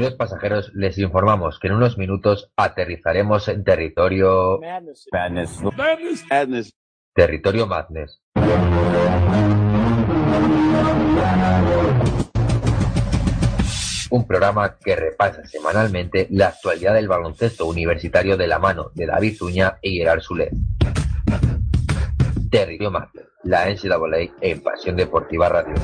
Queridos pasajeros, les informamos que en unos minutos aterrizaremos en territorio... Madness. Madness. Madness. Madness. Territorio Madness. Un programa que repasa semanalmente la actualidad del baloncesto universitario de la mano de David Zuña y Gerard Sulet. Territorio Madness, la NCAA en Pasión Deportiva Radio.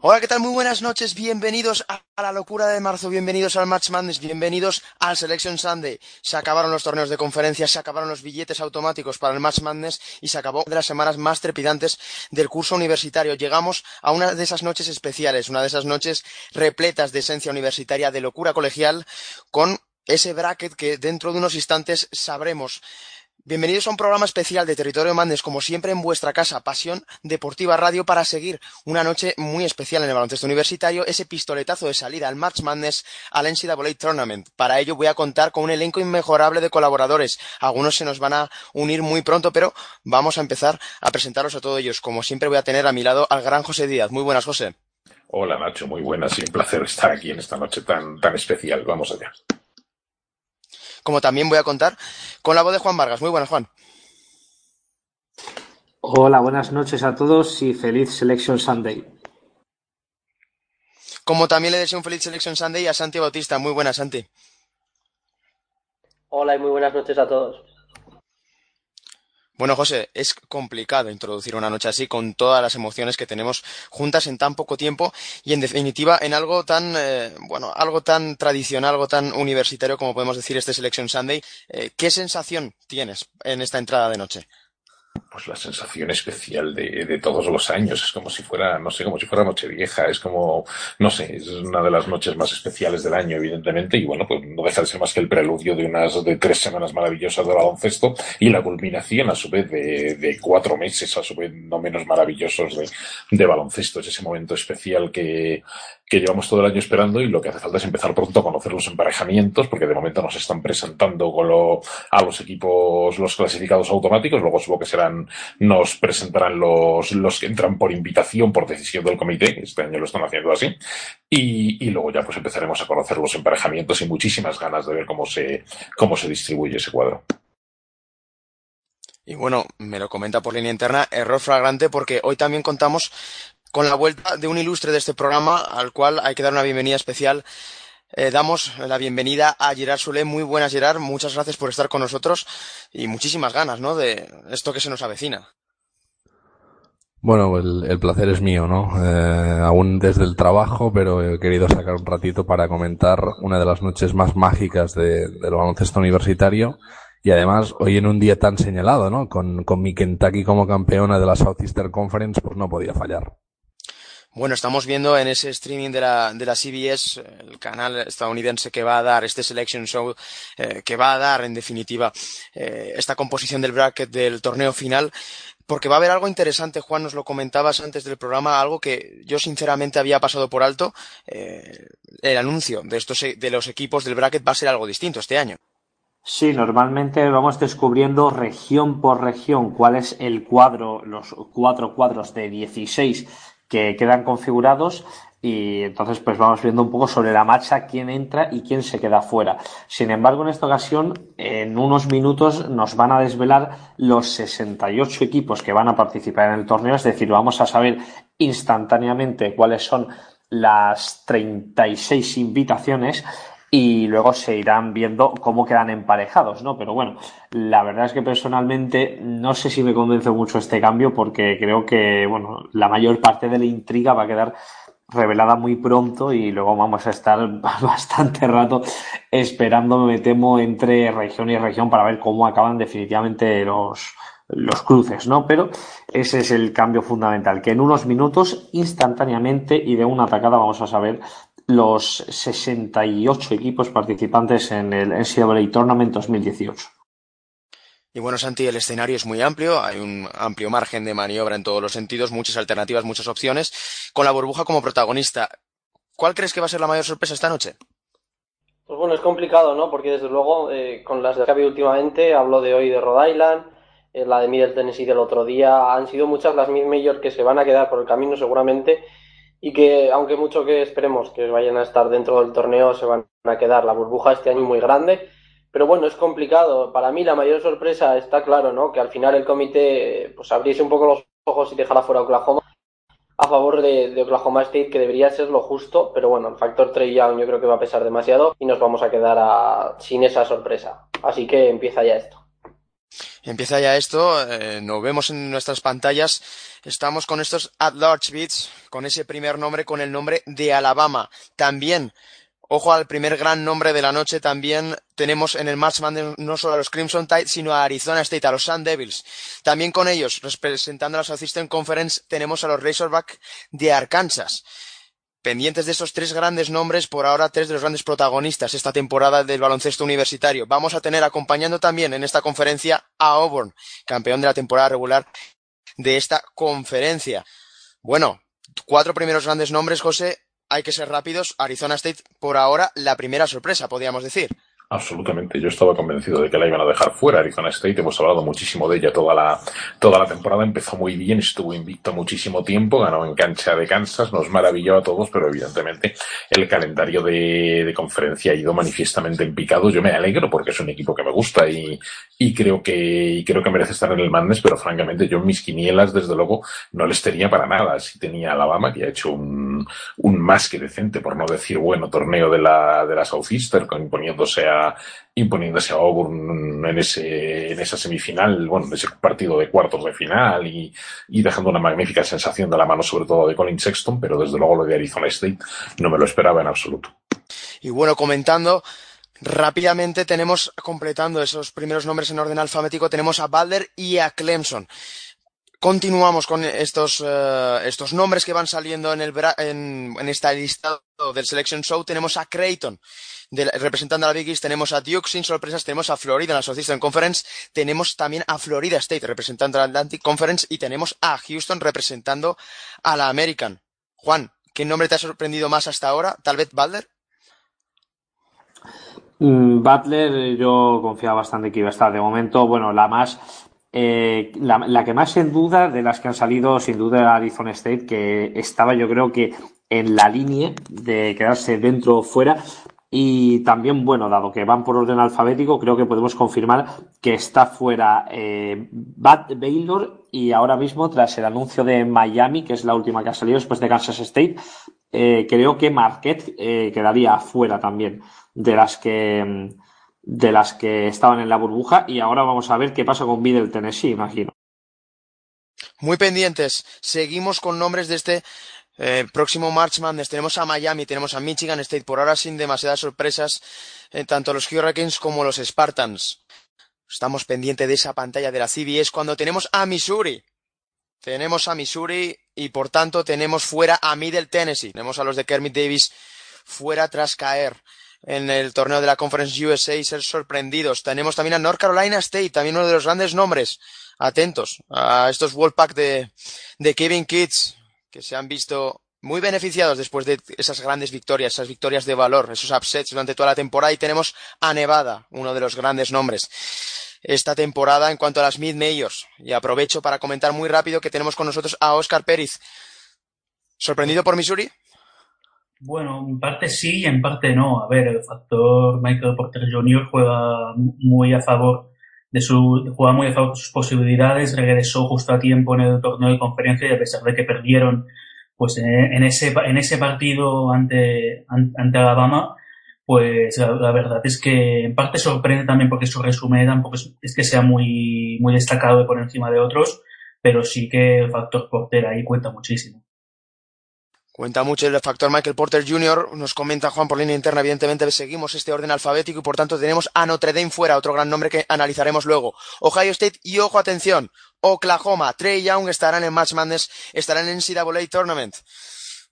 Hola, ¿qué tal? Muy buenas noches, bienvenidos a la locura de marzo, bienvenidos al Match Madness, bienvenidos al Selection Sunday. Se acabaron los torneos de conferencia, se acabaron los billetes automáticos para el Match Madness y se acabó de las semanas más trepidantes del curso universitario. Llegamos a una de esas noches especiales, una de esas noches repletas de esencia universitaria, de locura colegial, con ese bracket que dentro de unos instantes sabremos. Bienvenidos a un programa especial de Territorio Mandes, como siempre en vuestra casa, Pasión Deportiva Radio, para seguir una noche muy especial en el baloncesto universitario, ese pistoletazo de salida al March Madness al NCAA Tournament. Para ello voy a contar con un elenco inmejorable de colaboradores. Algunos se nos van a unir muy pronto, pero vamos a empezar a presentaros a todos ellos. Como siempre voy a tener a mi lado al gran José Díaz. Muy buenas, José. Hola Nacho, muy buenas y un placer estar aquí en esta noche tan, tan especial. Vamos allá como también voy a contar con la voz de Juan Vargas. Muy buenas, Juan. Hola, buenas noches a todos y feliz Selection Sunday. Como también le deseo un feliz Selection Sunday a Santi Bautista. Muy buenas, Santi. Hola y muy buenas noches a todos. Bueno, José, es complicado introducir una noche así con todas las emociones que tenemos juntas en tan poco tiempo y en definitiva en algo tan, eh, bueno, algo tan tradicional, algo tan universitario como podemos decir este Selection Sunday. Eh, ¿Qué sensación tienes en esta entrada de noche? Pues la sensación especial de, de, todos los años. Es como si fuera, no sé, como si fuera Nochevieja. Es como, no sé, es una de las noches más especiales del año, evidentemente. Y bueno, pues no deja de ser más que el preludio de unas, de tres semanas maravillosas de baloncesto y la culminación, a su vez, de, de cuatro meses, a su vez, no menos maravillosos de, de baloncesto. Es ese momento especial que, que llevamos todo el año esperando y lo que hace falta es empezar pronto a conocer los emparejamientos, porque de momento nos están presentando con a los equipos los clasificados automáticos, luego supongo que serán, nos presentarán los, los que entran por invitación, por decisión del comité, este año lo están haciendo así, y, y luego ya pues empezaremos a conocer los emparejamientos y muchísimas ganas de ver cómo se, cómo se distribuye ese cuadro. Y bueno, me lo comenta por línea interna, error flagrante porque hoy también contamos con la vuelta de un ilustre de este programa, al cual hay que dar una bienvenida especial. Eh, damos la bienvenida a Gerard Sule. Muy buenas, Gerard. Muchas gracias por estar con nosotros y muchísimas ganas, ¿no? De esto que se nos avecina. Bueno, el, el placer es mío, ¿no? Eh, aún desde el trabajo, pero he querido sacar un ratito para comentar una de las noches más mágicas de, del baloncesto universitario y además hoy en un día tan señalado, ¿no? Con, con mi Kentucky como campeona de la Southeastern Conference, pues no podía fallar. Bueno, estamos viendo en ese streaming de la, de la CBS, el canal estadounidense que va a dar este Selection Show, eh, que va a dar en definitiva eh, esta composición del bracket del torneo final, porque va a haber algo interesante, Juan, nos lo comentabas antes del programa, algo que yo sinceramente había pasado por alto, eh, el anuncio de, estos, de los equipos del bracket va a ser algo distinto este año. Sí, normalmente vamos descubriendo región por región cuál es el cuadro, los cuatro cuadros de 16 que quedan configurados y entonces pues vamos viendo un poco sobre la marcha quién entra y quién se queda fuera. Sin embargo, en esta ocasión, en unos minutos nos van a desvelar los 68 equipos que van a participar en el torneo, es decir, vamos a saber instantáneamente cuáles son las 36 invitaciones y luego se irán viendo cómo quedan emparejados, ¿no? Pero bueno, la verdad es que personalmente no sé si me convence mucho este cambio porque creo que, bueno, la mayor parte de la intriga va a quedar revelada muy pronto y luego vamos a estar bastante rato esperando, me temo, entre región y región para ver cómo acaban definitivamente los, los cruces, ¿no? Pero ese es el cambio fundamental, que en unos minutos, instantáneamente y de una atacada vamos a saber los 68 equipos participantes en el NCAA Tournament 2018. Y bueno, Santi, el escenario es muy amplio, hay un amplio margen de maniobra en todos los sentidos, muchas alternativas, muchas opciones, con la burbuja como protagonista. ¿Cuál crees que va a ser la mayor sorpresa esta noche? Pues bueno, es complicado, ¿no? Porque desde luego, eh, con las que ha habido últimamente, hablo de hoy de Rhode Island, eh, la de Middle Tennessee del otro día, han sido muchas las mid-major que se van a quedar por el camino seguramente y que aunque mucho que esperemos que vayan a estar dentro del torneo, se van a quedar. La burbuja este año muy grande, pero bueno, es complicado. Para mí la mayor sorpresa está claro, ¿no? Que al final el comité pues abriese un poco los ojos y dejara fuera a Oklahoma a favor de, Oklahoma State, que debería ser lo justo, pero bueno, el factor Trey Young yo creo que va a pesar demasiado y nos vamos a quedar sin esa sorpresa. Así que empieza ya esto. Empieza ya esto, eh, nos vemos en nuestras pantallas. Estamos con estos at-large beats, con ese primer nombre, con el nombre de Alabama. También, ojo al primer gran nombre de la noche, también tenemos en el March no solo a los Crimson Tide, sino a Arizona State, a los Sun Devils. También con ellos, representando a la Southeastern Conference, tenemos a los Razorback de Arkansas pendientes de esos tres grandes nombres, por ahora tres de los grandes protagonistas esta temporada del baloncesto universitario. Vamos a tener acompañando también en esta conferencia a Auburn, campeón de la temporada regular de esta conferencia. Bueno, cuatro primeros grandes nombres, José. Hay que ser rápidos. Arizona State, por ahora, la primera sorpresa, podríamos decir. Absolutamente, yo estaba convencido de que la iban a dejar fuera. Arizona State, hemos hablado muchísimo de ella toda la, toda la temporada, empezó muy bien, estuvo invicto muchísimo tiempo, ganó en cancha de Kansas, nos maravilló a todos, pero evidentemente el calendario de, de conferencia ha ido manifiestamente en picado. Yo me alegro porque es un equipo que me gusta y, y creo que, y creo que merece estar en el Madness, pero francamente yo en mis quinielas, desde luego, no les tenía para nada. Si tenía Alabama, que ha hecho un, un más que decente, por no decir bueno, torneo de la, de la Southeastern, imponiéndose a imponiéndose a Auburn en, ese, en esa semifinal, bueno, en ese partido de cuartos de final y, y, dejando una magnífica sensación de la mano sobre todo de Colin Sexton, pero desde luego lo de Arizona State no me lo esperaba en absoluto. Y bueno, comentando, rápidamente tenemos, completando esos primeros nombres en orden alfabético, tenemos a Balder y a Clemson. Continuamos con estos, uh, estos nombres que van saliendo en, el, en, en esta lista del Selection Show. Tenemos a Creighton, representando a la Big East, tenemos a Duke sin sorpresas, tenemos a Florida en la Southeastern Conference, tenemos también a Florida State representando a la Atlantic Conference y tenemos a Houston representando a la American. Juan, ¿qué nombre te ha sorprendido más hasta ahora? ¿Tal vez Butler? Mm, Butler, yo confiaba bastante que iba a estar. De momento, bueno, la más eh, la, que más en duda de las que han salido, sin duda, era Arizona State, que estaba yo creo que en la línea de quedarse dentro o fuera, y también, bueno, dado que van por orden alfabético, creo que podemos confirmar que está fuera eh, Bad Baylor y ahora mismo, tras el anuncio de Miami, que es la última que ha salido después de Kansas State, eh, creo que Marquette eh, quedaría fuera también de las que de las que estaban en la burbuja y ahora vamos a ver qué pasa con Middle Tennessee, imagino. Muy pendientes. Seguimos con nombres de este eh, próximo March Madness tenemos a Miami, tenemos a Michigan State, por ahora sin demasiadas sorpresas, eh, tanto los Hurricanes como los Spartans. Estamos pendientes de esa pantalla de la CBS cuando tenemos a Missouri. Tenemos a Missouri y por tanto tenemos fuera a Middle Tennessee. Tenemos a los de Kermit Davis fuera tras caer en el torneo de la Conference USA y ser sorprendidos. Tenemos también a North Carolina State, también uno de los grandes nombres. Atentos a estos World Pack de, de Kevin Kids, que se han visto muy beneficiados después de esas grandes victorias, esas victorias de valor, esos upsets durante toda la temporada. Y tenemos a Nevada, uno de los grandes nombres esta temporada en cuanto a las mid majors. Y aprovecho para comentar muy rápido que tenemos con nosotros a Oscar Pérez. ¿Sorprendido por Missouri? Bueno, en parte sí y en parte no. A ver, el factor Michael Porter Jr. juega muy a favor de su, juega muy a favor de sus posibilidades, regresó justo a tiempo en el torneo de conferencia y a pesar de que perdieron, pues en, ese, en ese partido ante, ante Alabama, pues la, verdad es que en parte sorprende también porque su resumen tampoco es, es, que sea muy, muy destacado de por encima de otros, pero sí que el factor porter ahí cuenta muchísimo. Cuenta mucho el factor Michael Porter Jr. Nos comenta Juan por línea interna. Evidentemente seguimos este orden alfabético y por tanto tenemos a Notre Dame fuera, otro gran nombre que analizaremos luego. Ohio State y ojo, atención, Oklahoma. Trey Young estarán en Match Madness, estarán en NCAA Tournament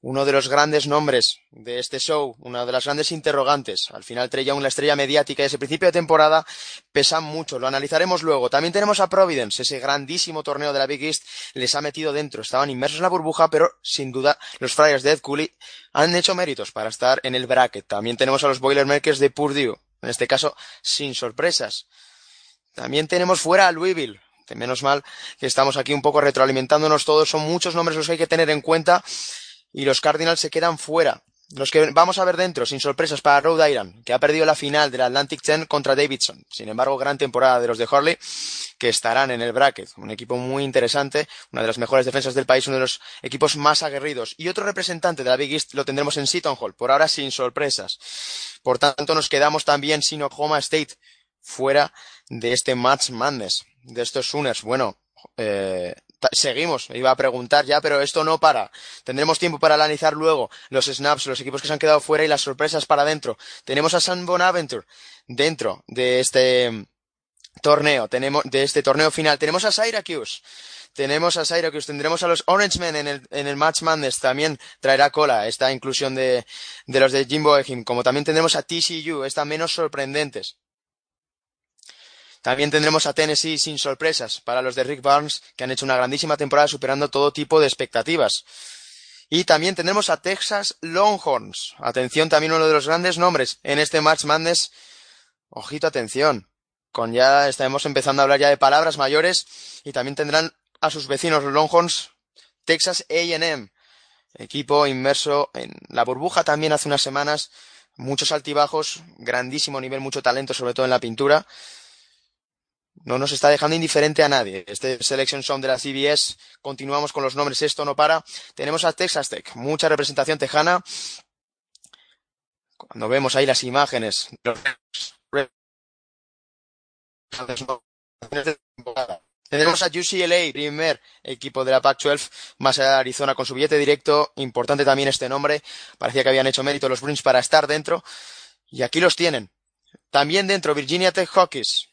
uno de los grandes nombres de este show, una de las grandes interrogantes. Al final Trey Young, la estrella mediática de ese principio de temporada, pesa mucho. Lo analizaremos luego. También tenemos a Providence, ese grandísimo torneo de la Big East, les ha metido dentro. Estaban inmersos en la burbuja, pero sin duda los Friars de Ed Cooley han hecho méritos para estar en el bracket. También tenemos a los Boilermakers de Purdue, en este caso sin sorpresas. También tenemos fuera a Louisville. Menos mal que estamos aquí un poco retroalimentándonos todos. Son muchos nombres los que hay que tener en cuenta y los Cardinals se quedan fuera. Los que vamos a ver dentro, sin sorpresas para Rhode Island, que ha perdido la final del Atlantic 10 contra Davidson. Sin embargo, gran temporada de los de Hurley, que estarán en el bracket. Un equipo muy interesante, una de las mejores defensas del país, uno de los equipos más aguerridos. Y otro representante de la Big East lo tendremos en Seton Hall, por ahora sin sorpresas. Por tanto, nos quedamos también sin Oklahoma State, fuera de este Match Madness, de estos Sooners. Bueno, eh, seguimos, iba a preguntar ya, pero esto no para. Tendremos tiempo para analizar luego los snaps, los equipos que se han quedado fuera y las sorpresas para adentro. Tenemos a San Bonaventure dentro de este torneo, tenemos, de este torneo final. Tenemos a Syracuse. Tenemos a Syracuse, tendremos a los Orange Men en el, en el Match Madness, también traerá cola esta inclusión de, de los de Jimbo Ehim, como también tendremos a TCU, están menos sorprendentes. También tendremos a Tennessee sin sorpresas para los de Rick Barnes, que han hecho una grandísima temporada superando todo tipo de expectativas. Y también tendremos a Texas Longhorns. Atención, también uno de los grandes nombres en este Match Madness. Ojito, atención. Con ya estaremos empezando a hablar ya de palabras mayores y también tendrán a sus vecinos los Longhorns Texas A&M. Equipo inmerso en la burbuja también hace unas semanas. Muchos altibajos, grandísimo nivel, mucho talento, sobre todo en la pintura no nos está dejando indiferente a nadie. Este Selection Song de la CBS, continuamos con los nombres, esto no para. Tenemos a Texas Tech, mucha representación tejana. Cuando vemos ahí las imágenes, Tenemos a UCLA, primer equipo de la Pac-12, más allá de Arizona con su billete directo. Importante también este nombre. Parecía que habían hecho mérito los Bruins para estar dentro. Y aquí los tienen. También dentro, Virginia Tech Hawkeyes,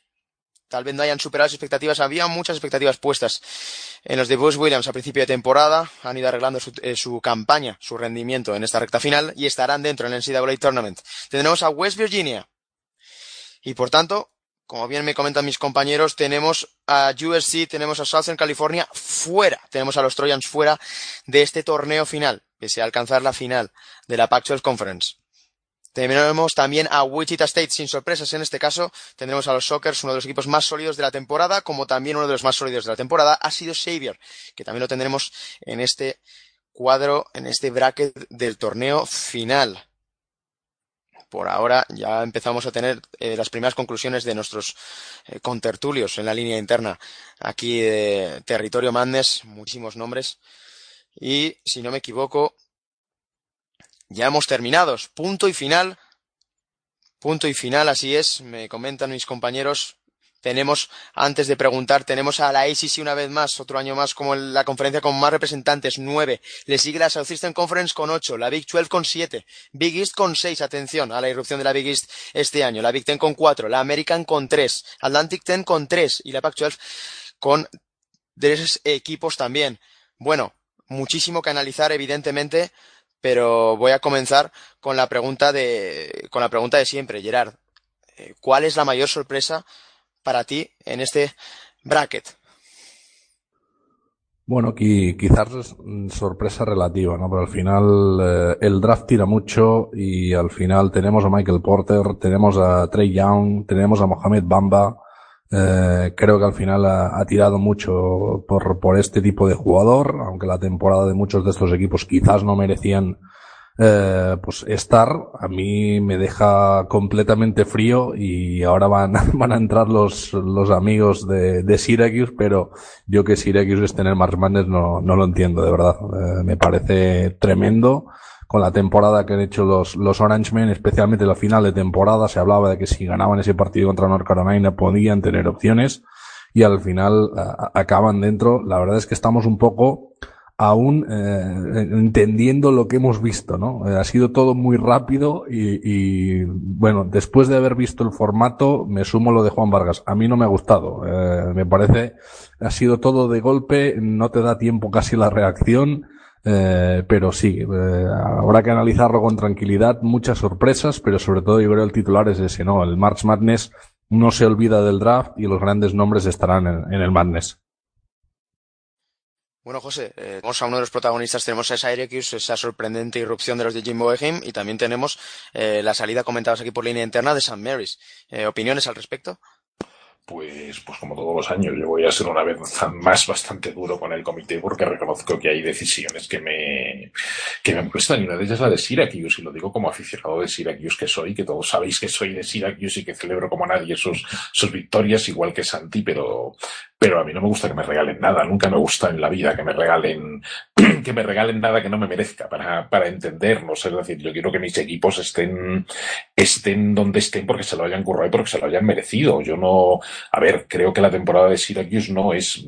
tal vez no hayan superado las expectativas. Había muchas expectativas puestas en los de Bruce Williams a principio de temporada. Han ido arreglando eh, su, campaña, su rendimiento en esta recta final y estarán dentro en el NCAA Tournament. Tendremos a West Virginia. Y por tanto, como bien me comentan mis compañeros, tenemos a USC, tenemos a Southern California fuera. Tenemos a los Trojans fuera de este torneo final, que sea alcanzar la final de la Pac-12 Conference. Tenemos también a Wichita State sin sorpresas en este caso. Tendremos a los Sockers, uno de los equipos más sólidos de la temporada, como también uno de los más sólidos de la temporada ha sido Xavier, que también lo tendremos en este cuadro, en este bracket del torneo final. Por ahora ya empezamos a tener eh, las primeras conclusiones de nuestros eh, contertulios en la línea interna. Aquí Territorio Madness, muchísimos nombres. Y si no me equivoco, ya hemos terminado. Punto y final. Punto y final, así es. Me comentan mis compañeros. Tenemos, antes de preguntar, tenemos a la ACC una vez más, otro año más como la conferencia con más representantes, nueve. Le sigue la Southeastern Conference con ocho, la Big 12 con siete, Big East con seis, atención a la irrupción de la Big East este año, la Big Ten con cuatro, la American con tres, Atlantic Ten con tres y la Pac 12 con tres equipos también. Bueno, muchísimo que analizar, evidentemente pero voy a comenzar con la pregunta de, con la pregunta de siempre, Gerard. Eh, ¿Cuál es la mayor sorpresa para ti en este bracket? Bueno, quizás sorpresa relativa, ¿no? Pero al final eh, el draft tira mucho y al final tenemos a Michael Porter, tenemos a Trey Young, tenemos a Mohamed Bamba, eh, creo que al final ha, tirado mucho por, por este tipo de jugador, aunque la temporada de muchos de estos equipos quizás no merecían eh, pues estar. A mí me deja completamente frío y ahora van, van a entrar los, los amigos de, de Syracuse, pero yo que Syracuse es tener más manes no, no lo entiendo, de verdad. Eh, me parece tremendo con la temporada que han hecho los, los Orange Men, especialmente la final de temporada, se hablaba de que si ganaban ese partido contra North Carolina podían tener opciones y al final acaban dentro. La verdad es que estamos un poco aún eh, entendiendo lo que hemos visto, ¿no? Eh, ha sido todo muy rápido y, y, bueno, después de haber visto el formato, me sumo lo de Juan Vargas. A mí no me ha gustado. Eh, me parece, ha sido todo de golpe, no te da tiempo casi la reacción. Eh, pero sí, eh, habrá que analizarlo con tranquilidad, muchas sorpresas, pero sobre todo yo creo el titular es ese, ¿no? El March Madness no se olvida del draft y los grandes nombres estarán en, el Madness. Bueno, José, eh, tenemos a uno de los protagonistas, tenemos a Syracuse, esa sorprendente irrupción de los de Jim Boeheim, y también tenemos la salida comentadas aquí por línea interna de St. Mary's. ¿Opiniones al respecto? Pues, pues como todos los años, yo voy a ser una vez más bastante duro con el comité porque reconozco que hay decisiones que me, que me molestan y una de ellas es la de Syracuse y lo digo como aficionado de Syracuse que soy, que todos sabéis que soy de Syracuse y que celebro como nadie sus, sus victorias igual que Santi, pero, pero a mí no me gusta que me regalen nada, nunca me gusta en la vida que me regalen, que me regalen nada que no me merezca para, para entendernos. Es decir, yo quiero que mis equipos estén, estén donde estén porque se lo hayan currado y porque se lo hayan merecido. Yo no, a ver, creo que la temporada de Syracuse no es,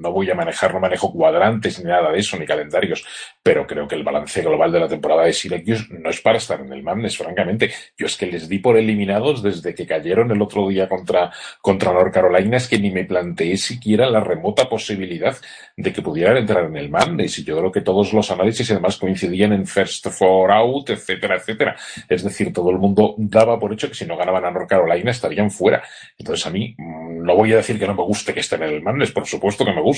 no voy a manejar, no manejo cuadrantes ni nada de eso, ni calendarios, pero creo que el balance global de la temporada de Syracuse no es para estar en el Madness, francamente. Yo es que les di por eliminados desde que cayeron el otro día contra, contra North Carolina, es que ni me planteé siquiera la remota posibilidad de que pudieran entrar en el Madness, y yo creo que todos los análisis además coincidían en first four out, etcétera, etcétera. Es decir, todo el mundo daba por hecho que si no ganaban a North Carolina estarían fuera. Entonces a mí, mm, no voy a decir que no me guste que estén en el Madness, por supuesto que me gusta,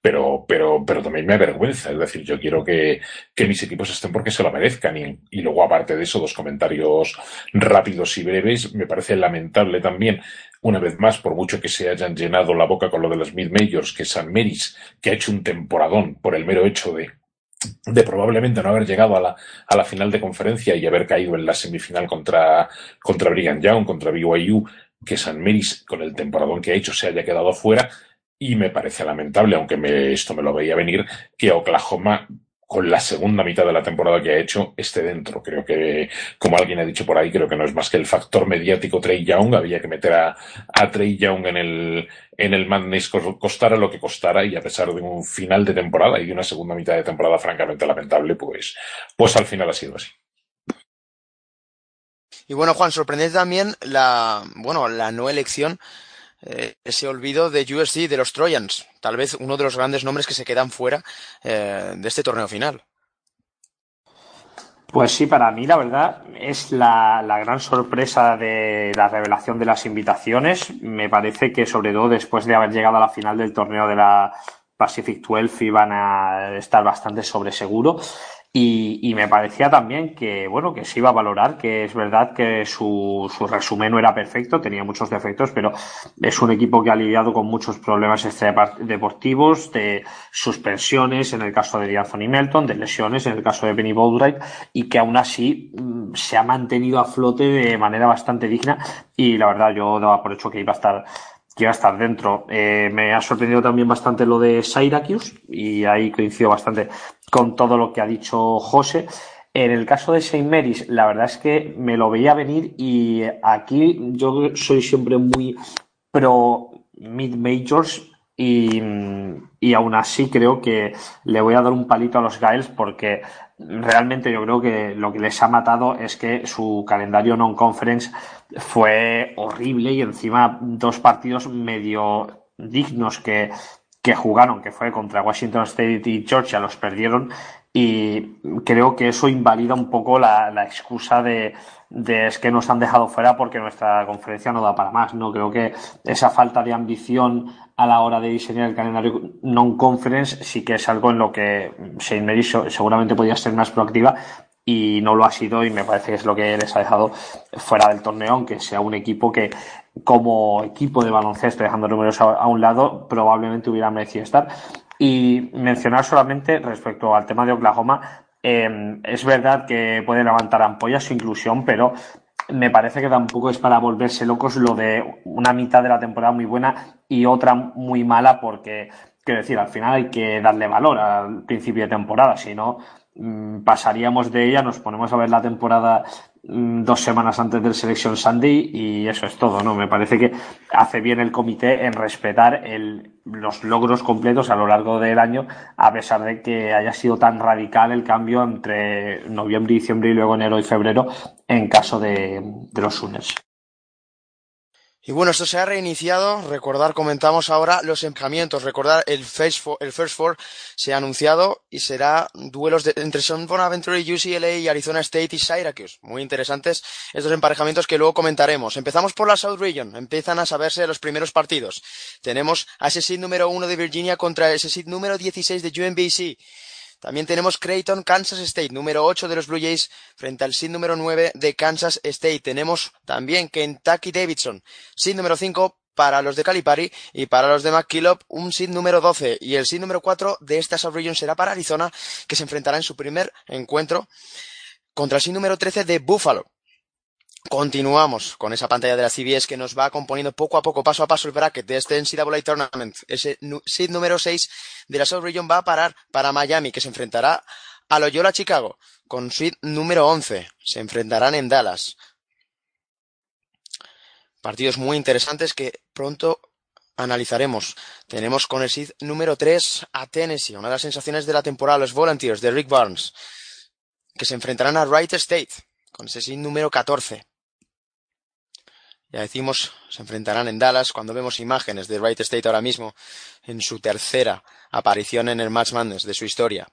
pero, pero, pero también me avergüenza. Es decir, yo quiero que, que mis equipos estén porque se lo merezcan. Y, luego, aparte de eso, dos comentarios rápidos y breves. Me parece lamentable también una vez más, por mucho que se hayan llenado la boca con lo de los Mid Majors, que San Meris, que ha hecho un temporadón por el mero hecho de, de probablemente no haber llegado a la, a la final de conferencia y haber caído en la semifinal contra, contra Brigham Young, contra BYU, que San Meris, con el temporadón que ha hecho, se haya quedado fuera. Y me parece lamentable, aunque me, esto me lo veía venir, que Oklahoma con la segunda mitad de la temporada que ha hecho esté dentro. Creo que, como alguien ha dicho por ahí, creo que no es más que el factor mediático Trey Young. Había que meter a, Trey Young en el, en el Madness, costara lo que costara, y a pesar de un final de temporada y de una segunda mitad de temporada francamente lamentable, pues, pues al final ha sido así. Y bueno, Juan, sorprendente también la, bueno, la no elección eh, ese olvido de USC, de los Trojans, tal vez uno de los grandes nombres que se quedan fuera eh, de este torneo final. Pues sí, para mí la verdad es la, la, gran sorpresa de la revelación de las invitaciones. Me parece que sobre todo después de haber llegado a la final del torneo de la Pacific 12 iban a estar bastante sobre seguro. Y, y, me parecía también que, bueno, que se iba a valorar, que es verdad que su, su resumen no era perfecto, tenía muchos defectos, pero es un equipo que ha lidiado con muchos problemas deportivos, de suspensiones en el caso de Anthony Melton, de lesiones en el caso de Benny Boldright, y que aún así mm, se ha mantenido a flote de manera bastante digna. Y la verdad, yo daba por hecho que iba a estar que iba a estar dentro. Eh, me ha sorprendido también bastante lo de Syracuse y ahí coincido bastante con todo lo que ha dicho José. En el caso de Saint Mary's, la verdad es que me lo veía venir y aquí yo soy siempre muy pro mid majors y, y aún así creo que le voy a dar un palito a los Giles porque realmente yo creo que lo que les ha matado es que su calendario non-conference fue horrible y encima dos partidos medio dignos que, que jugaron, que fue contra Washington State y Georgia, los perdieron y creo que eso invalida un poco la, la excusa de, de es que nos han dejado fuera porque nuestra conferencia no da para más. No creo que esa falta de ambición a la hora de diseñar el calendario non-conference sí que es algo en lo que Saint Mary seguramente podría ser más proactiva y no lo ha sido y me parece que es lo que les ha dejado fuera del torneo, aunque sea un equipo que como equipo de baloncesto, dejando números a, un lado, probablemente hubiera merecido estar. Y mencionar solamente respecto al tema de Oklahoma, eh, es verdad que puede levantar ampollas su inclusión, pero me parece que tampoco es para volverse locos lo de una mitad de la temporada muy buena y otra muy mala, porque, quiero decir, al final hay que darle valor al principio de temporada, si no, pasaríamos de ella, nos ponemos a ver la temporada Mm, dos semanas antes del Selection Sunday y eso es todo, ¿no? Me parece que hace bien el comité en respetar los logros completos a lo largo del año, a pesar de que haya sido tan radical el cambio entre noviembre, diciembre y luego enero y febrero en caso de, los Sooners. Y bueno, esto se ha reiniciado. Recordar, comentamos ahora los empleamientos. Recordar, el First Four, el First Four se ha anunciado y será duelos de, entre Son Bonaventure, UCLA y Arizona State y Syracuse. Muy interesantes estos emparejamientos que luego comentaremos. Empezamos por la South Region. Empiezan a saberse los primeros partidos. Tenemos a ese seed número uno de Virginia contra ese seed número 16 de UNBC. También tenemos Creighton, Kansas State, número 8 de los Blue Jays, frente al seed número 9 de Kansas State. Tenemos también Kentucky Davidson, seed número 5, para los de Calipari y para los de McKillop un seed número 12 y el seed número 4 de esta sub-region será para Arizona que se enfrentará en su primer encuentro contra el seed número 13 de Buffalo. Continuamos con esa pantalla de la CBS que nos va componiendo poco a poco, paso a paso el bracket de este NCAA Tournament. Ese seed número 6 de la South Region va a parar para Miami, que se enfrentará a Loyola Chicago, con seed número 11. Se enfrentarán en Dallas. Partidos muy interesantes que pronto analizaremos. Tenemos con el seed número 3 a Tennessee, una de las sensaciones de la temporada, los Volunteers de Rick Barnes, que se enfrentarán a Wright State, con ese seed número 14. Ya decimos, se enfrentarán en Dallas cuando vemos imágenes de Wright State ahora mismo en su tercera aparición en el Match Madness de su historia.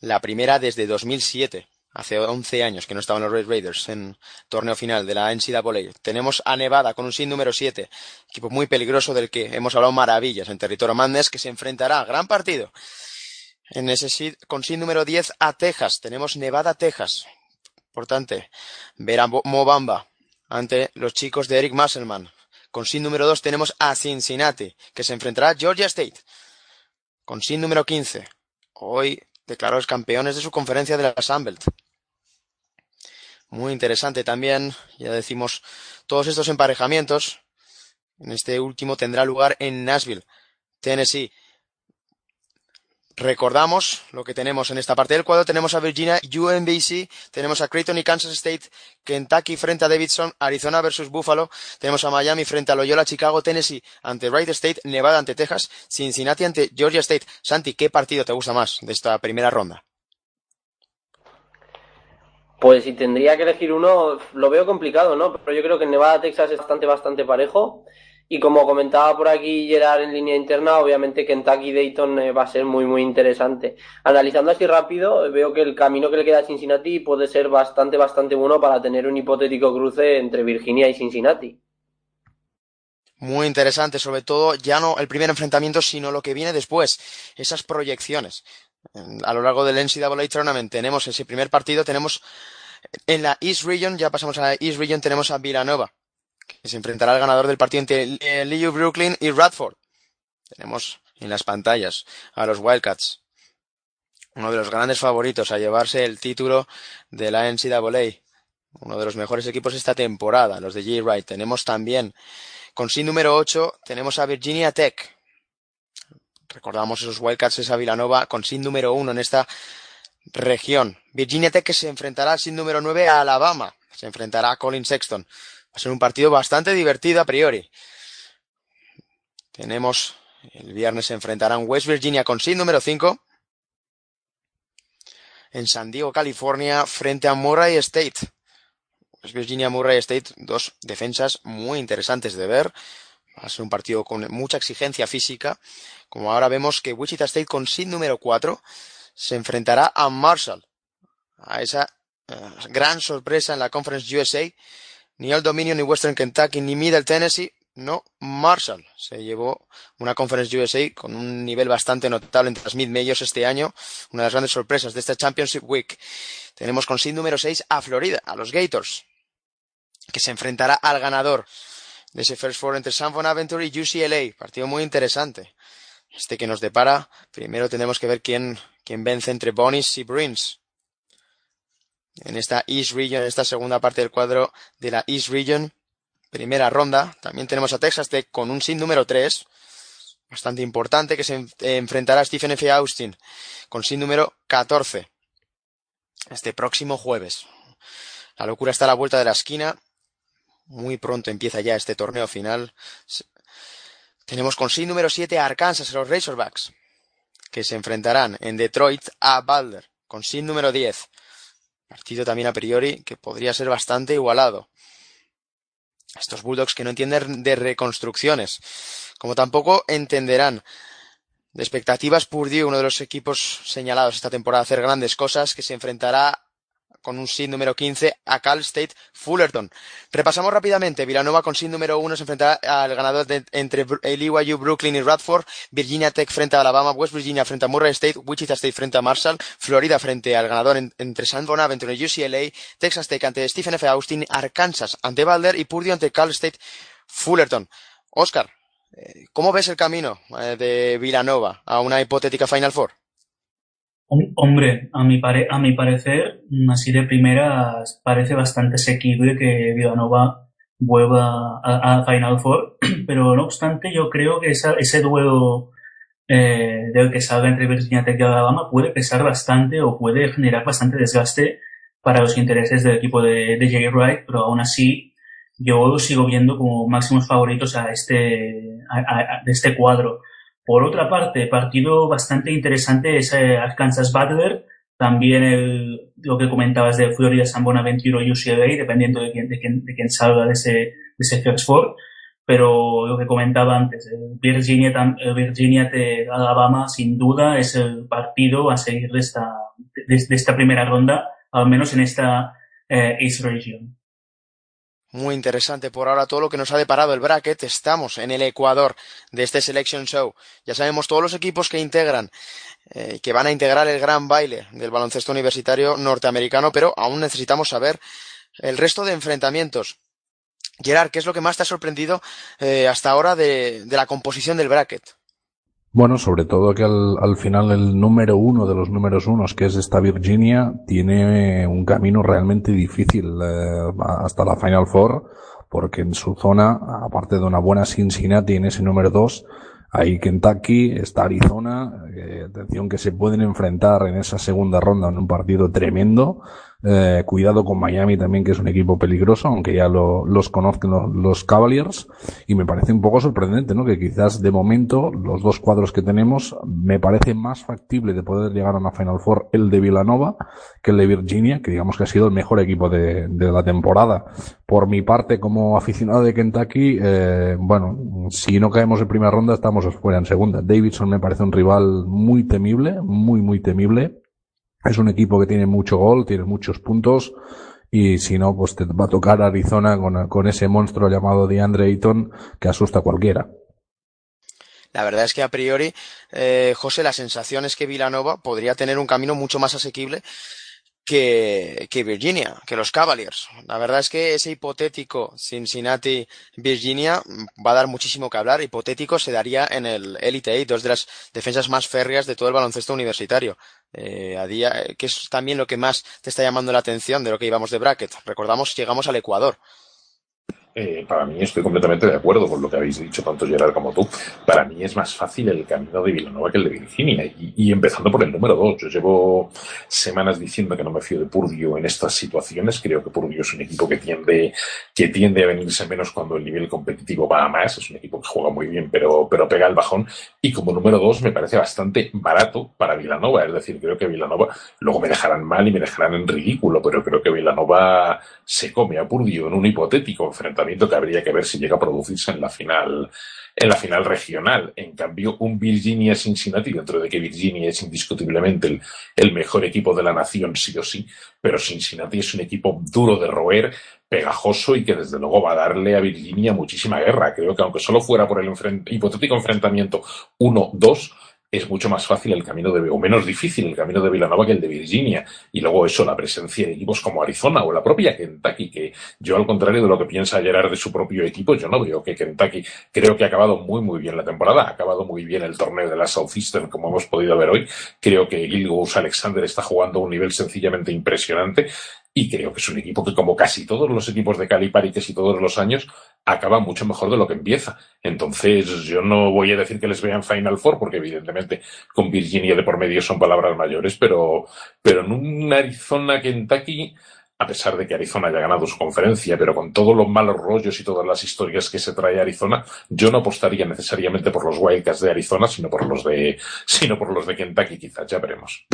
La primera desde 2007, hace 11 años que no estaban los Red Raiders en torneo final de la NCAA. Tenemos a Nevada con un sin número 7, equipo muy peligroso del que hemos hablado maravillas en territorio Madness que se enfrentará, gran partido. En ese seed, con sin número 10 a Texas, tenemos Nevada, Texas. Importante. Ver a Mobamba, ante los chicos de Eric Musselman. Con sin número 2 tenemos a Cincinnati, que se enfrentará a Georgia State. Con sin número 15, hoy declarados campeones de su conferencia de la Sunbelt. Muy interesante también, ya decimos, todos estos emparejamientos. En este último tendrá lugar en Nashville, Tennessee. Recordamos lo que tenemos en esta parte del cuadro. Tenemos a Virginia, UNBC, tenemos a Creighton y Kansas State, Kentucky frente a Davidson, Arizona versus Buffalo, tenemos a Miami frente a Loyola, Chicago, Tennessee ante Wright State, Nevada ante Texas, Cincinnati ante Georgia State. Santi, ¿qué partido te gusta más de esta primera ronda? Pues si tendría que elegir uno, lo veo complicado, ¿no? Pero yo creo que Nevada, Texas es bastante, bastante parejo. Y como comentaba por aquí Gerard en línea interna, obviamente Kentucky Dayton eh, va a ser muy, muy interesante. Analizando así rápido, veo que el camino que le queda a Cincinnati puede ser bastante, bastante bueno para tener un hipotético cruce entre Virginia y Cincinnati. Muy interesante, sobre todo ya no el primer enfrentamiento, sino lo que viene después, esas proyecciones. A lo largo del NCAA Tournament tenemos ese primer partido, tenemos en la East Region, ya pasamos a la East Region, tenemos a Villanova, que se enfrentará al ganador del partido entre eh, Liu Brooklyn y Radford. Tenemos en las pantallas a los Wildcats, uno de los grandes favoritos a llevarse el título de la NCAA, uno de los mejores equipos esta temporada, los de J. Wright. Tenemos también, con sí número 8, tenemos a Virginia Tech. Recordamos esos Wildcats, esa Villanova, con sin número 1 en esta región. Virginia Tech que se enfrentará al sin número 9 a Alabama. Se enfrentará a Colin Sexton. Va a ser un partido bastante divertido a priori. Tenemos el viernes se enfrentarán West Virginia con seed número 5 en San Diego, California, frente a Murray State. West Virginia Murray State, dos defensas muy interesantes de ver. Va a ser un partido con mucha exigencia física. Como ahora vemos que Wichita State con seed número 4 se enfrentará a Marshall. A esa uh, gran sorpresa en la Conference USA ni Old Dominion, ni Western Kentucky, ni Middle Tennessee, no, Marshall se llevó una Conference USA con un nivel bastante notable entre las mid-majors este año, una de las grandes sorpresas de esta Championship Week. Tenemos con seed número 6 a Florida, a los Gators, que se enfrentará al ganador de ese First Four entre San Bonaventure y UCLA, partido muy interesante. Este que nos depara, primero tenemos que ver quién, quién vence entre Bonis y Bruins en esta East Region, en esta segunda parte del cuadro de la East Region. Primera ronda. También tenemos a Texas Tech con un sin número 3. Bastante importante que se enfrentará a Stephen F. Austin con sin número 14. Este próximo jueves. La locura está a la vuelta de la esquina. Muy pronto empieza ya este torneo final. Tenemos con sin número 7 a Arkansas, los Razorbacks, que se enfrentarán en Detroit a Boulder, con sin número 10. Partido también a priori que podría ser bastante igualado. Estos Bulldogs que no entienden de reconstrucciones, como tampoco entenderán de expectativas Purdue, uno de los equipos señalados esta temporada a hacer grandes cosas, que se enfrentará con un seed número 15 a Cal State Fullerton. Repasamos rápidamente. Villanova con seed número 1 se enfrentará al ganador de, entre BYU, Brooklyn y Radford. Virginia Tech frente a Alabama. West Virginia frente a Murray State. Wichita State frente a Marshall. Florida frente al ganador entre San Bonaventure y UCLA. Texas Tech ante Stephen F. Austin. Arkansas ante Balder y Purdue ante Cal State Fullerton. Oscar, Eh, ¿Cómo ves el camino eh, de Villanova a una hipotética Final Four? Hombre, a mi, pare a mi parecer, así de primeras, parece bastante asequible que Villanova vuelva a, Final Four, pero no obstante yo creo que esa, ese duelo eh, del que salga entre Virginia Tech y Alabama puede pesar bastante o puede generar bastante desgaste para los intereses del equipo de, de Jay Wright, pero aún así yo sigo viendo como máximos favoritos a este, a, de este cuadro. Por otra parte, partido bastante interesante es eh, Arkansas Butler, también el, lo que comentabas de Florida San Bonaventure o UCLA, dependiendo de quién, de quién, de quién salga de ese, de ese Fox Four. Pero lo que comentaba antes, Virginia, Virginia de Alabama, sin duda, es el partido a seguir de esta, de, de esta primera ronda, al menos en esta eh, East Region. Muy interesante por ahora todo lo que nos ha deparado el bracket. Estamos en el Ecuador de este Selection Show. Ya sabemos todos los equipos que integran, eh, que van a integrar el gran baile del baloncesto universitario norteamericano, pero aún necesitamos saber el resto de enfrentamientos. Gerard, ¿qué es lo que más te ha sorprendido eh, hasta ahora de, de la composición del bracket? Bueno, sobre todo que al, al, final el número uno de los números unos, que es esta Virginia, tiene un camino realmente difícil eh, hasta la Final Four, porque en su zona, aparte de una buena Cincinnati en ese número dos, hay Kentucky, está Arizona, eh, atención que se pueden enfrentar en esa segunda ronda en un partido tremendo. Eh, cuidado con Miami también, que es un equipo peligroso, aunque ya lo, los conozcan los, los, Cavaliers. Y me parece un poco sorprendente, ¿no? Que quizás de momento los dos cuadros que tenemos me parece más factible de poder llegar a una Final Four el de Villanova que el de Virginia, que digamos que ha sido el mejor equipo de, de la temporada. Por mi parte, como aficionado de Kentucky, eh, bueno, si no caemos en primera ronda, estamos fuera en segunda. Davidson me parece un rival muy temible, muy, muy temible es un equipo que tiene mucho gol, tiene muchos puntos y si no, pues te va a tocar Arizona con, ese monstruo llamado DeAndre Ayton que asusta a cualquiera. La verdad es que a priori, eh, José, la sensación es que Villanova podría tener un camino mucho más asequible que, que Virginia, que los Cavaliers. La verdad es que ese hipotético Cincinnati-Virginia va a dar muchísimo que hablar. Hipotético se daría en el Elite Eight, dos de las defensas más férreas de todo el baloncesto universitario. Eh, a día, que es también lo que más te está llamando la atención de lo que íbamos de bracket. Recordamos, llegamos al Ecuador. Eh, para mí estoy completamente de acuerdo con lo que habéis dicho tanto Gerard como tú. Para mí es más fácil el camino de Villanova que el de Virginia. Y, y empezando por el número dos. Yo llevo semanas diciendo que no me fío de Purdio en estas situaciones. Creo que Purdio es un equipo que tiende, que tiende a venirse menos cuando el nivel competitivo va a más. Es un equipo que juega muy bien, pero, pero pega el bajón. Y como número dos me parece bastante barato para Villanova. Es decir, creo que Villanova luego me dejarán mal y me dejarán en ridículo, pero creo que Villanova se come a Purdio en un hipotético enfrentamiento que habría que ver si llega a producirse en la final en la final regional. En cambio, un Virginia Cincinnati, dentro de que Virginia es indiscutiblemente el, el, mejor equipo de la nación, sí o sí, pero Cincinnati es un equipo duro de roer, pegajoso y que desde luego va a darle a Virginia muchísima guerra. Creo que aunque solo fuera por el hipotético enfrentamiento 1-2, es mucho más fácil el camino de, o menos difícil el camino de Villanova que el de Virginia. Y luego eso, la presencia de equipos como Arizona o la propia Kentucky, que yo al contrario de lo que piensa Gerard de su propio equipo, yo no veo que Kentucky, creo que ha acabado muy muy bien la temporada, ha acabado muy bien el torneo de la Southeastern como hemos podido ver hoy. Creo que Gilgous Alexander está jugando a un nivel sencillamente impresionante y creo que es un equipo que, como casi todos los equipos de Calipari, casi todos los años, acaba mucho mejor de lo que empieza. Entonces, yo no voy a decir que les vean Final Four, porque evidentemente con Virginia de por medio son palabras mayores, pero, pero en un Arizona Kentucky, a pesar de que Arizona haya ganado su conferencia, pero con todos los malos rollos y todas las historias que se trae Arizona, yo no apostaría necesariamente por los Wildcats de Arizona, sino por los de, sino por los de Kentucky, quizás, ya veremos.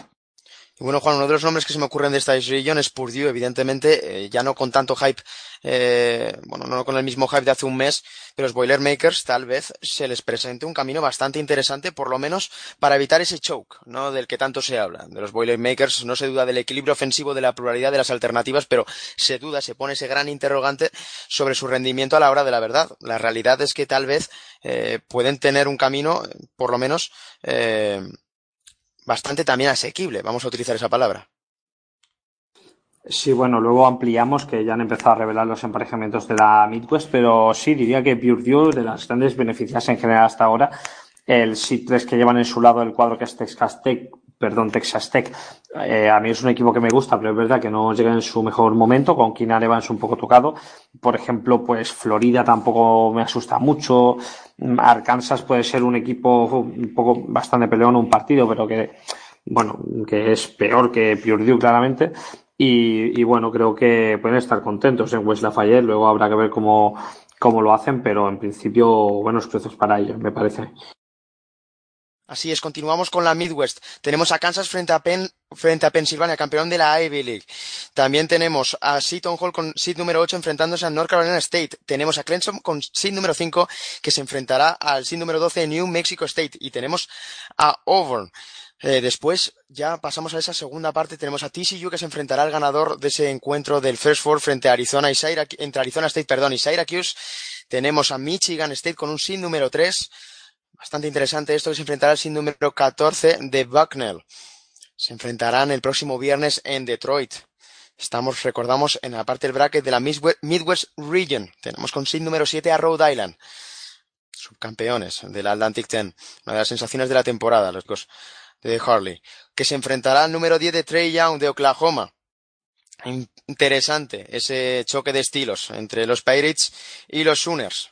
Y bueno, Juan, uno de los nombres que se me ocurren de esta región es Purdue, evidentemente, eh, ya no con tanto hype, eh, bueno, no con el mismo hype de hace un mes, pero los Boilermakers tal vez se les presente un camino bastante interesante, por lo menos para evitar ese choke, ¿no? Del que tanto se habla. De los Boilermakers no se duda del equilibrio ofensivo, de la pluralidad de las alternativas, pero se duda, se pone ese gran interrogante sobre su rendimiento a la hora de la verdad. La realidad es que tal vez eh, pueden tener un camino, por lo menos, eh, bastante también asequible, vamos a utilizar esa palabra. Sí, bueno, luego ampliamos que ya han empezado a revelar los emparejamientos de la Midwest, pero sí, diría que Purdue, de las grandes beneficias en general hasta ahora, el SID 3 que llevan en su lado el cuadro que es Texas perdón, Texas Tech, eh, a mí es un equipo que me gusta, pero es verdad que no llega en su mejor momento, con Keenan Evans un poco tocado. Por ejemplo, pues Florida tampoco me asusta mucho, Arkansas puede ser un equipo un poco bastante peleón un partido, pero que, bueno, que es peor que Purdue claramente. Y, y, bueno, creo que pueden estar contentos en West Lafayette. Luego habrá que ver cómo, cómo lo hacen, pero en principio buenos precios para ellos, me parece. Así es, continuamos con la Midwest. Tenemos a Kansas frente a Penn, frente a Pensilvania, campeón de la Ivy League. También tenemos a Seton Hall con seed número 8 enfrentándose a North Carolina State. Tenemos a Clemson con seed número 5 que se enfrentará al seed número 12 New Mexico State. Y tenemos a Auburn. Eh, después ya pasamos a esa segunda parte. Tenemos a TCU que se enfrentará al ganador de ese encuentro del First Four frente a Arizona y Syracuse, entre Arizona State, perdón, y Syracuse. Tenemos a Michigan State con un seed número 3 Bastante interesante esto que se enfrentará el sin número 14 de Bucknell. Se enfrentarán el próximo viernes en Detroit. Estamos, recordamos, en la parte del bracket de la Midwest Region. Tenemos con sin número 7 a Rhode Island. Subcampeones del Atlantic 10. Una de las sensaciones de la temporada, los dos de Harley. Que se enfrentará al número 10 de Trey Young de Oklahoma. Interesante ese choque de estilos entre los Pirates y los Sooners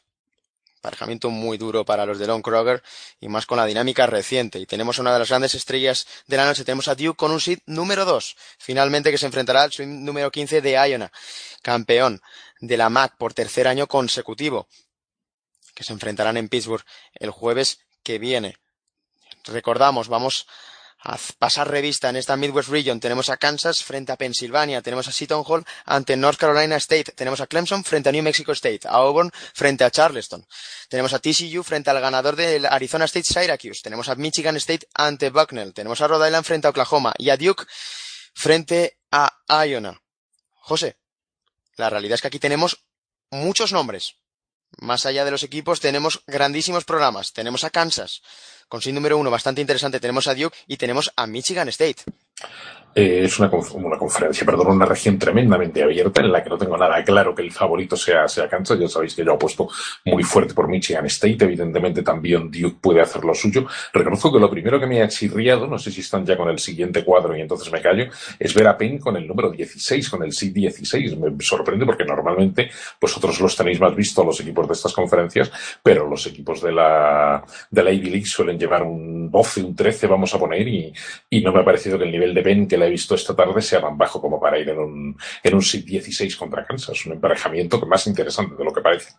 aparejamiento muy duro para los de Long Kroger y más con la dinámica reciente. Y tenemos una de las grandes estrellas de la noche. Tenemos a Duke con un seed número 2. Finalmente que se enfrentará al swing número 15 de Iona, campeón de la MAC por tercer año consecutivo. Que se enfrentarán en Pittsburgh el jueves que viene. Recordamos, vamos a pasar revista en esta Midwest Region. Tenemos a Kansas frente a Pensilvania, tenemos a Seton Hall ante North Carolina State, tenemos a Clemson frente a New Mexico State, a Auburn frente a Charleston, tenemos a TCU frente al ganador del Arizona State Syracuse, tenemos a Michigan State ante Bucknell, tenemos a Rhode Island frente a Oklahoma y a Duke frente a Iona. José, la realidad es que aquí tenemos muchos nombres. Más allá de los equipos tenemos grandísimos programas. Tenemos a Kansas, con sin número uno bastante interesante. Tenemos a Duke y tenemos a Michigan State. Eh, es una, una, conferencia, perdón, una región tremendamente abierta en la que no tengo nada claro que el favorito sea, sea Kansas. Ya sabéis que yo apuesto muy fuerte por Michigan State. Evidentemente también Duke puede hacer lo suyo. Reconozco que lo primero que me ha chirriado, no sé si están ya con el siguiente cuadro y entonces me callo, es ver a Penn con el número 16, con el SID 16. Me sorprende porque normalmente vosotros los tenéis más visto los equipos de estas conferencias, pero los equipos de la, de la Ivy League suelen llevar un 12, un 13, vamos a poner, y no me ha parecido que el nivel de Penn que la he visto esta tarde sea tan bajo como para ir en un, en un SID 16 contra Kansas. Un emparejamiento más interesante de lo que parece.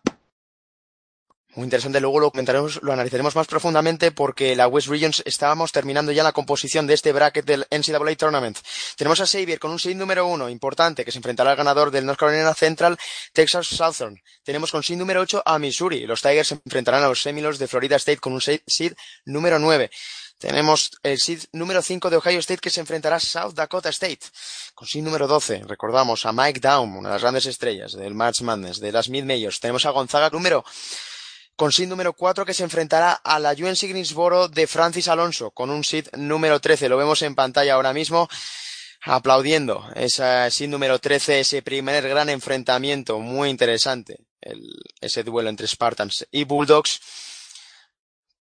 Muy interesante, luego lo comentaremos, lo analizaremos más profundamente porque la West Regions estábamos terminando ya la composición de este bracket del NCAA Tournament. Tenemos a Xavier con un seed número uno importante que se enfrentará al ganador del North Carolina Central, Texas Southern. Tenemos con seed número 8 a Missouri. Los Tigers se enfrentarán a los Seminoles de Florida State con un seed número 9. Tenemos el seed número 5 de Ohio State que se enfrentará a South Dakota State. Con seed número 12, recordamos a Mike Down, una de las grandes estrellas del March Madness, de las Mid Majors. Tenemos a Gonzaga número con seed número 4 que se enfrentará a la UNC Greensboro de Francis Alonso con un seed número 13. Lo vemos en pantalla ahora mismo aplaudiendo ese seed número 13, ese primer gran enfrentamiento muy interesante, ese duelo entre Spartans y Bulldogs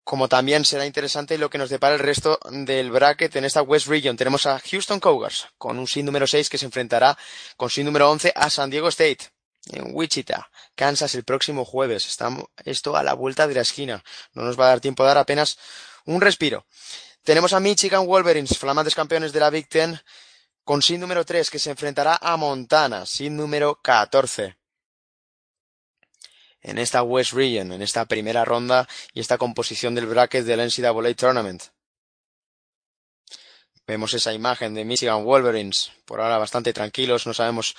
como también será interesante lo que nos depara el resto del bracket en esta West Region. Tenemos a Houston Cougars con un seed número 6 que se enfrentará con seed número 11 a San Diego State en Wichita, Kansas el próximo jueves. Estamos esto a la vuelta de la esquina. No nos va a dar tiempo de dar apenas un respiro. Tenemos a Michigan Wolverines, flamantes campeones de la Big Ten, con seed número 3 que se enfrentará a Montana, seed número 14 en esta West Region, en esta primera ronda y esta composición del bracket del NCAA Tournament. Vemos esa imagen de Michigan Wolverines, por ahora bastante tranquilos, no sabemos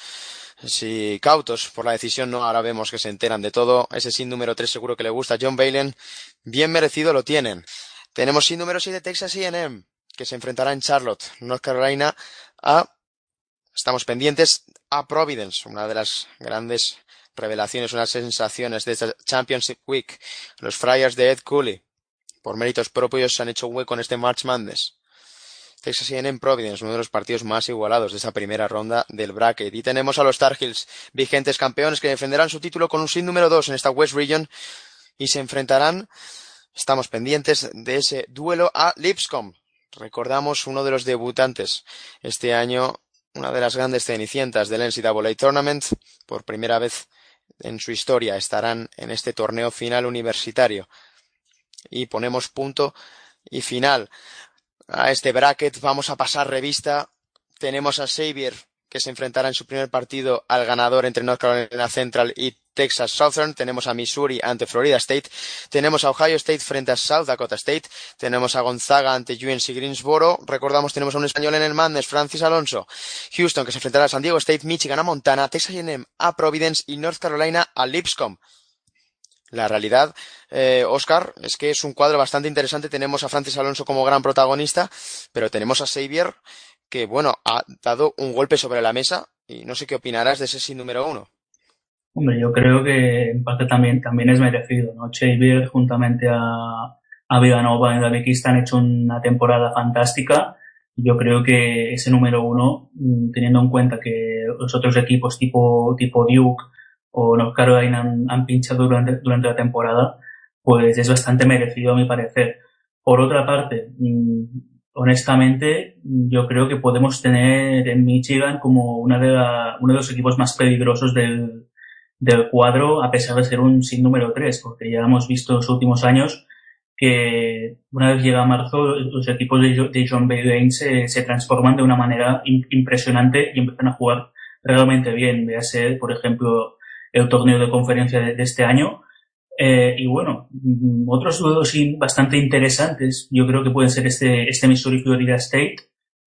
si cautos por la decisión, no, ahora vemos que se enteran de todo. Ese sin número 3 seguro que le gusta a John Balen, bien merecido lo tienen. Tenemos sin número 6 de Texas A&M, que se enfrentará en Charlotte, North Carolina, a, estamos pendientes, a Providence, una de las grandes revelaciones, unas sensaciones de esta Championship Week. Los Friars de Ed Cooley, por méritos propios, se han hecho hueco en este March Madness. Texas A&M Providence, uno de los partidos más igualados de esa primera ronda del bracket. Y tenemos a los Tar Heels, vigentes campeones, que defenderán su título con un sin número 2 en esta West Region y se enfrentarán, estamos pendientes de ese duelo a Lipscomb. Recordamos uno de los debutantes este año, una de las grandes cenicientas del NCAA Tournament, por primera vez en su historia estarán en este torneo final universitario. Y ponemos punto y final a este bracket. Vamos a pasar revista. Tenemos a Xavier que se enfrentará en su primer partido al ganador entre North Carolina Central y Texas Southern, tenemos a Missouri ante Florida State, tenemos a Ohio State frente a South Dakota State, tenemos a Gonzaga ante UNC Greensboro, recordamos tenemos a un español en el Madness, Francis Alonso, Houston que se enfrentará a San Diego State, Michigan a Montana, Texas A&M a Providence y North Carolina a Lipscomb. La realidad, eh, Oscar, es que es un cuadro bastante interesante. Tenemos a Francis Alonso como gran protagonista, pero tenemos a Xavier que, bueno, ha dado un golpe sobre la mesa y no sé qué opinarás de ese sin número uno. Hombre, yo creo que en parte también, también es merecido, ¿no? Xavier juntamente a, a Vivanova en Uzbekistán han hecho una temporada fantástica. Yo creo que ese número uno, mm, teniendo en cuenta que los otros equipos tipo, tipo Duke o North Carolina han, han pinchado durante, durante la temporada, pues es bastante merecido a mi parecer. Por otra parte, mm, honestamente, yo creo que podemos tener en Michigan como una de la, uno de los equipos más peligrosos del, del cuadro, a pesar de ser un sin número 3, porque ya hemos visto en los últimos años que una vez llega marzo, los equipos de, John Bain se, se, transforman de una manera impresionante y empiezan a jugar realmente bien. Véase, por ejemplo, el torneo de conferencia de, este año. Eh, y bueno, mm, otros duelos bastante interesantes, yo creo que pueden ser este, este Missouri Florida State,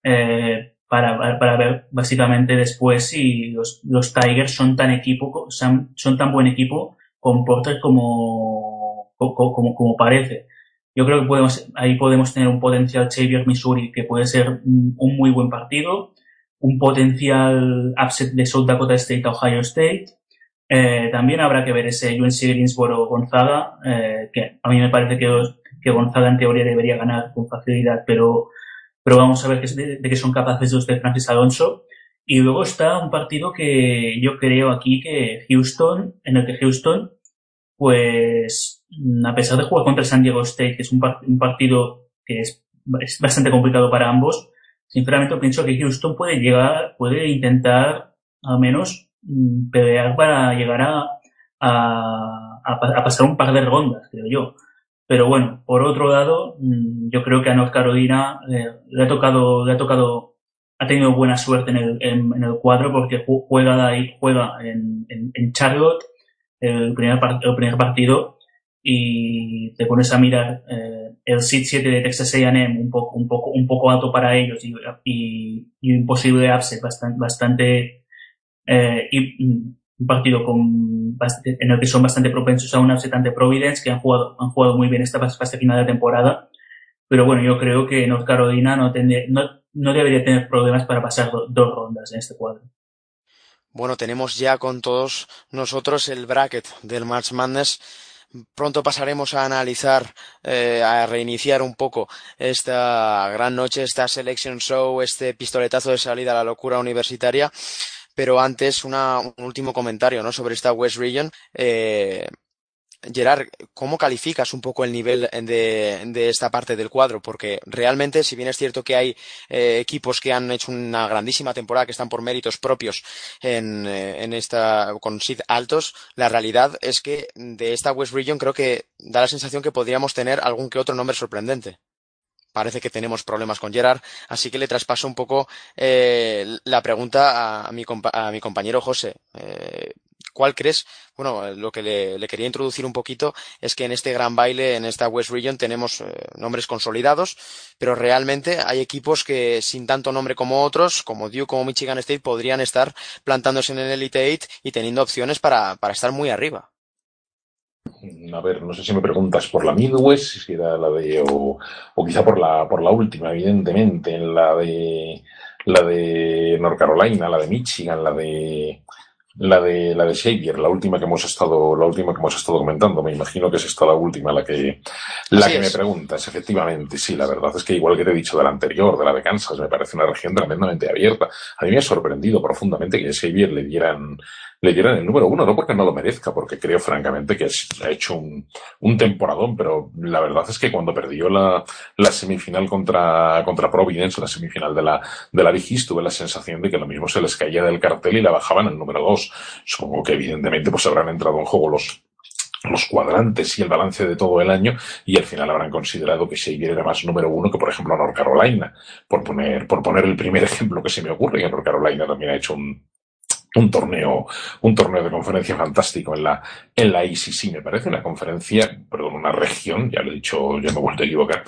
eh, para, para ver básicamente después si los, los Tigers son tan equipo, son, son tan buen equipo con Porter como, como, como, parece. Yo creo que podemos, ahí podemos tener un potencial Xavier Missouri que puede ser un, muy buen partido, un potencial upset de South Dakota State a Ohio State. Eh, también habrá que ver ese UNC Greensboro Gonzaga, eh, que a mí me parece que, que Gonzaga en teoría debería ganar con facilidad, pero pero vamos a ver de, de qué son capaces los de Francis Alonso. Y luego está un partido que yo creo aquí que Houston, en el que Houston, pues, a pesar de jugar contra San Diego State, que es un, un partido que es, es, bastante complicado para ambos, sinceramente pienso que Houston puede llegar, puede intentar al menos mm, pelear para llegar a, a, pasar un par de rondas, creo yo. Pero bueno, por otro lado, mm, yo creo que a North Carolina eh, le ha tocado, le ha tocado, ha tenido buena suerte en el, en, el cuadro porque juega ahí, juega en, en, Charlotte el primer, partido y te pones a mirar eh, el sit 7 de Texas A&M un poco, un poco, un poco alto para ellos y, y, y un posible upset bastante eh, y, mm, un partido con, en el que son bastante propensos a un upset Providence, que han jugado, han jugado muy bien esta fase final de temporada. Pero bueno, yo creo que North Carolina no, no, no debería tener problemas para pasar dos rondas en este cuadro. Bueno, tenemos ya con todos nosotros el bracket del March Madness. Pronto pasaremos a analizar, eh, a reiniciar un poco esta gran noche, esta selection show, este pistoletazo de salida a la locura universitaria. Pero antes, una, un último comentario ¿no? sobre esta West Region. Eh, Gerard, ¿cómo calificas un poco el nivel de, de, esta parte del cuadro? Porque realmente, si bien es cierto que hay eh, equipos que han hecho una grandísima temporada, que están por méritos propios en, eh, en esta, con SID altos, la realidad es que de esta West Region creo que da la sensación que podríamos tener algún que otro nombre sorprendente parece que tenemos problemas con Gerard, así que le traspaso un poco eh, la pregunta a mi, a mi compañero José. Eh, ¿Cuál crees? Bueno, lo que le, quería introducir un poquito es que en este gran baile, en esta West Region, tenemos eh, nombres consolidados, pero realmente hay equipos que sin tanto nombre como otros, como Duke, como Michigan State, podrían estar plantándose en el Elite Eight y teniendo opciones para, para estar muy arriba. A ver, no sé si me preguntas por la Midwest, si era la de, o, o quizá por la, por la última, evidentemente, en la de, la de North Carolina, la de Michigan, la de, la de la de Xavier, la última que hemos estado, la última que hemos estado comentando. Me imagino que es esta la última, la que, la que me preguntas. Efectivamente, sí, la verdad es que igual que te he dicho de la anterior, de la de Kansas, me parece una región tremendamente abierta. A mí me ha sorprendido profundamente que a Xavier le dieran le dieran el número uno, no porque no lo merezca, porque creo francamente que ha hecho un, un temporadón, pero la verdad es que cuando perdió la, la semifinal contra, contra Providence, la semifinal de la, de la Vigis, tuve la sensación de que lo mismo se les caía del cartel y la bajaban al número dos. Supongo que evidentemente pues habrán entrado en juego los, los cuadrantes y el balance de todo el año y al final habrán considerado que Xavier era más número uno que por ejemplo North Carolina por poner por poner el primer ejemplo que se me ocurre y North Carolina también ha hecho un, un torneo, un torneo de conferencia fantástico en la, en la ICC. Me parece una conferencia, perdón, una región, ya lo he dicho, ya me he vuelto a equivocar.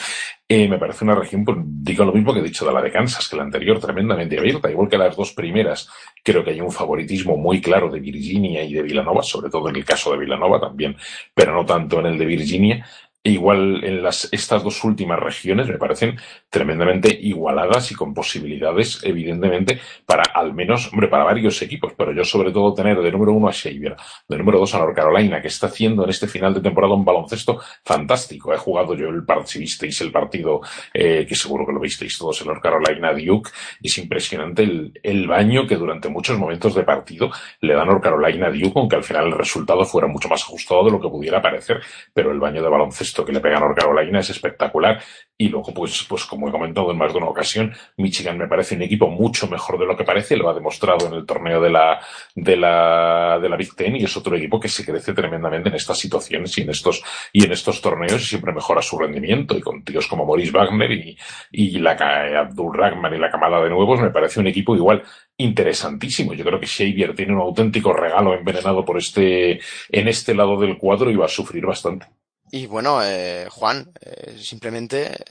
Eh, me parece una región, pues, digo lo mismo que he dicho de la de Kansas, que la anterior tremendamente abierta, igual que las dos primeras. Creo que hay un favoritismo muy claro de Virginia y de Villanova, sobre todo en el caso de Villanova también, pero no tanto en el de Virginia. Igual en las, estas dos últimas regiones me parecen tremendamente igualadas y con posibilidades, evidentemente, para al menos, hombre, para varios equipos, pero yo sobre todo tener de número uno a Xavier, de número dos a North Carolina, que está haciendo en este final de temporada un baloncesto fantástico. He jugado yo el partido, si visteis el partido, eh, que seguro que lo visteis todos, en North Carolina Duke, es impresionante el, el baño que durante muchos momentos de partido le da North Carolina Duke, aunque al final el resultado fuera mucho más ajustado de lo que pudiera parecer, pero el baño de baloncesto esto que le pega a Carolina es espectacular. Y luego, pues, pues como he comentado en más de una ocasión, Michigan me parece un equipo mucho mejor de lo que parece, lo ha demostrado en el torneo de la, de la, de la Big Ten y es otro equipo que se crece tremendamente en estas situaciones y en estos, y en estos torneos y siempre mejora su rendimiento. Y con tíos como Maurice Wagner y, y la, Abdul Ragman y la camada de nuevos, me parece un equipo igual interesantísimo. Yo creo que Xavier tiene un auténtico regalo envenenado por este, en este lado del cuadro y va a sufrir bastante. Y bueno, eh, Juan, eh, simplemente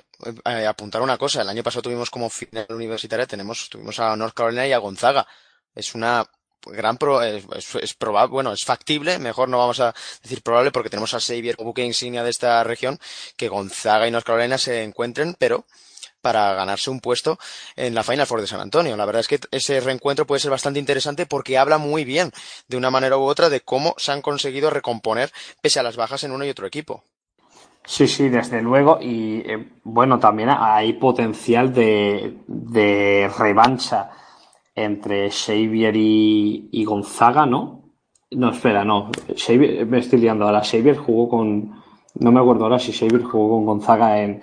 eh, apuntar una cosa. El año pasado tuvimos como final universitaria, tenemos, tuvimos a North Carolina y a Gonzaga. Es una gran pro, es, probable, bueno, es factible, mejor no vamos a decir probable porque tenemos a Xavier buque insignia de esta región, que Gonzaga y North Carolina se encuentren, pero para ganarse un puesto en la Final Four de San Antonio. La verdad es que ese reencuentro puede ser bastante interesante porque habla muy bien, de una manera u otra, de cómo se han conseguido recomponer pese a las bajas en uno y otro equipo. Sí, sí, desde luego. Y eh, bueno, también hay potencial de, de revancha entre Xavier y, Gonzaga, ¿no? No, espera, no. Xavier, me estoy liando ahora. Xavier jugó con. No me acuerdo ahora si Xavier jugó con Gonzaga en,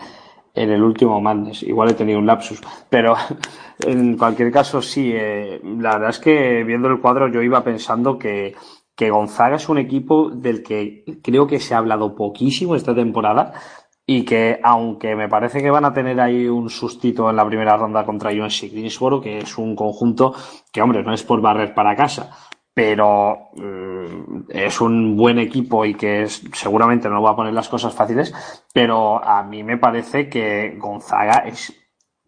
en el último Madness. Igual he tenido un lapsus. Pero en cualquier caso, sí. Eh, la verdad es que viendo el cuadro yo iba pensando que que Gonzaga es un equipo del que creo que se ha hablado poquísimo esta temporada y que aunque me parece que van a tener ahí un sustito en la primera ronda contra UNC Greensboro, que es un conjunto que, hombre, no es por barrer para casa, pero mm, es un buen equipo y que seguramente no va a poner las cosas fáciles, pero a mí me parece que Gonzaga es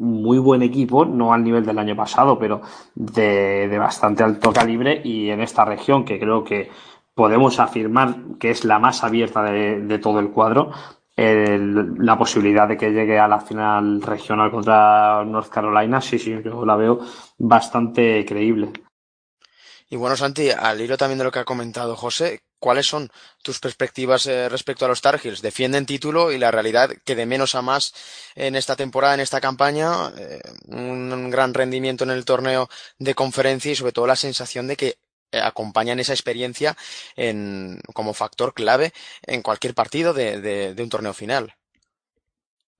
muy buen equipo, no al nivel del año pasado, pero de, bastante alto calibre y en esta región que creo que podemos afirmar que es la más abierta de, todo el cuadro, la posibilidad de que llegue a la final regional contra North Carolina, sí, sí, yo la veo bastante creíble. Y bueno, Santi, al hilo también de lo que ha comentado José, ¿cuáles son tus perspectivas eh, respecto a los Tar Heels? Defienden título y la realidad que de menos a más en esta temporada, en esta campaña, eh, un gran rendimiento en el torneo de conferencia y sobre todo la sensación de que eh, acompañan esa experiencia en, como factor clave en cualquier partido de, un torneo final.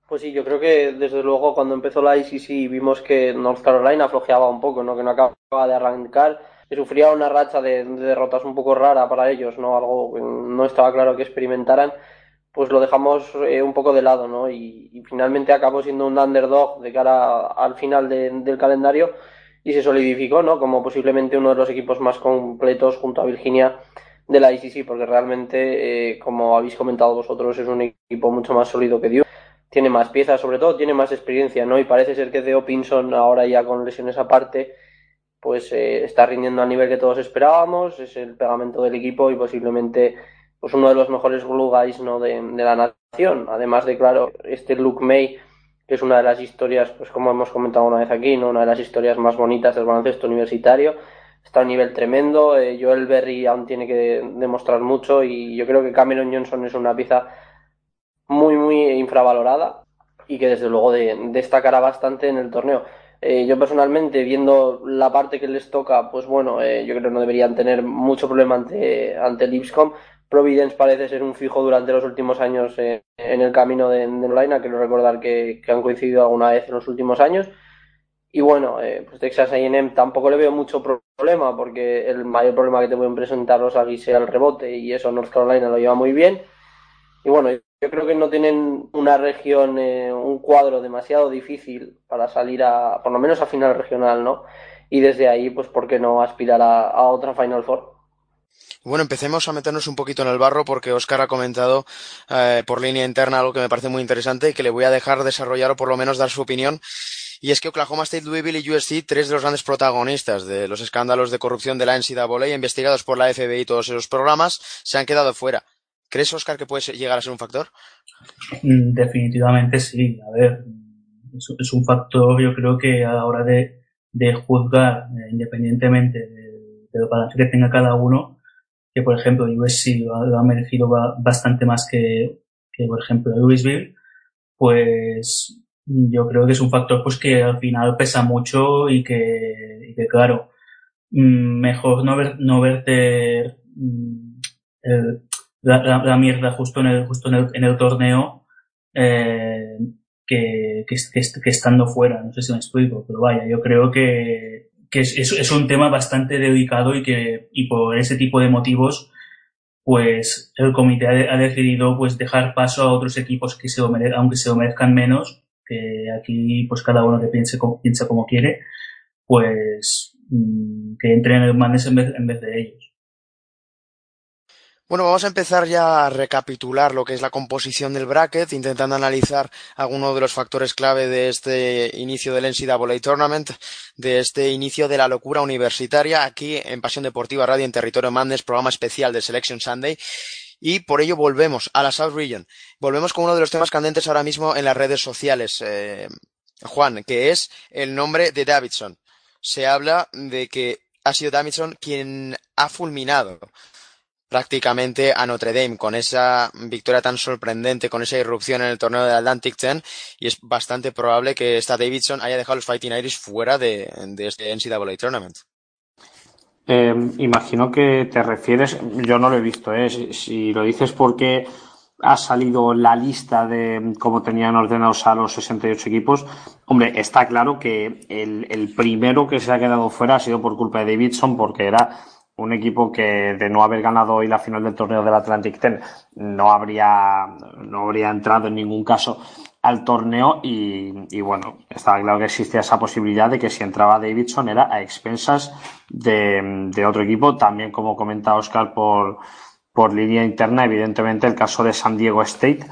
Pues sí, yo creo que desde luego cuando empezó la ICC vimos que North Carolina flojeaba un poco, ¿no? que no acababa de arrancar que sufría una racha de, derrotas un poco rara para ellos, ¿no? Algo no estaba claro que experimentaran, pues lo dejamos eh, un poco de lado, ¿no? Y, finalmente acabó siendo un underdog de cara al final del calendario y se solidificó, ¿no? Como posiblemente uno de los equipos más completos junto a Virginia de la ICC, porque realmente, eh, como habéis comentado vosotros, es un equipo mucho más sólido que Dios. Tiene más piezas, sobre todo tiene más experiencia, ¿no? Y parece ser que Theo Pinson, ahora ya con lesiones aparte, pues eh, está rindiendo al nivel que todos esperábamos, es el pegamento del equipo y posiblemente pues uno de los mejores blue guys ¿no? de, la nación. Además de, claro, este Luke May, que es una de las historias, pues como hemos comentado una vez aquí, ¿no? una de las historias más bonitas del baloncesto universitario, está a un nivel tremendo. Eh, Joel Berry aún tiene que demostrar mucho y yo creo que Cameron Johnson es una pieza muy, muy infravalorada y que desde luego destacará bastante en el torneo. Eh, yo personalmente, viendo la parte que les toca, pues bueno, eh, yo creo que no deberían tener mucho problema ante, ante Lipscomb. Providence parece ser un fijo durante los últimos años en el camino de, de Quiero recordar que, han coincidido alguna vez en los últimos años. Y bueno, eh, pues Texas A&M tampoco le veo mucho problema porque el mayor problema que te pueden presentar los Aggies sea el rebote y eso North Carolina lo lleva muy bien. Y bueno, yo creo que no tienen una región, eh, un cuadro demasiado difícil para salir a, por lo menos a final regional, ¿no? Y desde ahí, pues, ¿por qué no aspirar a, otra Final Four? Bueno, empecemos a meternos un poquito en el barro porque Oscar ha comentado eh, por línea interna algo que me parece muy interesante y que le voy a dejar desarrollar o por lo menos dar su opinión y es que Oklahoma State, Louisville y USC, tres de los grandes protagonistas de los escándalos de corrupción de la NCAA investigados por la FBI y todos esos programas, se han quedado fuera. ¿Crees, Oscar, que puede llegar a ser un factor? Mm, definitivamente sí. A ver, es, un factor, yo creo que a la hora de, juzgar, eh, independientemente de, lo que tenga cada uno, que por ejemplo USC lo ha, merecido bastante más que, que por ejemplo Louisville, pues yo creo que es un factor pues que al final pesa mucho y que, claro, mm, mejor no, ver, no verte mm, la, mierda justo en el, justo en el, torneo eh, que, que, estando fuera. No sé si me explico, pero vaya, yo creo que, que es, es, un tema bastante delicado y que y por ese tipo de motivos pues el comité ha, decidido pues dejar paso a otros equipos que se aunque se lo merezcan menos que aquí pues cada uno que piense como, piensa como quiere, pues mm, que entren en el Mandes en vez, en vez de ellos. Bueno, vamos a empezar ya a recapitular lo que es la composición del bracket, intentando analizar algunos de los factores clave de este inicio del NCAA Tournament, de este inicio de la locura universitaria, aquí en Pasión Deportiva Radio en Territorio Mandes, programa especial de Selection Sunday y por ello volvemos a la South Region. Volvemos con uno de los temas candentes ahora mismo en las redes sociales, eh, Juan, que es el nombre de Davidson. Se habla de que ha sido Davidson quien ha fulminado prácticamente a Notre Dame con esa victoria tan sorprendente, con esa irrupción en el torneo del Atlantic 10 y es bastante probable que esta Davidson haya dejado los Fighting Irish fuera de, de este NCAA Tournament. Eh, imagino que te refieres, yo no lo he visto, ¿eh? si, lo dices porque ha salido la lista de cómo tenían ordenados a los 68 equipos, hombre, está claro que el primero que se ha quedado fuera ha sido por culpa de Davidson porque era un equipo que de no haber ganado hoy la final del torneo del Atlantic Ten no habría, no habría entrado en ningún caso al torneo y, bueno, estaba claro que existía esa posibilidad de que si entraba Davidson era a expensas de, otro equipo, también como comenta Oscar por, por línea interna, evidentemente el caso de San Diego State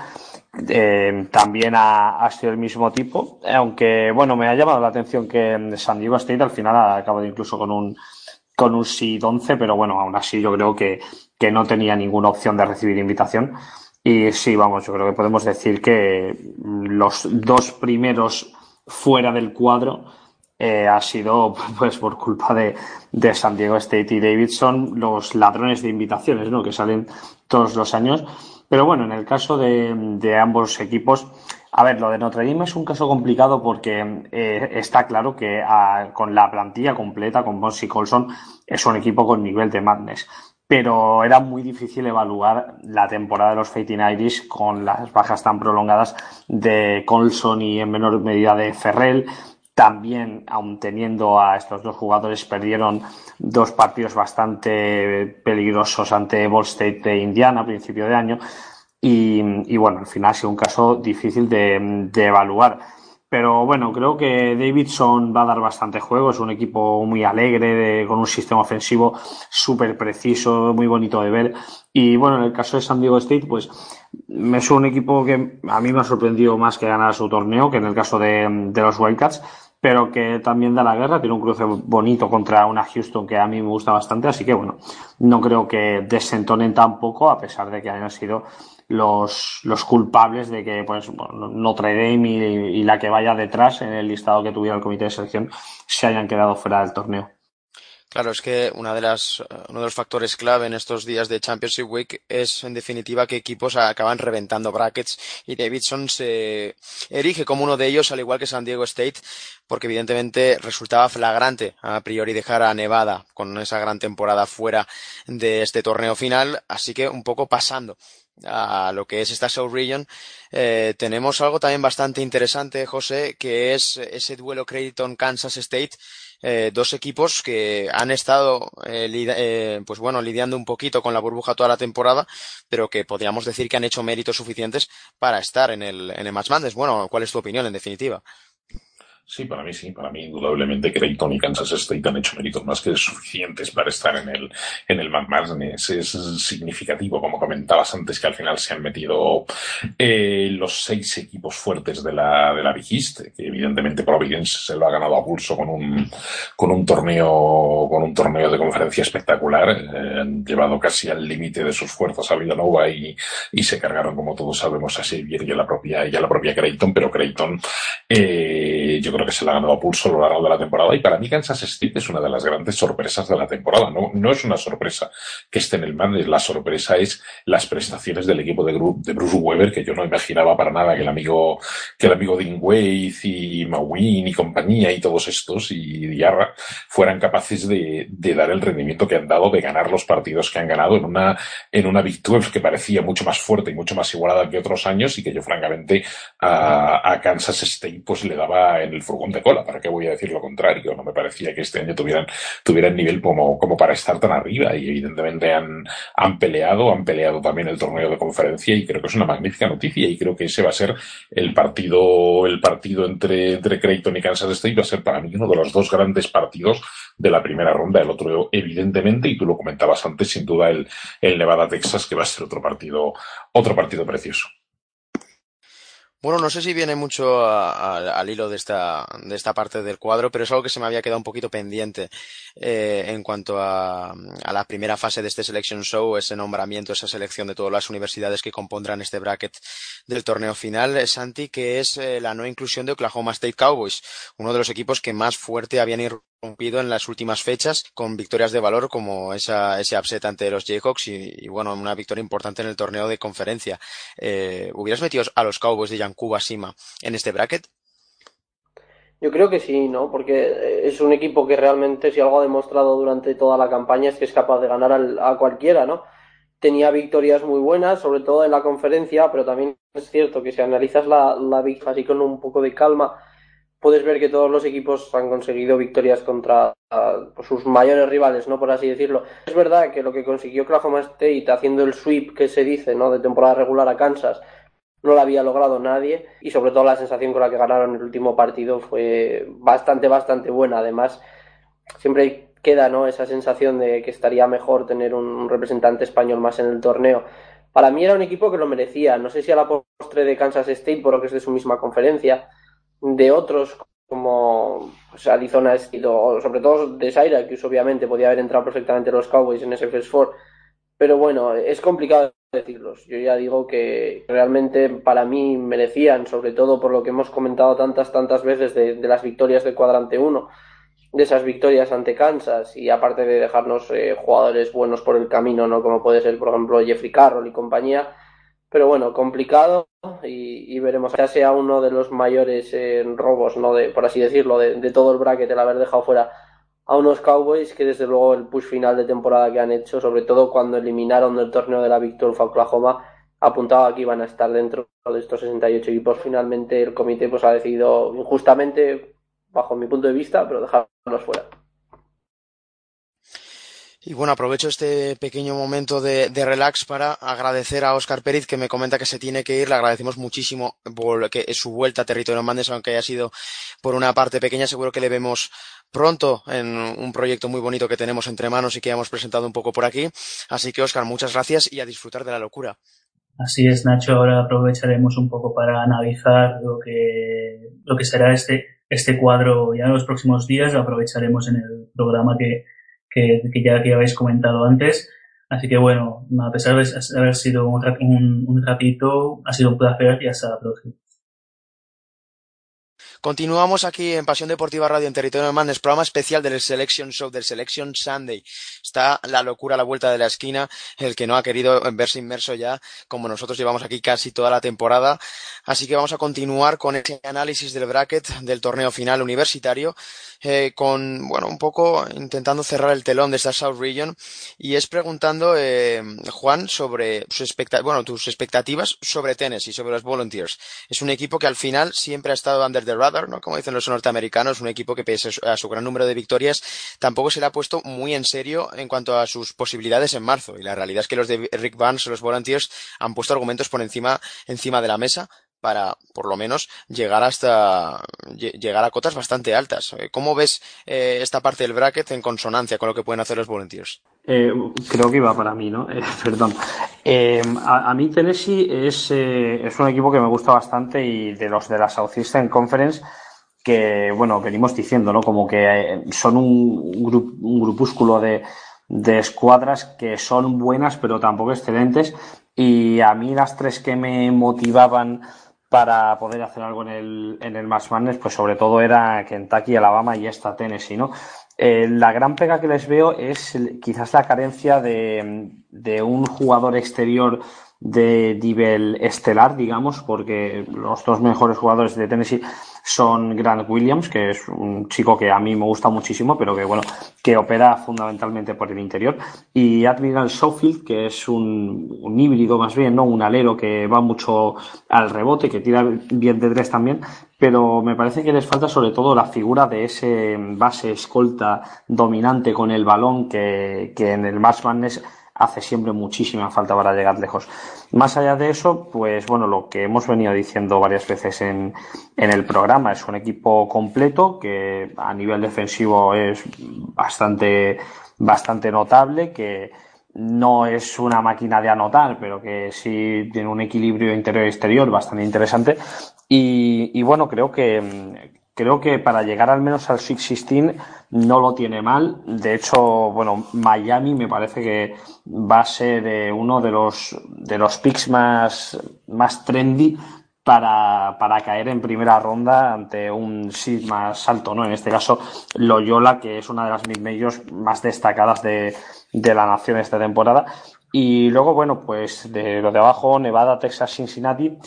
eh, también ha, sido el mismo tipo, aunque bueno, me ha llamado la atención que San Diego State al final ha acabado incluso con un con un SID 11, pero bueno, aún así yo creo que, que no tenía ninguna opción de recibir invitación. Y sí, vamos, yo creo que podemos decir que los dos primeros fuera del cuadro eh, ha sido pues por culpa de, de, San Diego State y Davidson los ladrones de invitaciones, ¿no? Que salen todos los años. Pero bueno, en el caso de, de ambos equipos, a ver, lo de Notre Dame es un caso complicado porque eh, está claro que ah, con la plantilla completa, con Bonsi Colson, es un equipo con nivel de madness pero era muy difícil evaluar la temporada de los Fighting Irish con las bajas tan prolongadas de Colson y en menor medida de Ferrell. También, aun teniendo a estos dos jugadores, perdieron dos partidos bastante peligrosos ante Ball State de Indiana a principio de año. Y, bueno, al final ha sido un caso difícil de evaluar. Pero bueno, creo que Davidson va a dar bastante juego. Es un equipo muy alegre, con un sistema ofensivo súper preciso, muy bonito de ver. Y bueno, en el caso de San Diego State, pues es un equipo que a mí me ha sorprendido más que ganar su torneo, que en el caso de, de los Wildcats, pero que también da la guerra. Tiene un cruce bonito contra una Houston que a mí me gusta bastante. Así que bueno, no creo que desentonen tampoco, a pesar de que hayan sido los, los culpables de que pues Notre Dame y, y, la que vaya detrás en el listado que tuviera el comité de selección se hayan quedado fuera del torneo. Claro, es que una de las, uno de los factores clave en estos días de Championship Week es, en definitiva, que equipos acaban reventando brackets y Davidson se erige como uno de ellos, al igual que San Diego State, porque evidentemente resultaba flagrante a priori dejar a Nevada con esa gran temporada fuera de este torneo final, así que un poco pasando a lo que es esta South Region, eh, tenemos algo también bastante interesante, José, que es ese duelo Creighton-Kansas State, eh, dos equipos que han estado eh, eh, pues bueno, lidiando un poquito con la burbuja toda la temporada, pero que podríamos decir que han hecho méritos suficientes para estar en el, en el Match Madness. Bueno, ¿cuál es tu opinión en definitiva? Sí, para mí sí, para mí indudablemente Creighton y Kansas State han hecho méritos más que suficientes para estar en el, en el Mad Madness. Es significativo, como comentabas antes, que al final se han metido eh, los seis equipos fuertes de la, de la Big que evidentemente Providence se lo ha ganado a pulso con un, con un torneo, con un torneo de conferencia espectacular. Eh, han llevado casi al límite de sus fuerzas a Villanova y, y se cargaron, como todos sabemos, a Xavier y a la propia, y a la propia Creighton, pero Creighton, eh, yo creo que se la ha ganado a pulso a lo largo de la temporada. Y para mí Kansas State es una de las grandes sorpresas de la temporada. No, no es una sorpresa que esté en el Madness. La sorpresa es las prestaciones del equipo de, de Bruce Weber, que yo no imaginaba para nada que el amigo, que el amigo Wade y Mawin y compañía y todos estos y Diarra fueran capaces de, de, dar el rendimiento que han dado, de ganar los partidos que han ganado en una, en una 12 que parecía mucho más fuerte y mucho más igualada que otros años y que yo francamente a, a Kansas State pues le daba en el furgón de cola, ¿para qué voy a decir lo contrario? No me parecía que este año tuvieran, tuvieran nivel como, como para estar tan arriba y evidentemente han, han peleado, han peleado también el torneo de conferencia y creo que es una magnífica noticia y creo que ese va a ser el partido, el partido entre, entre Creighton y Kansas State va a ser para mí uno de los dos grandes partidos de la primera ronda. El otro, evidentemente, y tú lo comentabas antes, sin duda el, el Nevada-Texas, que va a ser otro partido, otro partido precioso. Bueno, no sé si viene mucho a, al hilo de esta, de esta parte del cuadro, pero es algo que se me había quedado un poquito pendiente eh, en cuanto a, a, la primera fase de este Selection Show, ese nombramiento, esa selección de todas las universidades que compondrán este bracket del torneo final, Santi, que es eh, la no inclusión de Oklahoma State Cowboys, uno de los equipos que más fuerte habían rompido en las últimas fechas con victorias de valor como esa, ese upset ante los Jayhawks y, bueno, una victoria importante en el torneo de conferencia. Eh, ¿Hubieras metido a los Cowboys de Yankuba Sima en este bracket? Yo creo que sí, ¿no? Porque es un equipo que realmente, si algo ha demostrado durante toda la campaña, es que es capaz de ganar al, a cualquiera, ¿no? Tenía victorias muy buenas, sobre todo en la conferencia, pero también es cierto que si analizas la, la así con un poco de calma, puedes ver que todos los equipos han conseguido victorias contra uh, sus mayores rivales, ¿no? Por así decirlo. Es verdad que lo que consiguió Oklahoma State haciendo el sweep que se dice, ¿no? De temporada regular a Kansas, no lo había logrado nadie y sobre todo la sensación con la que ganaron el último partido fue bastante, bastante buena. Además, siempre queda, ¿no? Esa sensación de que estaría mejor tener un representante español más en el torneo. Para mí era un equipo que lo merecía. No sé si a la postre de Kansas State, por lo que es de su misma conferencia, de otros como pues, Arizona o sobre todo de Syracuse, obviamente, podía haber entrado perfectamente los Cowboys en ese First Four, pero bueno, es complicado decirlos. Yo ya digo que realmente para mí merecían, sobre todo por lo que hemos comentado tantas, tantas veces de, de las victorias del cuadrante 1, de esas victorias ante Kansas y aparte de dejarnos eh, jugadores buenos por el camino, ¿no? Como puede ser, por ejemplo, Jeffrey Carroll y compañía, pero bueno, complicado y, veremos. Ya sea uno de los mayores eh, robos, ¿no? De, por así decirlo, de, de, todo el bracket, el haber dejado fuera a unos Cowboys que desde luego el push final de temporada que han hecho, sobre todo cuando eliminaron del torneo de la Victor Oklahoma, apuntaba que iban a estar dentro de estos 68 equipos. Finalmente el comité pues ha decidido injustamente, bajo mi punto de vista, pero dejarlos fuera. Y bueno, aprovecho este pequeño momento de, relax para agradecer a Oscar Pérez que me comenta que se tiene que ir. Le agradecemos muchísimo que su vuelta a territorio Mandes, aunque haya sido por una parte pequeña. Seguro que le vemos pronto en un proyecto muy bonito que tenemos entre manos y que hemos presentado un poco por aquí. Así que, Oscar, muchas gracias y a disfrutar de la locura. Así es, Nacho. Ahora aprovecharemos un poco para analizar lo que, lo que será este, este cuadro ya en los próximos días. Lo aprovecharemos en el programa que, que, que, ya, que habéis comentado antes. Así que bueno, a pesar de haber sido un, un, un ratito, ha sido un placer y hasta la próxima. Continuamos aquí en Pasión Deportiva Radio en Territorio de Madness, programa especial del Selection Show, del Selection Sunday. Está la locura a la vuelta de la esquina, el que no ha querido verse inmerso ya, como nosotros llevamos aquí casi toda la temporada. Así que vamos a continuar con este análisis del bracket del torneo final universitario, eh, con, bueno, un poco intentando cerrar el telón de esta South Region. Y es preguntando, eh, Juan, sobre sus bueno, tus expectativas sobre Tennessee, sobre los Volunteers. Es un equipo que al final siempre ha estado under the radar, ¿no? Como dicen los norteamericanos, un equipo que pese a su gran número de victorias, tampoco se le ha puesto muy en serio en cuanto a sus posibilidades en marzo. Y la realidad es que los de Rick Barnes, los Volunteers, han puesto argumentos por encima, encima de la mesa para, por lo menos, llegar hasta llegar a cotas bastante altas. Eh, ¿Cómo ves eh, esta parte del bracket en consonancia con lo que pueden hacer los Volunteers? Eh, creo que iba para mí, ¿no? perdón. A, mí Tennessee es, es un equipo que me gusta bastante y de los de la Southeastern Conference que, bueno, venimos diciendo, ¿no? Como que son un, un grupúsculo de, de escuadras que son buenas pero tampoco excelentes y a mí las tres que me motivaban para poder hacer algo en el, en el Mass Madness, pues sobre todo era Kentucky, Alabama y esta Tennessee, ¿no? Eh, la gran pega que les veo es quizás la carencia de, de un jugador exterior de nivel estelar, digamos, porque los dos mejores jugadores de Tennessee son Grant Williams, que es un chico que a mí me gusta muchísimo, pero que bueno, que opera fundamentalmente por el interior, y Admiral Schofield, que es un, híbrido más bien, ¿no? Un alero que va mucho al rebote, que tira bien de tres también, pero me parece que les falta sobre todo la figura de ese base escolta dominante con el balón que, que en el March Madness hace siempre muchísima falta para llegar lejos. Más allá de eso, pues bueno, lo que hemos venido diciendo varias veces en, en el programa es un equipo completo que a nivel defensivo es bastante, bastante notable, que no es una máquina de anotar, pero que sí tiene un equilibrio interior-exterior bastante interesante. Y, bueno, creo que, creo que para llegar al menos al Six 16 no lo tiene mal. De hecho, bueno, Miami me parece que va a ser eh, uno de los, de los picks más, más trendy para, para caer en primera ronda ante un seed más alto, ¿no? En este caso, Loyola, que es una de las mid más destacadas de, de la nación esta temporada. Y luego, bueno, pues de lo de abajo, Nevada, Texas, Cincinnati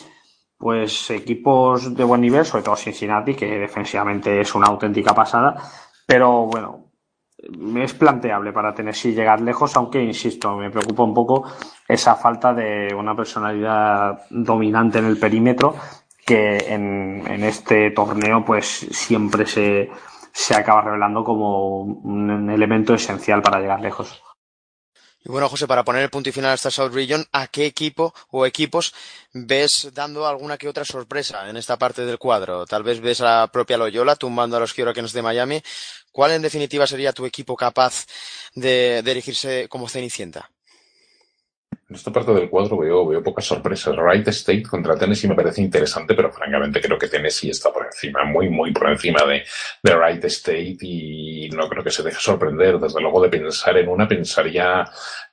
pues equipos de buen nivel, sobre todo Cincinnati, que defensivamente es una auténtica pasada, pero bueno, es planteable para Tennessee llegar lejos, aunque insisto, me preocupa un poco esa falta de una personalidad dominante en el perímetro que en, en este torneo pues siempre se, se acaba revelando como un elemento esencial para llegar lejos. Y bueno, José, para poner el punto y final a esta South Region, ¿a qué equipo o equipos ves dando alguna que otra sorpresa en esta parte del cuadro? Tal vez ves a la propia Loyola tumbando a los Hurricanes de Miami. ¿Cuál en definitiva sería tu equipo capaz de, de erigirse como Cenicienta? En esta parte del cuadro veo, veo pocas sorpresas. Wright State contra Tennessee me parece interesante, pero francamente creo que Tennessee está por encima, muy, muy por encima de, de Wright State y no creo que se deje sorprender. Desde luego de pensar en una, pensaría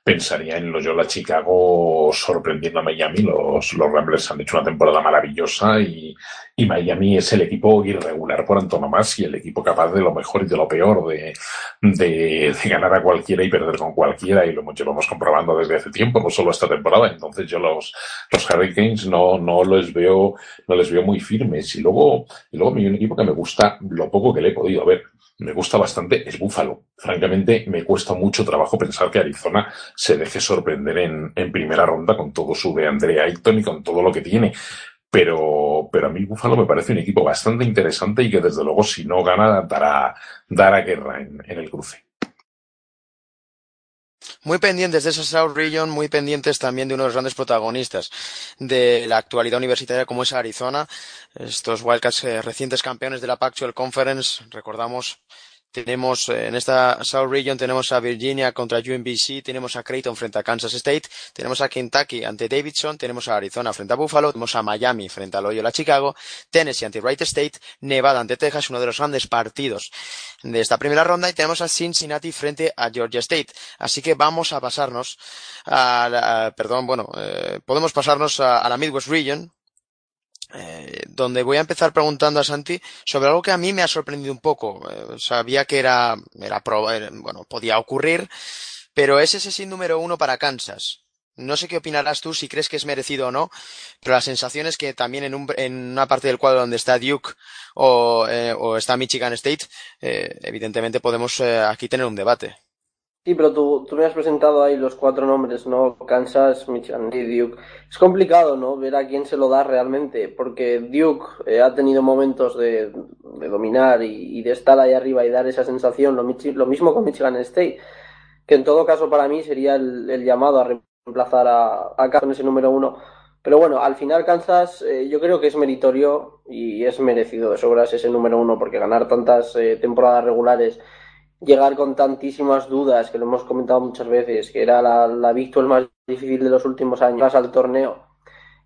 pensaría en Loyola Chicago sorprendiendo a Miami. Los, los Ramblers han hecho una temporada maravillosa y, y Miami es el equipo irregular por antonomasia, el equipo capaz de lo mejor y de lo peor, de, de, ganar a cualquiera y perder con cualquiera, y lo llevamos comprobando desde hace tiempo, no solo esta temporada. Entonces yo los, los Hurricanes no, no les veo, no les veo muy firmes. Y luego, y luego hay un equipo que me gusta lo poco que le he podido ver me gusta bastante es Búfalo. Francamente, me cuesta mucho trabajo pensar que Arizona se deje sorprender en, en primera ronda con todo su de Andrea Ayton y con todo lo que tiene. Pero, pero a mí Búfalo me parece un equipo bastante interesante y que desde luego si no gana dará, dará guerra en, en el cruce. Muy pendientes de esa South Region, muy pendientes también de uno de los grandes protagonistas de la actualidad universitaria como es Arizona. Estos Wildcats eh, recientes campeones de la Pac-12 Conference, recordamos tenemos eh, en esta South Region tenemos a Virginia contra UNBC, tenemos a Creighton frente a Kansas State, tenemos a Kentucky ante Davidson, tenemos a Arizona frente a Buffalo, tenemos a Miami frente a Loyola Chicago, Tennessee ante Wright State, Nevada ante Texas, uno de los grandes partidos de esta primera ronda y tenemos a Cincinnati frente a Georgia State. Así que vamos a pasarnos a, la, perdón, bueno, eh, podemos pasarnos a, a la Midwest Region eh, donde voy a empezar preguntando a Santi sobre algo que a mí me ha sorprendido un poco. Eh, sabía que era, era, bueno, podía ocurrir, pero es ese sin número uno para Kansas. No sé qué opinarás tú, si crees que es merecido o no, pero la sensación es que también en, un, en una parte del cuadro donde está Duke o, eh, o está Michigan State, evidentemente podemos aquí tener un debate. Sí, pero tú, tú me has presentado ahí los cuatro nombres, ¿no? Kansas, Michigan y Duke. Es complicado, ¿no? Ver a quién se lo da realmente, porque Duke eh, ha tenido momentos de, de dominar y, de estar ahí arriba y dar esa sensación, lo, lo, mismo con Michigan State, que en todo caso para mí sería el, llamado a reemplazar a, a Kansas en ese número uno. Pero bueno, al final Kansas eh, yo creo que es meritorio y es merecido de sobras ese número uno, porque ganar tantas eh, temporadas regulares llegar con tantísimas dudas, que lo hemos comentado muchas veces, que era la, la victoria más difícil de los últimos años al torneo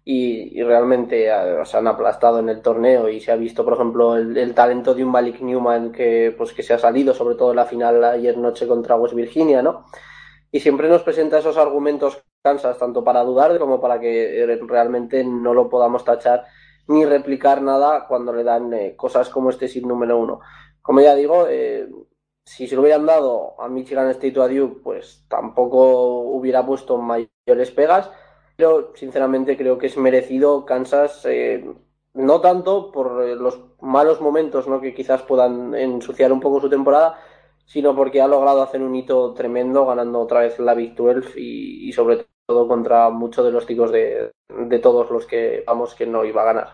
y, realmente eh, se han aplastado en el torneo y se ha visto, por ejemplo, el, talento de un Malik Newman que, pues, que se ha salido, sobre todo en la final ayer noche contra West Virginia, ¿no? Y siempre nos presenta esos argumentos Kansas, tanto para dudar como para que realmente no lo podamos tachar ni replicar nada cuando le dan eh, cosas como este sin número uno. Como ya digo, eh, si se lo hubieran dado a Michigan State o a Duke, pues tampoco hubiera puesto mayores pegas. Pero sinceramente creo que es merecido Kansas, eh, no tanto por eh, los malos momentos ¿no? que quizás puedan ensuciar un poco su temporada, sino porque ha logrado hacer un hito tremendo ganando otra vez la Big 12 y, sobre todo contra muchos de los chicos de, de todos los que vamos que no iba a ganar.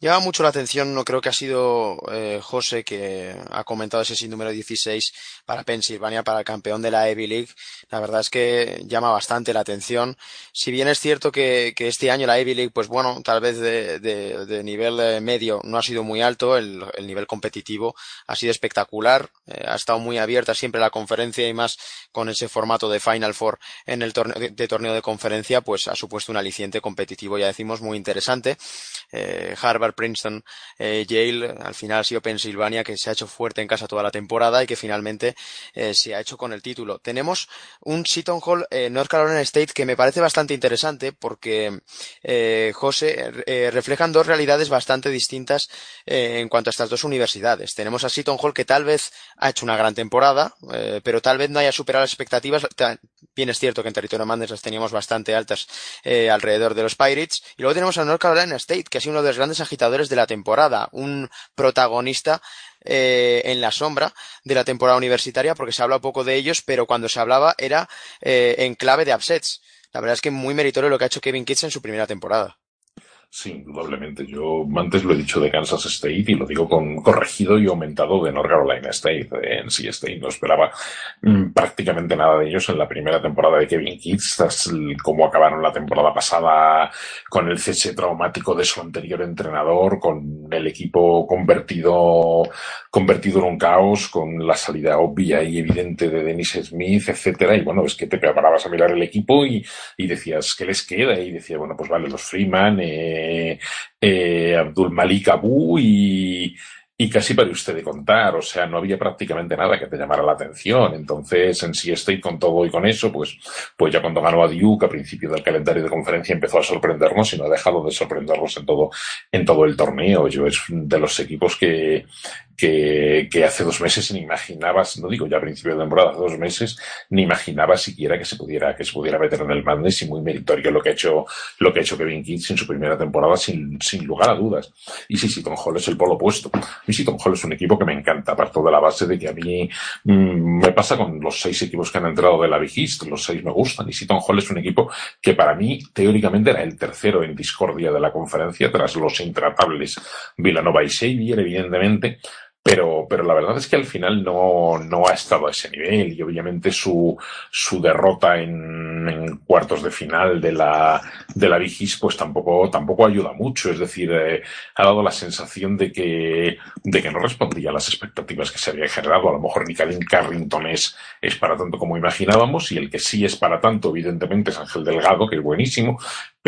Llama mucho la atención, no creo que ha sido eh, José que ha comentado ese número 16 para Pensilvania, para el campeón de la Ivy League. La verdad es que llama bastante la atención. Si bien es cierto que, este año la Ivy League, pues bueno, tal vez de, nivel eh, medio no ha sido muy alto, el, el nivel competitivo ha sido espectacular, eh, ha estado muy abierta siempre la conferencia y más con ese formato de Final Four en el torneo de, torneo de conferencia, pues ha supuesto un aliciente competitivo, ya decimos, muy interesante. Harvard Princeton, eh, Yale, al final ha sido Pensilvania que se ha hecho fuerte en casa toda la temporada y que finalmente eh, se ha hecho con el título. Tenemos un Seton Hall eh, North Carolina State que me parece bastante interesante porque José reflejan dos realidades bastante distintas en cuanto a estas dos universidades. Tenemos a Seton Hall que tal vez ha hecho una gran temporada, pero tal vez no haya superado las expectativas. Bien es cierto que en territorio Mandes las teníamos bastante altas alrededor de los Pirates. Y luego tenemos a North Carolina State, que ha sido uno de los grandes agitadores de la temporada, un protagonista eh, en la sombra de la temporada universitaria, porque se habla poco de ellos, pero cuando se hablaba era eh, en clave de upsets. La verdad es que muy meritorio lo que ha hecho Kevin Kitts en su primera temporada. Sí, indudablemente. Yo antes lo he dicho de Kansas State y lo digo con corregido y aumentado de North Carolina State. En sí State no esperaba mm, prácticamente nada de ellos en la primera temporada de Kevin Keats, como acabaron la temporada pasada con el cese traumático de su anterior entrenador, con el equipo convertido, convertido en un caos, con la salida obvia y evidente de Dennis Smith, etcétera. Y bueno, es que te preparabas a mirar el equipo y, y decías, ¿qué les queda? Y decía, bueno, pues vale, los Freeman, eh, eh, Abdul Malik Abu y, y casi para usted de contar, o sea, no había prácticamente nada que te llamara la atención. Entonces, en sí estoy con todo y con eso, pues, pues ya cuando ganó a Duke a principio del calendario de conferencia empezó a sorprendernos y no ha dejado de sorprendernos en todo, en todo el torneo. Yo es de los equipos que, que, que, hace dos meses ni imaginabas, no digo ya a principio de temporada, hace dos meses, ni imaginaba siquiera que se pudiera, que se pudiera meter en el Madness y muy meritorio lo que ha hecho, lo que ha hecho Kevin Kidd en su primera temporada sin, sin lugar a dudas. Y sí, Tom Hall es el polo opuesto. Y sí, Tom Hall es un equipo que me encanta, aparte de la base de que a mí mmm, me pasa con los seis equipos que han entrado de la Big los seis me gustan. Y sí, Tom Hall es un equipo que para mí teóricamente era el tercero en discordia de la conferencia tras los intratables Villanova y Xavier, evidentemente pero, pero la verdad es que al final no, no ha estado a ese nivel y obviamente su, su derrota en, cuartos de final de la, de la Vigis pues tampoco, tampoco ayuda mucho. Es decir, eh, ha dado la sensación de que, de que no respondía a las expectativas que se había generado. A lo mejor Nicalín Carrington es, es para tanto como imaginábamos y el que sí es para tanto, evidentemente, es Ángel Delgado, que es buenísimo,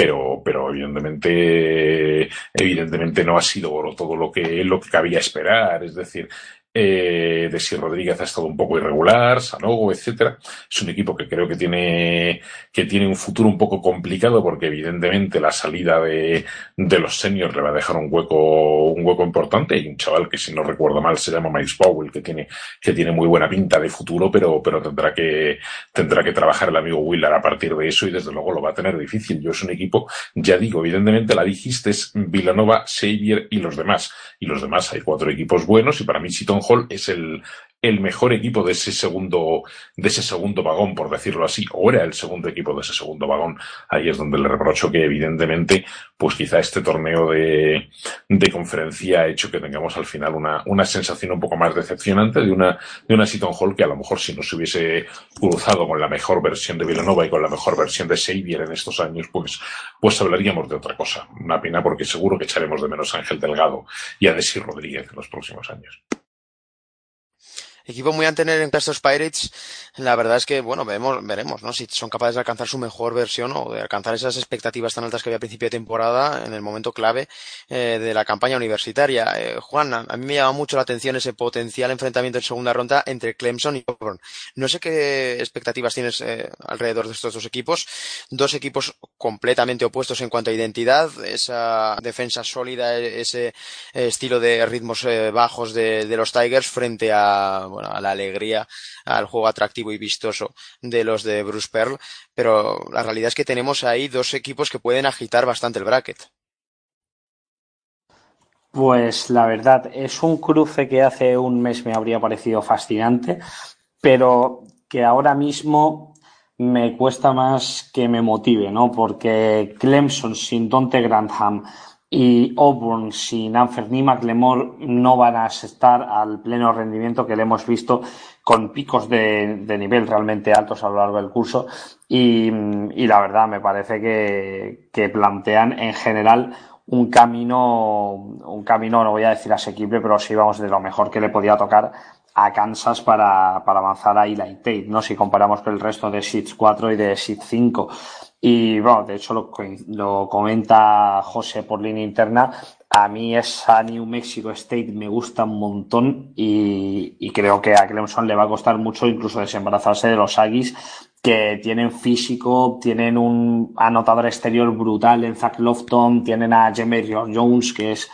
pero, pero evidentemente, evidentemente no ha sido todo lo que, lo que cabía esperar. Es decir, Eh, Desi Rodríguez ha estado un poco irregular, Sanogo, etcétera. Es un equipo que creo que tiene, que tiene un futuro un poco complicado porque evidentemente la salida de, de los seniors le va a dejar un hueco, un hueco importante. Hay un chaval que si no recuerdo mal se llama Miles Powell que tiene, que tiene muy buena pinta de futuro, pero, pero tendrá que, tendrá que trabajar el amigo Willard a partir de eso y desde luego lo va a tener difícil. Yo es un equipo, ya digo, evidentemente la dijiste es Villanova, Xavier y los demás. Y los demás hay cuatro equipos buenos y para mí Seton Hall es el, mejor equipo de ese segundo, de ese segundo vagón, por decirlo así, o era el segundo equipo de ese segundo vagón. Ahí es donde le reprocho que evidentemente, pues quizá este torneo de, de conferencia ha hecho que tengamos al final una, una sensación un poco más decepcionante de una, de una Seton Hall que a lo mejor si no se hubiese cruzado con la mejor versión de Villanova y con la mejor versión de Xavier en estos años, pues, pues hablaríamos de otra cosa. Una pena porque seguro que echaremos de menos a Ángel Delgado y a Desi Rodríguez en los próximos años. Equipo muy a en estos Pirates, la verdad es que, bueno, veremos, veremos, ¿no? Si son capaces de alcanzar su mejor versión o de alcanzar esas expectativas tan altas que había a principio de temporada en el momento clave eh, de la campaña universitaria. Eh, Juan, a, mí me llama mucho la atención ese potencial enfrentamiento en segunda ronda entre Clemson y Auburn. No sé qué expectativas tienes eh, alrededor de estos dos equipos. Dos equipos completamente opuestos en cuanto a identidad, esa defensa sólida, ese estilo de ritmos bajos de, de los Tigers frente a a la alegría, al juego atractivo y vistoso de los de Bruce Pearl, pero la realidad es que tenemos ahí dos equipos que pueden agitar bastante el bracket. Pues la verdad, es un cruce que hace un mes me habría parecido fascinante, pero que ahora mismo me cuesta más que me motive, ¿no? Porque Clemson sin Dante Grantham y Auburn sin Anferni McLemore no van a estar al pleno rendimiento que le hemos visto con picos de, nivel realmente altos a lo largo del curso y, la verdad me parece que, que, plantean en general un camino, un camino, no voy a decir asequible, pero sí vamos de lo mejor que le podía tocar a Kansas para, avanzar a Eli Tate, ¿no? Si comparamos con el resto de Seeds 4 y de Seed 5. Y bueno, de hecho lo, lo comenta José por línea interna. A mí esa New Mexico State me gusta un montón y, creo que a Clemson le va a costar mucho incluso desembarazarse de los Aggies que tienen físico, tienen un anotador exterior brutal en Zach Lofton, tienen a Jameer Jones que es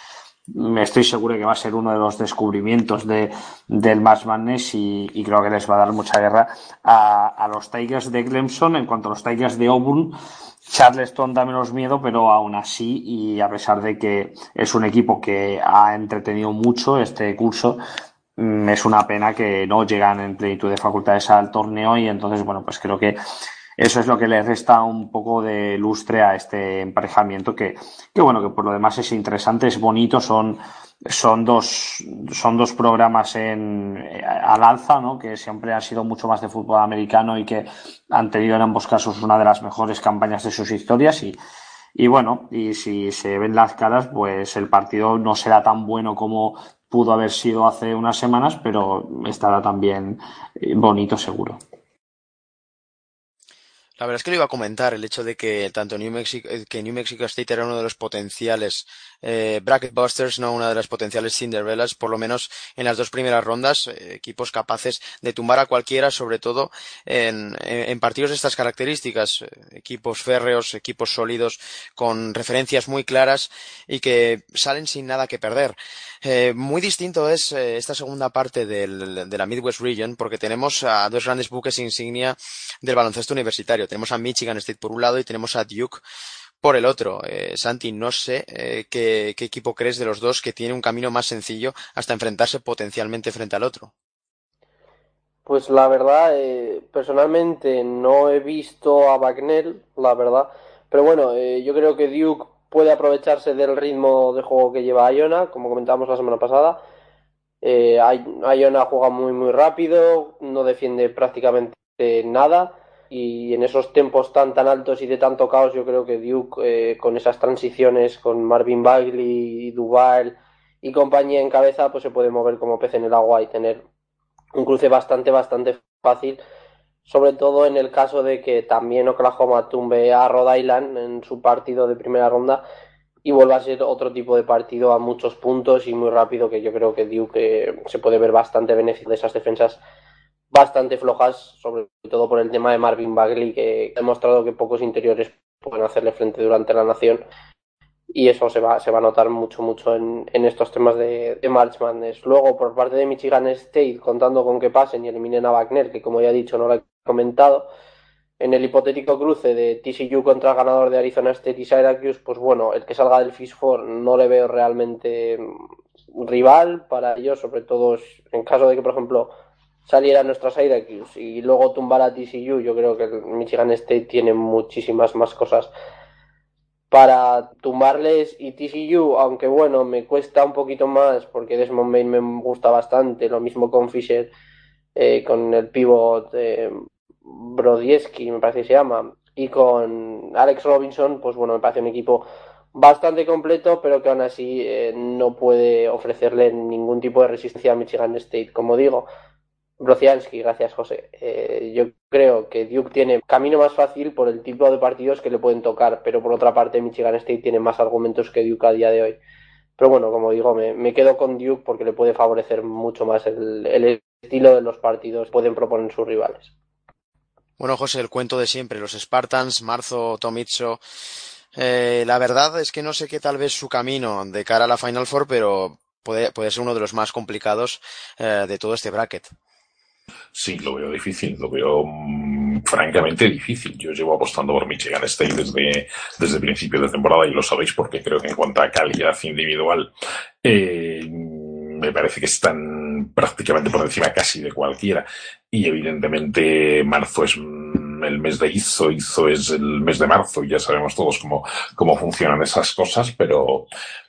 estoy seguro que va a ser uno de los descubrimientos de, del March Madness y, creo que les va a dar mucha guerra a, a, los Tigers de Clemson. En cuanto a los Tigers de Auburn, Charleston da menos miedo, pero aún así, y a pesar de que es un equipo que ha entretenido mucho este curso, mm, es una pena que no llegan en plenitud de facultades al torneo y entonces, bueno, pues creo que eso es lo que le resta un poco de lustre a este emparejamiento que, que bueno, que por lo demás es interesante, es bonito, son, son dos, son dos programas en, al alza, ¿no? Que siempre han sido mucho más de fútbol americano y que han tenido en ambos casos una de las mejores campañas de sus historias y, y bueno, y si se ven las caras, pues el partido no será tan bueno como pudo haber sido hace unas semanas, pero estará también bonito seguro. La verdad es que lo iba a comentar, el hecho de que tanto New Mexico, eh, que New Mexico State era uno de los potenciales eh, bracket busters, no una de las potenciales Cinderellas, por lo menos en las dos primeras rondas, eh, equipos capaces de tumbar a cualquiera, sobre todo en, en partidos de estas características, eh, equipos férreos, equipos sólidos, con referencias muy claras y que salen sin nada que perder. Eh, muy distinto es eh, esta segunda parte del, de la Midwest Region porque tenemos a dos grandes buques insignia del baloncesto universitario. Tenemos a Michigan State por un lado y tenemos a Duke por el otro. Eh, Santi, no sé eh, qué, equipo crees de los dos que tiene un camino más sencillo hasta enfrentarse potencialmente frente al otro. Pues la verdad, eh, personalmente no he visto a Bagnell, la verdad. Pero bueno, yo creo que Duke puede aprovecharse del ritmo de juego que lleva Iona, como comentábamos la semana pasada. Eh, Iona juega muy muy rápido, no defiende prácticamente nada y en esos tiempos tan tan altos y de tanto caos yo creo que Duke eh, con esas transiciones con Marvin Bagley, Duval y compañía en cabeza pues se puede mover como pez en el agua y tener un cruce bastante bastante fácil sobre todo en el caso de que también Oklahoma tumbe a Rhode Island en su partido de primera ronda y vuelva a ser otro tipo de partido a muchos puntos y muy rápido que yo creo que Duke se puede ver bastante beneficio de esas defensas bastante flojas, sobre todo por el tema de Marvin Bagley, que ha demostrado que pocos interiores pueden hacerle frente durante la nación. Y eso se va, se va a notar mucho, mucho en, estos temas de, de. Luego, por parte de Michigan State, contando con que pasen y eliminen a Wagner, que como ya he dicho, no lo he comentado, en el hipotético cruce de TCU contra el ganador de Arizona State y Syracuse, pues bueno, el que salga del Fish Four no le veo realmente rival para ellos, sobre todo en caso de que, por ejemplo, saliera nuestra Syracuse y luego tumbar a TCU, yo creo que el Michigan State tiene muchísimas más cosas para tumbarles y TCU, aunque bueno, me cuesta un poquito más porque Desmond Bain me gusta bastante, lo mismo con Fisher, eh, con el pivot eh, me parece que se llama, y con Alex Robinson, pues bueno, me parece un equipo bastante completo, pero que aún así eh, no puede ofrecerle ningún tipo de resistencia a Michigan State. Como digo, Brociansky, gracias José. Eh, yo creo que Duke tiene camino más fácil por el tipo de partidos que le pueden tocar, pero por otra parte Michigan State tiene más argumentos que Duke a día de hoy. Pero bueno, como digo, me, quedo con Duke porque le puede favorecer mucho más el, estilo de los partidos que pueden proponer sus rivales. Bueno, José, el cuento de siempre, los Spartans, Marzo, Tomitso. Eh, la verdad es que no sé qué tal vez su camino de cara a la Final Four, pero puede, puede ser uno de los más complicados eh, de todo este bracket. Sí, lo veo difícil, lo veo mm, francamente difícil. Yo llevo apostando por Michigan State desde, desde el principio de temporada y lo sabéis porque creo que en cuanto a calidad individual eh, me parece que están prácticamente por encima casi de cualquiera. Y evidentemente marzo es el mes de Izo, Izo es el mes de marzo y ya sabemos todos cómo, cómo funcionan esas cosas, pero,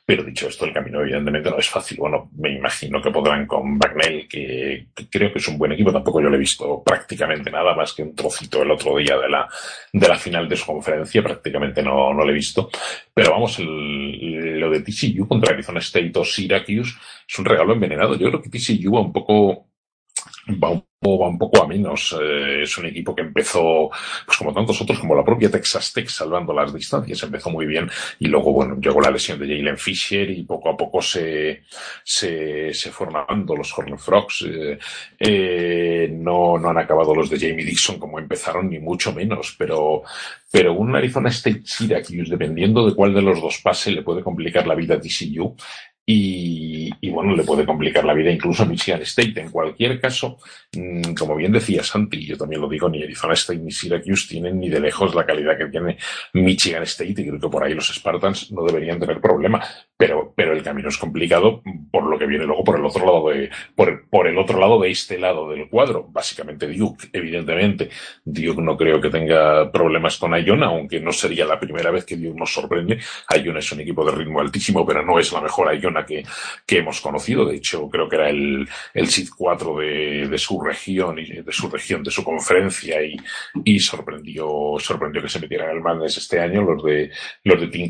pero dicho esto, el camino evidentemente no es fácil. Bueno, me imagino que podrán con Bagnell, que, creo que es un buen equipo. Tampoco yo le he visto prácticamente nada más que un trocito el otro día de la, de la final de su conferencia. Prácticamente no, no lo he visto. Pero vamos, lo de TCU contra Arizona State o Syracuse es un regalo envenenado. Yo creo que TCU va un poco va un, va un poco a menos. Eh, es un equipo que empezó, pues como tantos otros, como la propia Texas Tech, salvando las distancias. Empezó muy bien y luego, bueno, llegó la lesión de Jalen Fisher y poco a poco se, se, se formando los Horned Frogs. Eh, eh, no, no han acabado los de Jamie Dixon como empezaron, ni mucho menos, pero, pero un Arizona State Syracuse, dependiendo de cuál de los dos pase, le puede complicar la vida a TCU y, y, bueno, le puede complicar la vida incluso a Michigan State. En cualquier caso, mm, como bien decía Santi, yo también lo digo, ni Arizona State ni Syracuse tienen ni de lejos la calidad que tiene Michigan State y creo que por ahí los Spartans no deberían tener problema. Pero, pero el camino es complicado por lo que viene luego por el otro lado de, por, por el otro lado de este lado del cuadro. Básicamente Duke, evidentemente. Duke no creo que tenga problemas con Iona, aunque no sería la primera vez que Duke nos sorprende. Iona es un equipo de ritmo altísimo, pero no es la mejor Iona que, que hemos conocido. De hecho, creo que era el, el SID 4 de, de, su región y de su región, de su conferencia y, y sorprendió, sorprendió que se metieran al Madness este año los de, los de Team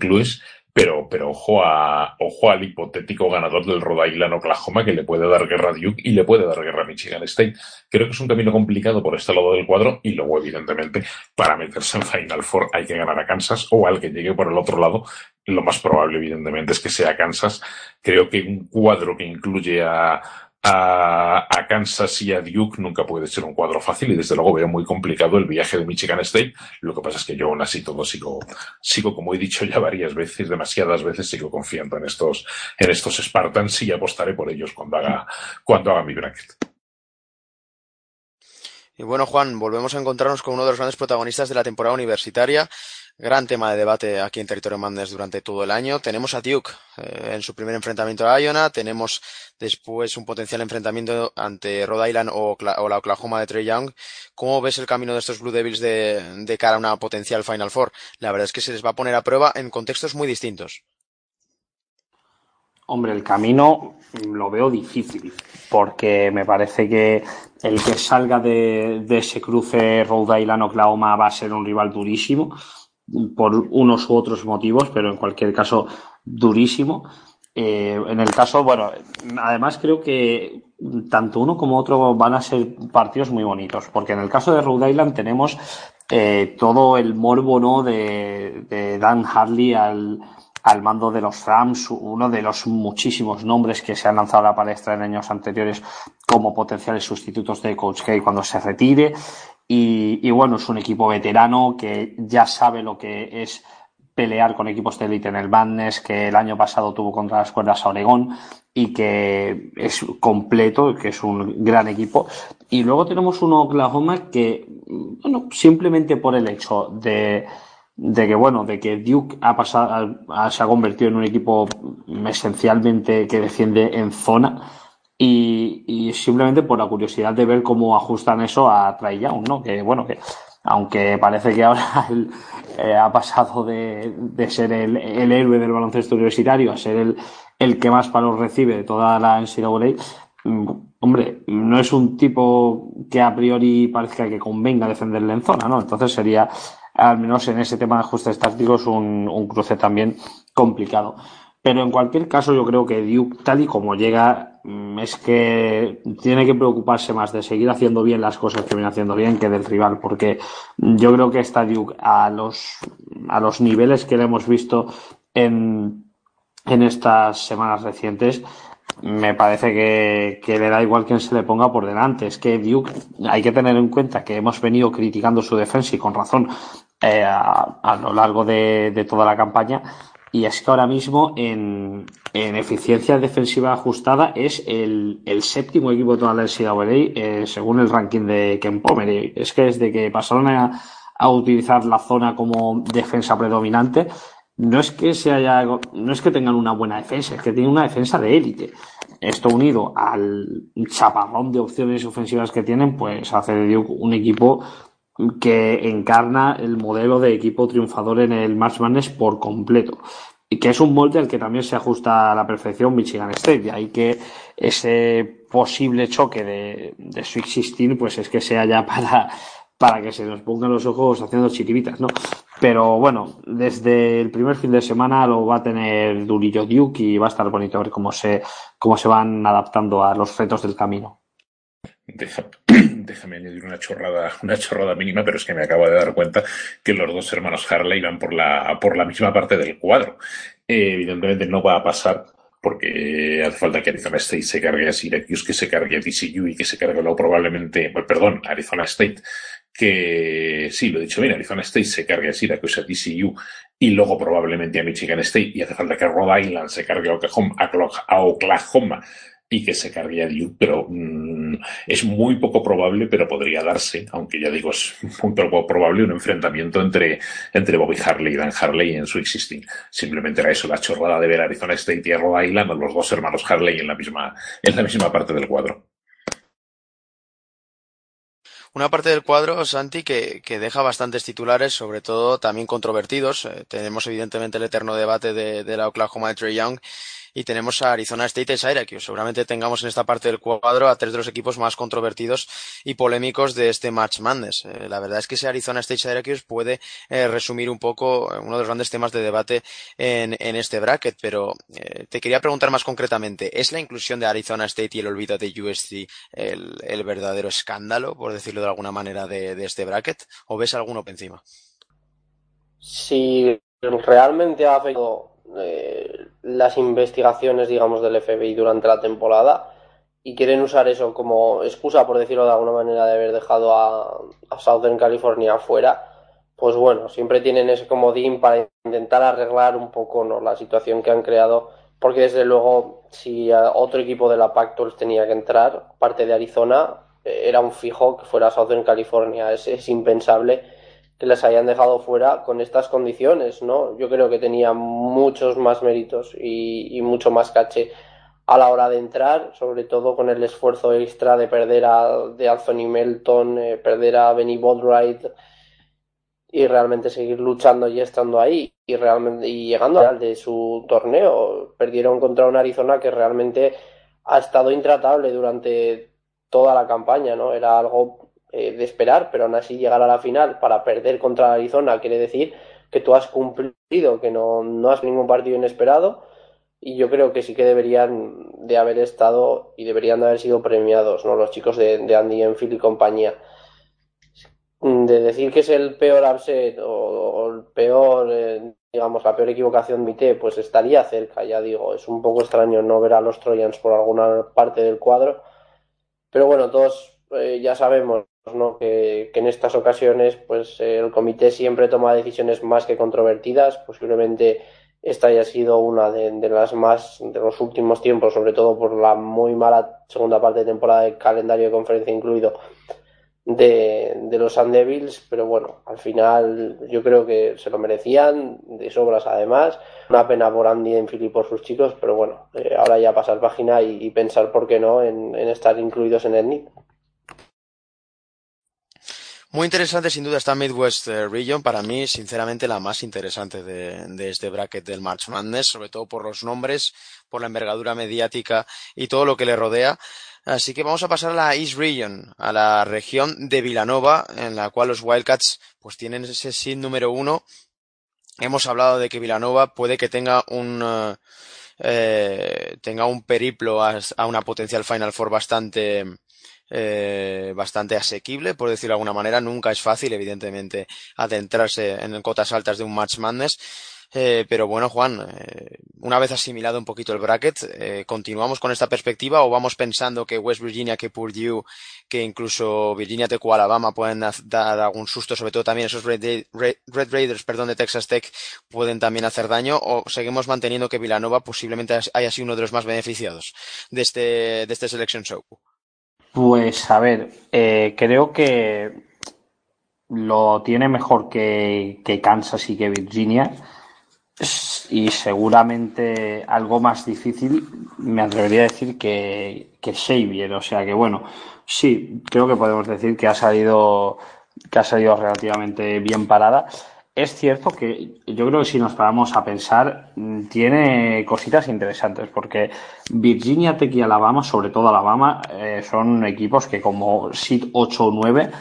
pero, pero ojo, a, ojo al hipotético ganador del Rhode Island Oklahoma que le puede dar guerra a Duke y le puede dar guerra a Michigan State. Creo que es un camino complicado por este lado del cuadro y luego, evidentemente, para meterse en Final Four hay que ganar a Kansas o al que llegue por el otro lado. Lo más probable, evidentemente, es que sea Kansas. Creo que un cuadro que incluye a, a, Kansas y a Duke nunca puede ser un cuadro fácil y desde luego veo muy complicado el viaje de Michigan State. Lo que pasa es que yo aún así todo sigo, sigo como he dicho ya varias veces, demasiadas veces sigo confiando en estos, en estos Spartans y apostaré por ellos cuando haga, cuando haga mi bracket. Y bueno, Juan, volvemos a encontrarnos con uno de los grandes protagonistas de la temporada universitaria gran tema de debate aquí en territorio Madness durante todo el año. Tenemos a Duke eh, en su primer enfrentamiento a Iona, tenemos después un potencial enfrentamiento ante Rhode Island o, la Oklahoma de Trey Young. ¿Cómo ves el camino de estos Blue Devils de, cara a una potencial Final Four? La verdad es que se les va a poner a prueba en contextos muy distintos. Hombre, el camino lo veo difícil, porque me parece que el que salga de, de ese cruce Rhode Island-Oklahoma va a ser un rival durísimo por unos u otros motivos, pero en cualquier caso durísimo. Eh, en el caso, bueno, además creo que tanto uno como otro van a ser partidos muy bonitos, porque en el caso de Rhode Island tenemos eh, todo el morbo ¿no? de, Dan Harley al, al mando de los Rams, uno de los muchísimos nombres que se han lanzado a la palestra en años anteriores como potenciales sustitutos de Coach K cuando se retire. Y, bueno, es un equipo veterano que ya sabe lo que es pelear con equipos de élite en el Madness, que el año pasado tuvo contra las cuerdas a Oregón y que es completo, que es un gran equipo. Y luego tenemos un Oklahoma que, bueno, simplemente por el hecho de, de que, bueno, de que Duke ha pasado, se ha convertido en un equipo esencialmente que defiende en zona, y, simplemente por la curiosidad de ver cómo ajustan eso a Trae Young, ¿no? Que bueno, que aunque parece que ahora eh, ha pasado de, ser el, héroe del baloncesto universitario a ser el, el que más palos recibe de toda la NCAA, mm, hombre, no es un tipo que a priori parezca que convenga defenderle en zona, ¿no? Entonces sería, al menos en ese tema de ajustes tácticos, un, un cruce también complicado. Pero en cualquier caso, yo creo que Duke, tal y como llega, mm, es que tiene que preocuparse más de seguir haciendo bien las cosas que viene haciendo bien que del rival, porque yo creo que está Duke a los, a los niveles que le hemos visto en, en estas semanas recientes, me parece que, le da igual quién se le ponga por delante. Es que Duke, hay que tener en cuenta que hemos venido criticando su defensa y con razón eh, a, lo largo de toda la campaña, y es que ahora mismo en, eficiencia defensiva ajustada es el, séptimo equipo de toda la NCAA eh, según el ranking de Ken Pomeroy. Es que desde que pasaron a, utilizar la zona como defensa predominante, no es que se haya, no es que tengan una buena defensa, es que tienen una defensa de élite. Esto unido al chaparrón de opciones ofensivas que tienen, pues hace de Duke un equipo que encarna el modelo de equipo triunfador en el March Madness por completo. Y que es un molde al que también se ajusta a la perfección Michigan State. Y ahí que ese posible choque de, de Sweet 16, pues es que sea ya para, para que se nos pongan los ojos haciendo chiribitas, ¿no? Pero bueno, desde el primer fin de semana lo va a tener Durillo Duke y va a estar bonito ver cómo se, cómo se van adaptando a los retos del camino. Déjame añadir una chorrada, una chorrada mínima, pero es que me acabo de dar cuenta que los dos hermanos Harley van por la, por la misma parte del cuadro. Eh, evidentemente no va a pasar porque hace falta que Arizona State se cargue a Syracuse, que se cargue a TCU y que se cargue luego probablemente, pues, perdón, Arizona State, que sí, lo he dicho bien, Arizona State se cargue a Syracuse, a TCU y luego probablemente a Michigan State y hace falta que Rhode Island se cargue a Oklahoma, a Oklahoma y que se cargue a Duke, pero mm, es muy poco probable, pero podría darse, aunque ya digo, es muy poco probable un enfrentamiento entre, entre Bobby Harley y Dan Harley en su existing. Simplemente era eso, la chorrada de ver Arizona State y Rhode Island, los dos hermanos Harley en la misma, en la misma parte del cuadro. Una parte del cuadro, Santi, que, que, deja bastantes titulares, sobre todo también controvertidos. Eh, tenemos evidentemente el eterno debate de, de la Oklahoma de Trey Young y tenemos a Arizona State y Syracuse. Seguramente tengamos en esta parte del cuadro a tres de los equipos más controvertidos y polémicos de este Match Madness. Eh, la verdad es que ese Arizona State Syracuse puede eh, resumir un poco eh, uno de los grandes temas de debate en, en este bracket, pero te quería preguntar más concretamente, ¿es la inclusión de Arizona State y el olvido de USC el, el verdadero escándalo, por decirlo de alguna manera, de, de este bracket? ¿O ves alguno por encima? Si realmente ha afectado eh, las investigaciones, digamos, del FBI durante la temporada y quieren usar eso como excusa, por decirlo de alguna manera, de haber dejado a, a Southern California afuera, pues bueno, siempre tienen ese comodín para intentar arreglar un poco ¿no? la situación que han creado, porque desde luego, si otro equipo de la Pactol tenía que entrar, parte de Arizona, eh, era un fijo que fuera Southern California, es, es impensable que les hayan dejado fuera con estas condiciones, ¿no? Yo creo que tenía muchos más méritos y, mucho más caché a la hora de entrar, sobre todo con el esfuerzo extra de perder a de Anthony Melton, eh, perder a Benny Bodwright y realmente seguir luchando y estando ahí y realmente y llegando al de su torneo. Perdieron contra un Arizona que realmente ha estado intratable durante toda la campaña, ¿no? Era algo eh, de esperar, pero aún así llegar a la final para perder contra Arizona quiere decir que tú has cumplido, que no, no has ningún partido inesperado y yo creo que sí que deberían de haber estado y deberían de haber sido premiados, ¿no? Los chicos de, Andy Enfield y compañía. de decir que es el peor upset o, el peor, eh, digamos, la peor equivocación de MIT, pues estaría cerca, ya digo. Es un poco extraño no ver a los Trojans por alguna parte del cuadro. Pero bueno, todos eh, ya sabemos ¿no? que, en estas ocasiones pues el comité siempre toma decisiones más que controvertidas. Posiblemente esta haya sido una de, las más de los últimos tiempos, sobre todo por la muy mala segunda parte de temporada de calendario de conferencia incluido de, los Sun Devils, pero bueno, al final yo creo que se lo merecían, de sobras además. Una pena por Andy Enfield y por sus chicos, pero bueno, eh, ahora ya pasar página y, y, pensar por qué no en, en estar incluidos en el NIT. Muy interesante sin duda esta Midwest eh, Region, para mí sinceramente la más interesante de, de, este bracket del March Madness, sobre todo por los nombres, por la envergadura mediática y todo lo que le rodea. Así que vamos a pasar a la East Region, a la región de Villanova, en la cual los Wildcats pues tienen ese seed número uno. Hemos hablado de que Villanova puede que tenga un eh, tenga un periplo a, a, una potencial Final Four bastante eh, bastante asequible, por decirlo de alguna manera. Nunca es fácil, evidentemente, adentrarse en cotas altas de un Match Madness. Eh, pero bueno, Juan, eh, una vez asimilado un poquito el bracket, eh, ¿continuamos con esta perspectiva o vamos pensando que West Virginia, que Purdue, que incluso Virginia Tech o Alabama pueden dar algún susto, sobre todo también esos Red, Red, Red, Raiders perdón, de Texas Tech pueden también hacer daño o seguimos manteniendo que Villanova posiblemente haya sido uno de los más beneficiados de este, de este Selection Show? Pues a ver, eh, creo que lo tiene mejor que, que Kansas y que Virginia y seguramente algo más difícil me atrevería a decir que, que Xavier. O sea que bueno, sí, creo que podemos decir que ha salido que ha salido relativamente bien parada. Es cierto que yo creo que si nos paramos a pensar, tiene cositas interesantes, porque Virginia Tech y Alabama, sobre todo Alabama, eh, son equipos que como SID 8 o 9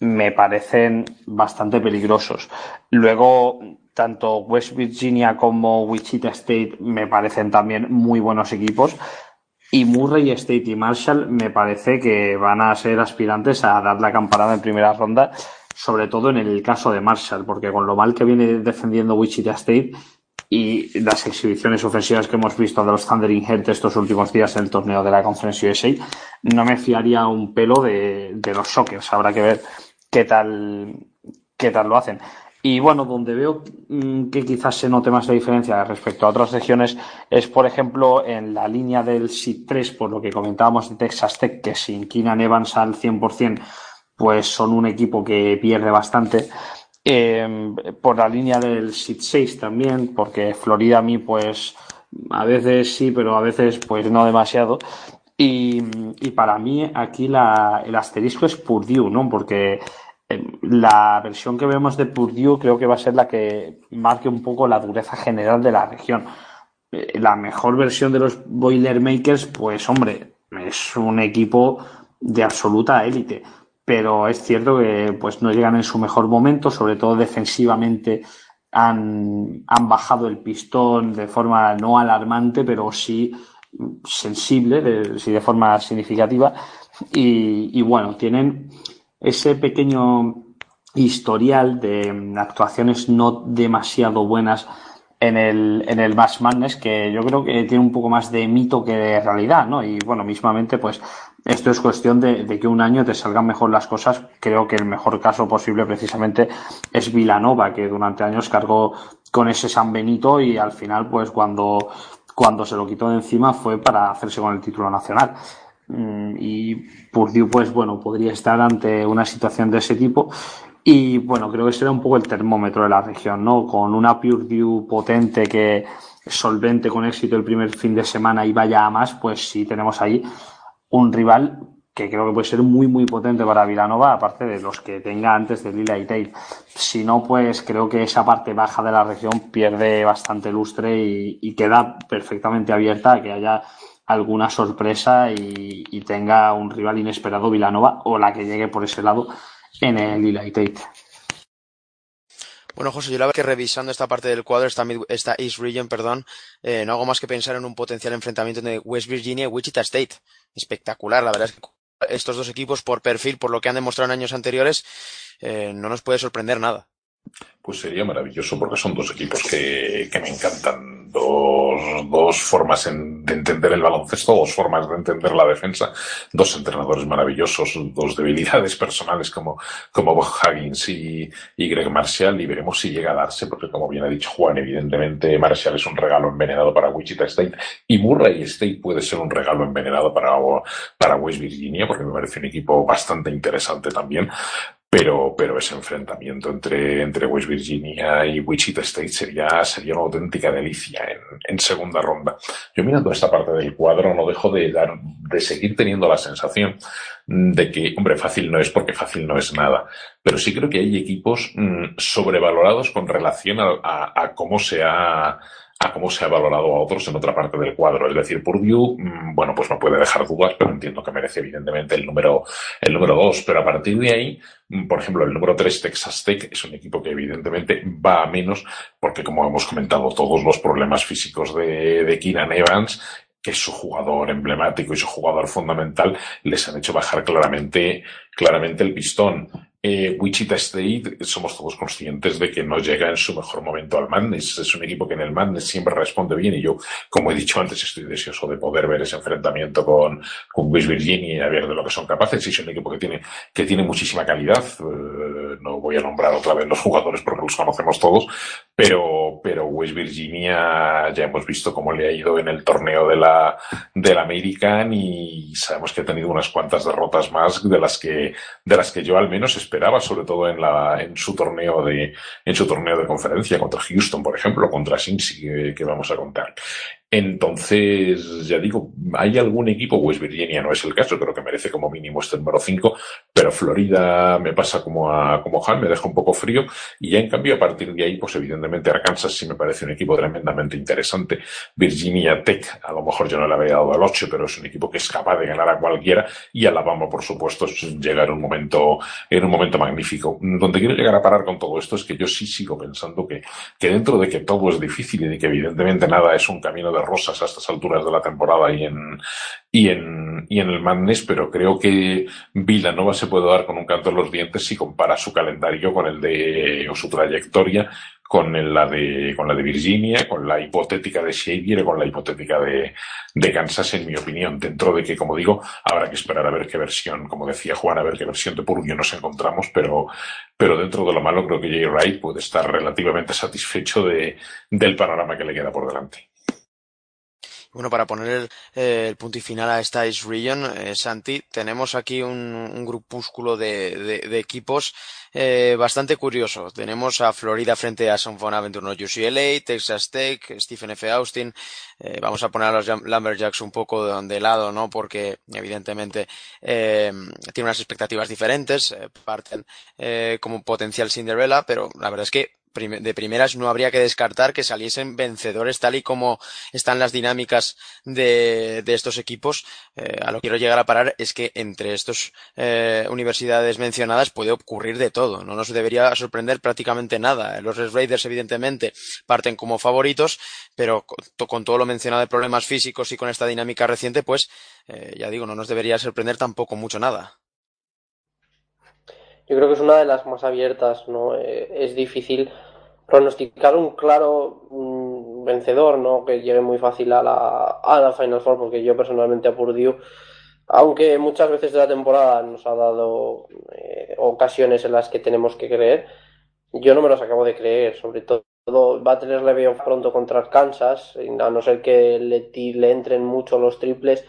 me parecen bastante peligrosos. Luego, tanto West Virginia como Wichita State me parecen también muy buenos equipos. Y Murray State y Marshall me parece que van a ser aspirantes a dar la campanada en primera ronda, sobre todo en el caso de Marshall, porque con lo mal que viene defendiendo Wichita State y las exhibiciones ofensivas que hemos visto de los Thundering Head estos últimos días en el torneo de la Conference USA, no me fiaría un pelo de, de los Shockers. Habrá que ver qué tal, qué tal lo hacen. Y bueno, donde veo mm, que quizás se note más la diferencia respecto a otras regiones es, por ejemplo, en la línea del SID 3, por lo que comentábamos de Texas Tech, que sin Keenan Evans al 100%, pues son un equipo que pierde bastante. Eh, por la línea del SID 6 también, porque Florida a mí, pues, a veces sí, pero a veces, pues, no demasiado. Y, y para mí aquí la, el asterisco es Purdue, ¿no? Porque la versión que vemos de Purdue creo que va a ser la que marque un poco la dureza general de la región. Eh, la mejor versión de los Boilermakers, pues hombre, es un equipo de absoluta élite, pero es cierto que pues no llegan en su mejor momento, sobre todo defensivamente han, han bajado el pistón de forma no alarmante, pero sí sensible, de, sí de forma significativa. Y, y bueno, tienen ese pequeño historial de actuaciones no demasiado buenas en el, en el Bass Madness que yo creo que tiene un poco más de mito que de realidad, ¿no? Y bueno, mismamente, pues esto es cuestión de, que un año te salgan mejor las cosas. Creo que el mejor caso posible precisamente es Vilanova, que durante años cargó con ese San Benito y al final, pues cuando, cuando se lo quitó de encima fue para hacerse con el título nacional. Mm, y Purdue, pues bueno, podría estar ante una situación de ese tipo. Y bueno, creo que será un poco el termómetro de la región, ¿no? Con una Purdue potente que solvente con éxito el primer fin de semana y vaya a más, pues sí tenemos ahí un rival que creo que puede ser muy, muy potente para Vilanova, aparte de los que tenga antes de Lila y Tate. Si no, pues creo que esa parte baja de la región pierde bastante lustre y, y queda perfectamente abierta a que haya alguna sorpresa y, y, tenga un rival inesperado Vilanova o la que llegue por ese lado en el Elite Bueno, José, yo la verdad que revisando esta parte del cuadro, esta, esta East Region, perdón, eh, no hago más que pensar en un potencial enfrentamiento entre West Virginia y Wichita State. Espectacular, la verdad es que estos dos equipos por perfil, por lo que han demostrado en años anteriores, eh, no nos puede sorprender nada. Pues sería maravilloso porque son dos equipos que, me encantan. Dos, formas de entender el baloncesto, dos formas de entender la defensa, dos entrenadores maravillosos, dos debilidades personales como, como Bob Huggins y, y Greg Marshall y veremos si llega a darse porque como bien ha dicho Juan, evidentemente Marshall es un regalo envenenado para Wichita State y Murray State puede ser un regalo envenenado para, para West Virginia porque me parece un equipo bastante interesante también pero, pero ese enfrentamiento entre, entre West Virginia y Wichita State sería, sería una auténtica delicia en, en segunda ronda. Yo mirando esta parte del cuadro no dejo de, dar, de seguir teniendo la sensación de que, hombre, fácil no es porque fácil no es nada, pero sí creo que hay equipos mmm, sobrevalorados con relación a, a, a cómo se ha a cómo se ha valorado a otros en otra parte del cuadro. Es decir, Purdue, mm, bueno, pues no puede dejar dudas, pero entiendo que merece evidentemente el número, el número dos. Pero a partir de ahí, mm, por ejemplo, el número tres, Texas Tech, es un equipo que evidentemente va a menos, porque como hemos comentado, todos los problemas físicos de, de Keenan Evans que es su jugador emblemático y su jugador fundamental, les han hecho bajar claramente, claramente el pistón. Eh, Wichita State, somos todos conscientes de que no llega en su mejor momento al Madness. Es un equipo que en el Madness siempre responde bien y yo, como he dicho antes, estoy deseoso de poder ver ese enfrentamiento con, con West Virginia y a ver de lo que son capaces. Y es un equipo que tiene, que tiene muchísima calidad. Uh, no voy a nombrar otra vez los jugadores porque los conocemos todos, pero, pero West Virginia ya hemos visto cómo le ha ido en el torneo de la, del American y sabemos que ha tenido unas cuantas derrotas más de las que, de las que yo al menos esperaba, sobre todo en la, en su torneo de, en su torneo de conferencia contra Houston, por ejemplo, contra Cincy que, que vamos a contar. Entonces, ya digo, hay algún equipo, West Virginia no es el caso, creo que merece como mínimo este número 5, pero Florida me pasa como a, como Han, me deja un poco frío, y ya en cambio a partir de ahí, pues evidentemente Arkansas sí me parece un equipo tremendamente interesante. Virginia Tech, a lo mejor yo no le había dado al 8, pero es un equipo que es capaz de ganar a cualquiera, y Alabama, por supuesto, llega en un momento, en un momento magnífico. Donde quiero llegar a parar con todo esto es que yo sí sigo pensando que, que dentro de que todo es difícil y de que evidentemente nada es un camino de rosas a estas alturas de la temporada y en, y en, y en el Madness, pero creo que Villanova se puede dar con un canto en los dientes si compara su calendario con el de, o su trayectoria con la de, con la de Virginia, con la hipotética de Xavier, con la hipotética de, de Kansas, en mi opinión, dentro de que, como digo, habrá que esperar a ver qué versión, como decía Juan, a ver qué versión de Purdue nos encontramos, pero, pero dentro de lo malo creo que Jay Wright puede estar relativamente satisfecho de, del panorama que le queda por delante. Bueno, para poner el, eh, el, punto y final a esta East Region, eh, Santi, tenemos aquí un, un grupúsculo de, de, de equipos eh, bastante curioso. Tenemos a Florida frente a San Bonaventure, no UCLA, Texas Tech, Stephen F. Austin. Eh, vamos a poner a los Lumberjacks un poco de, de lado, ¿no? Porque evidentemente eh, tiene unas expectativas diferentes, parten como potencial Cinderella, pero la verdad es que de primeras no habría que descartar que saliesen vencedores tal y como están las dinámicas de, de estos equipos. Eh, a lo que quiero llegar a parar es que entre estas eh, universidades mencionadas puede ocurrir de todo. No nos debería sorprender prácticamente nada. Los Red Raiders evidentemente parten como favoritos, pero con, todo lo mencionado de problemas físicos y con esta dinámica reciente, pues eh, ya digo, no nos debería sorprender tampoco mucho nada. Yo creo que es una de las más abiertas, ¿no? Eh, es difícil pronosticar un claro vencedor, ¿no? Que llegue muy fácil a la, a la Final Four, porque yo personalmente a Purdue, aunque muchas veces de la temporada nos ha dado eh, ocasiones en las que tenemos que creer, yo no me los acabo de creer, sobre todo va a tener veo pronto contra Kansas, a no ser que le, le entren mucho los triples,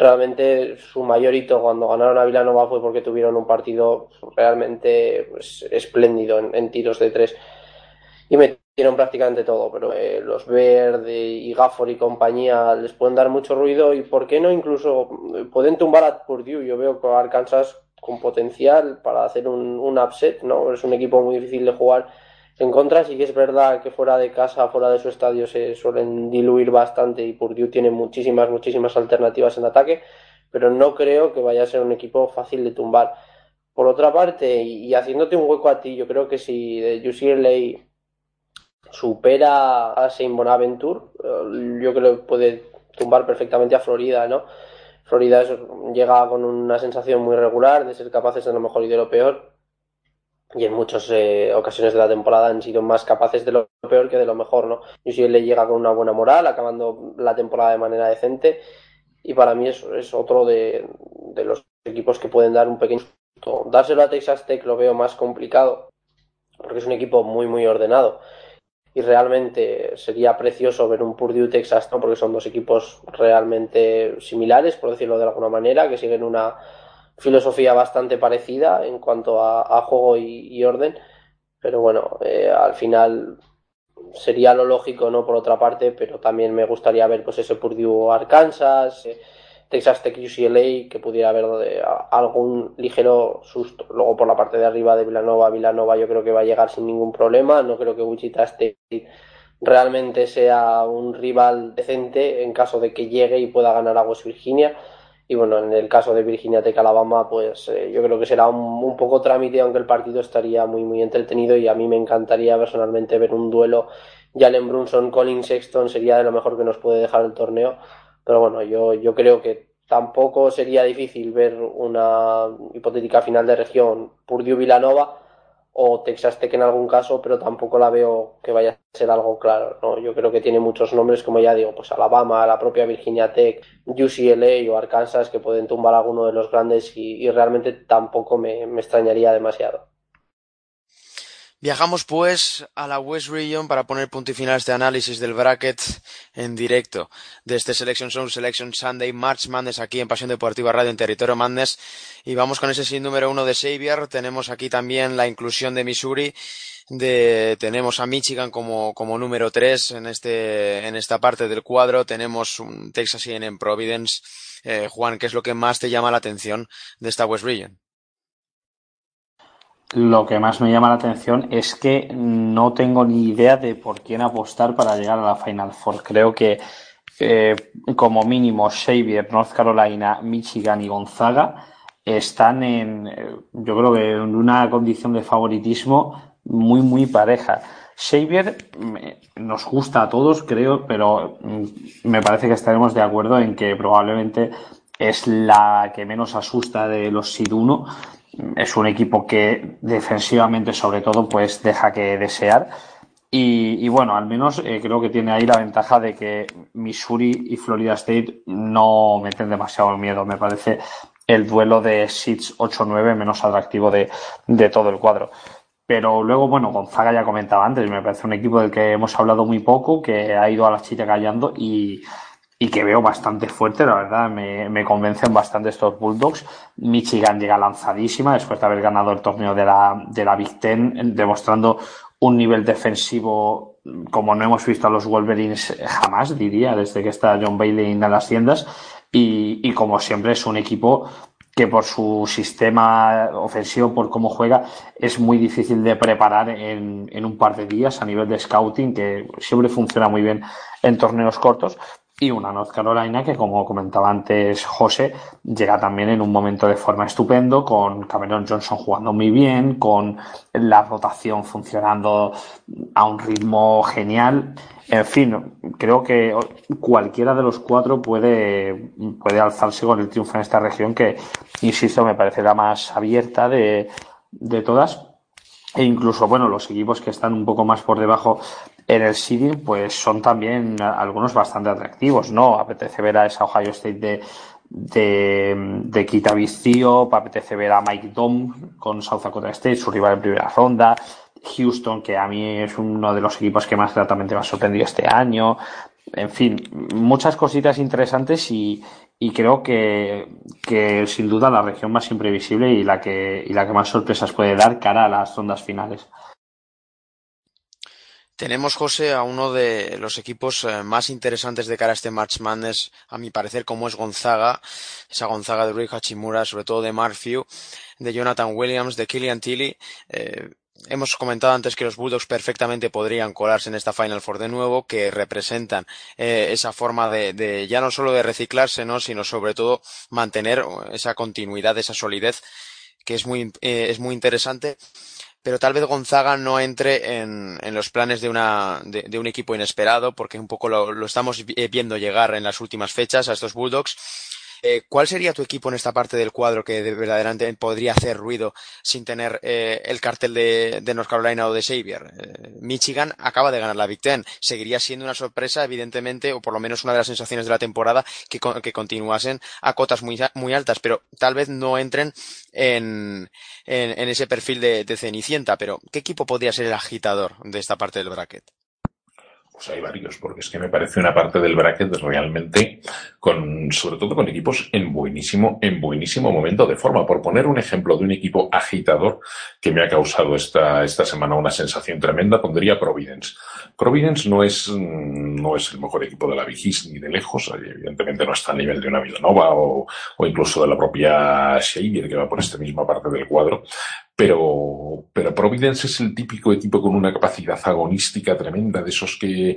realmente su mayor hito cuando ganaron a Villanova fue porque tuvieron un partido realmente pues, espléndido en, tiros de tres. Y metieron prácticamente todo, pero eh, los Verde y Gafford y compañía les pueden dar mucho ruido y por qué no incluso pueden tumbar a Purdue, yo veo que Arkansas con potencial para hacer un upset, ¿no? Es un equipo muy difícil de jugar en contra sí que es verdad que fuera de casa, fuera de su estadio se suelen diluir bastante y Purdue tiene muchísimas, muchísimas alternativas en ataque, pero no creo que vaya a ser un equipo fácil de tumbar. Por otra parte, y haciéndote un hueco a ti, yo creo que si UCLA supera a Saint Bonaventure, yo creo que puede tumbar perfectamente a Florida, ¿no? Florida llega con una sensación muy regular de ser capaces de lo mejor y de lo peor y en muchas eh, ocasiones de la temporada han sido más capaces de lo peor que de lo mejor, ¿no? le llega con una buena moral, acabando la temporada de manera decente y para mí es, es otro de, de, los equipos que pueden dar un pequeño susto. Dárselo a Texas Tech lo veo más complicado porque es un equipo muy muy ordenado y realmente sería precioso ver un Purdue Texas, ¿no? porque son dos equipos realmente similares, por decirlo de alguna manera, que siguen una filosofía bastante parecida en cuanto a, juego y, orden, pero bueno, eh, al final sería lo lógico, ¿no? Por otra parte, pero también me gustaría ver pues ese Purdue Arkansas, eh, Texas Tech UCLA, que pudiera haber eh, algún ligero susto. Luego por la parte de arriba de Villanova, Villanova yo creo que va a llegar sin ningún problema, no creo que Wichita State realmente sea un rival decente en caso de que llegue y pueda ganar a West Virginia y bueno, en el caso de Virginia Tech Alabama, pues eh, yo creo que será un, poco trámite, aunque el partido estaría muy, muy entretenido y a mí me encantaría personalmente ver un duelo. Jalen Brunson, Colin Sexton sería de lo mejor que nos puede dejar el torneo. Pero bueno, yo, yo creo que tampoco sería difícil ver una hipotética final de región Purdue Villanova o Texas Tech en algún caso, pero tampoco la veo que vaya a ser algo claro. ¿no? Yo creo que tiene muchos nombres, como ya digo, pues Alabama, la propia Virginia Tech, UCLA o Arkansas, que pueden tumbar a alguno de los grandes y, realmente tampoco me extrañaría demasiado. Viajamos pues a la West Region para poner punto y final este análisis del bracket en directo. De este Selection Zone Selection Sunday March Madness aquí en Pasión Deportiva Radio en Territorio Madness. Y vamos con ese sin número uno de Xavier. Tenemos aquí también la inclusión de Missouri de, tenemos a Michigan como, como número tres en este en esta parte del cuadro. Tenemos un Texas A&M Providence. Eh, Juan ¿qué es lo que más te llama la atención de esta West Region? Lo que más me llama la atención es que no tengo ni idea de por quién apostar para llegar a la Final Four. Creo que eh, como mínimo Xavier, North Carolina, Michigan y Gonzaga están en, eh, yo creo que en una condición de favoritismo muy, muy pareja. Xavier nos gusta a todos, creo, pero mm, me parece que estaremos de acuerdo en que probablemente es la que menos asusta de los SID 1 es un equipo que defensivamente sobre todo pues deja que desear y, bueno, al menos eh, creo que tiene ahí la ventaja de que Missouri y Florida State no meten demasiado miedo. Me parece el duelo de Seeds 8-9 menos atractivo de, de todo el cuadro. Pero luego, bueno, Gonzaga ya comentaba antes, me parece un equipo del que hemos hablado muy poco, que ha ido a la chilla callando y, y que veo bastante fuerte, la verdad, me, convencen bastante estos Bulldogs. Michigan llega lanzadísima después de haber ganado el torneo de la, de la Big Ten, demostrando un nivel defensivo como no hemos visto a los Wolverines jamás, diría, desde que está John Bailey en las tiendas. Y, y como siempre es un equipo que por su sistema ofensivo, por cómo juega, es muy difícil de preparar en, en, un par de días a nivel de scouting, que siempre funciona muy bien en torneos cortos y una North Carolina que, como comentaba antes José, llega también en un momento de forma estupendo, con Cameron Johnson jugando muy bien, con la rotación funcionando a un ritmo genial. En fin, creo que cualquiera de los cuatro puede, puede alzarse con el triunfo en esta región que, insisto, me parece la más abierta de, de todas. E incluso, bueno, los equipos que están un poco más por debajo en el seeding, pues son también algunos bastante atractivos, ¿no? Apetece ver a esa Ohio State de, de, de Kita apetece ver a Mike Dom con South Dakota State, su rival en primera ronda, Houston, que a mí es uno de los equipos que más gratamente me ha sorprendido este año. En fin, muchas cositas interesantes y, y creo que, que, sin duda la región más imprevisible y la que, y la que más sorpresas puede dar cara a las rondas finales. Tenemos, José, a uno de los equipos eh, más interesantes de cara a este March Madness, a mi parecer, como es Gonzaga. Esa Gonzaga de Rui Hachimura, sobre todo de Marfew, de Jonathan Williams, de Killian Tilly. Eh, hemos comentado antes que los Bulldogs perfectamente podrían colarse en esta Final Four de nuevo, que representan eh, esa forma de, de, ya no solo de reciclarse, ¿no? sino sobre todo mantener esa continuidad, esa solidez, que es muy, es muy interesante pero tal vez Gonzaga no entre en, los planes de, una, de, un equipo inesperado, porque un poco lo, lo, estamos viendo llegar en las últimas fechas a estos Bulldogs. Eh, ¿Cuál sería tu equipo en esta parte del cuadro que de verdaderamente podría hacer ruido sin tener eh, el cartel de, North Carolina o de Xavier? Eh, Michigan acaba de ganar la Big Ten. Seguiría siendo una sorpresa, evidentemente, o por lo menos una de las sensaciones de la temporada, que, que continuasen a cotas muy, muy altas, pero tal vez no entren en, en, ese perfil de, de Cenicienta. Pero, ¿qué equipo podría ser el agitador de esta parte del bracket? Pues hay varios, porque es que me parece una parte del bracket realmente con, sobre todo con equipos en buenísimo, en buenísimo momento de forma. Por poner un ejemplo de un equipo agitador que me ha causado esta, esta semana una sensación tremenda, pondría Providence. Providence no es, no es el mejor equipo de la Vigis ni de lejos, evidentemente no está a nivel de una Villanova o, o incluso de la propia Xavier que va por esta misma parte del cuadro, pero, pero Providence es el típico equipo con una capacidad agonística tremenda, de esos que,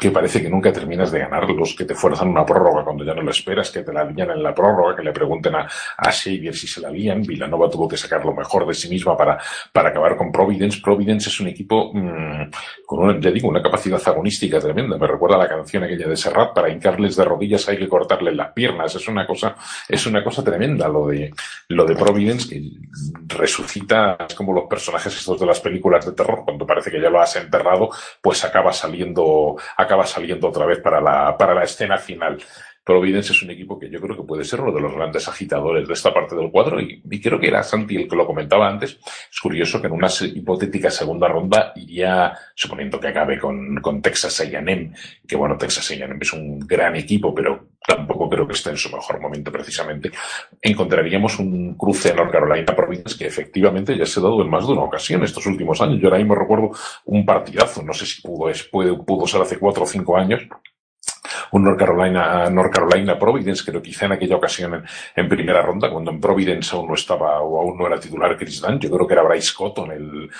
que parece que nunca terminas de ganar, los que te fuerzan una prórroga cuando ya no lo esperas, que te la lían en la prórroga, que le pregunten a, a Xavier si se la lían. Villanova tuvo que sacar lo mejor de sí misma para, para acabar con Providence. Providence es un equipo mmm, con una, ya digo, una capacidad agonística tremenda. Me recuerda la canción aquella de Serrat, para hincarles de rodillas hay que cortarles las piernas. Es una cosa, es una cosa tremenda lo de, lo de Providence que resucita es como los personajes estos de las películas de terror, cuando parece que ya lo has enterrado, pues acaba saliendo, acaba saliendo otra vez para la, para la escena final. Providence es un equipo que yo creo que puede ser uno de los grandes agitadores de esta parte del cuadro y, creo que era Santi el que lo comentaba antes. Es curioso que en una hipotética segunda ronda iría, suponiendo que acabe con, con Texas A&M, que bueno, Texas A&M es un gran equipo, pero tampoco creo que esté en su mejor momento precisamente, encontraríamos un cruce en North Carolina Providence que efectivamente ya se ha dado en más de una ocasión estos últimos años. Yo ahora mismo recuerdo un partidazo, no sé si pudo, puede, pudo ser hace cuatro o cinco años, un North Carolina, North Carolina Providence, creo quizá en aquella ocasión en, en, primera ronda, cuando en Providence aún no estaba o aún no era titular Chris Dunn, yo creo que era Bryce Cotton el, el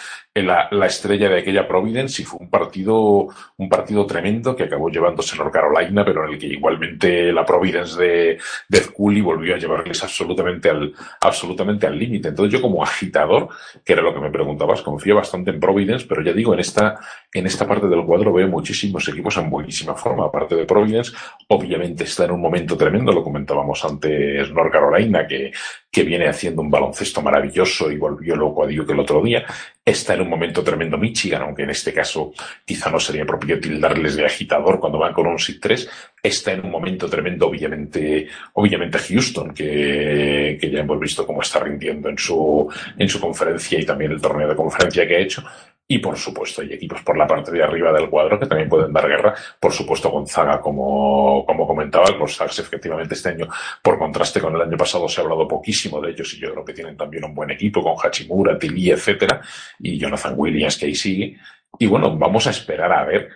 la, la, estrella de aquella Providence y fue un partido, un partido tremendo que acabó llevándose North Carolina, pero en el que igualmente la Providence de, de volvió a llevarles absolutamente al, absolutamente al límite. Entonces yo como agitador, que era lo que me preguntabas, confío bastante en Providence, pero ya digo, en esta, en esta parte del cuadro veo muchísimos equipos en buenísima forma, aparte de Providence, obviamente está en un momento tremendo, lo comentábamos antes North Carolina, que, que viene haciendo un baloncesto maravilloso y volvió loco a Duke el otro día, está en un momento tremendo Michigan, aunque en este caso quizá no sería propio tildarles de agitador cuando van con un SID 3, está en un momento tremendo obviamente, obviamente Houston, que, que ya hemos visto cómo está rindiendo en su, en su conferencia y también el torneo de conferencia que ha hecho, y por supuesto, hay equipos por la parte de arriba del cuadro que también pueden dar guerra. Por supuesto, Gonzaga, como, como comentaba, los Sags efectivamente este año, por contraste con el año pasado, se ha hablado poquísimo de ellos y yo creo que tienen también un buen equipo con Hachimura, Tilly, etcétera, y Jonathan Williams que ahí sigue. Y bueno, vamos a esperar a ver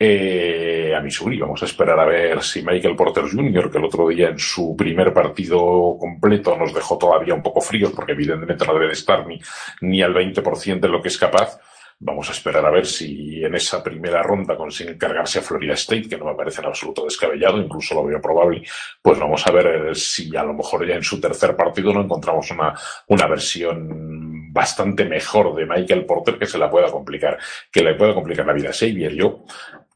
eh, a Missouri. Vamos a esperar a ver si Michael Porter Jr., que el otro día en su primer partido completo nos dejó todavía un poco fríos, porque evidentemente no debe de estar ni, ni al 20% de lo que es capaz, Vamos a esperar a ver si en esa primera ronda consiguen cargarse a Florida State, que no me parece en absoluto descabellado, incluso lo veo probable. Pues vamos a ver eh, si a lo mejor ya en su tercer partido no encontramos una, una versión bastante mejor de Michael Porter que se la pueda complicar, que le pueda complicar la vida a Xavier. Yo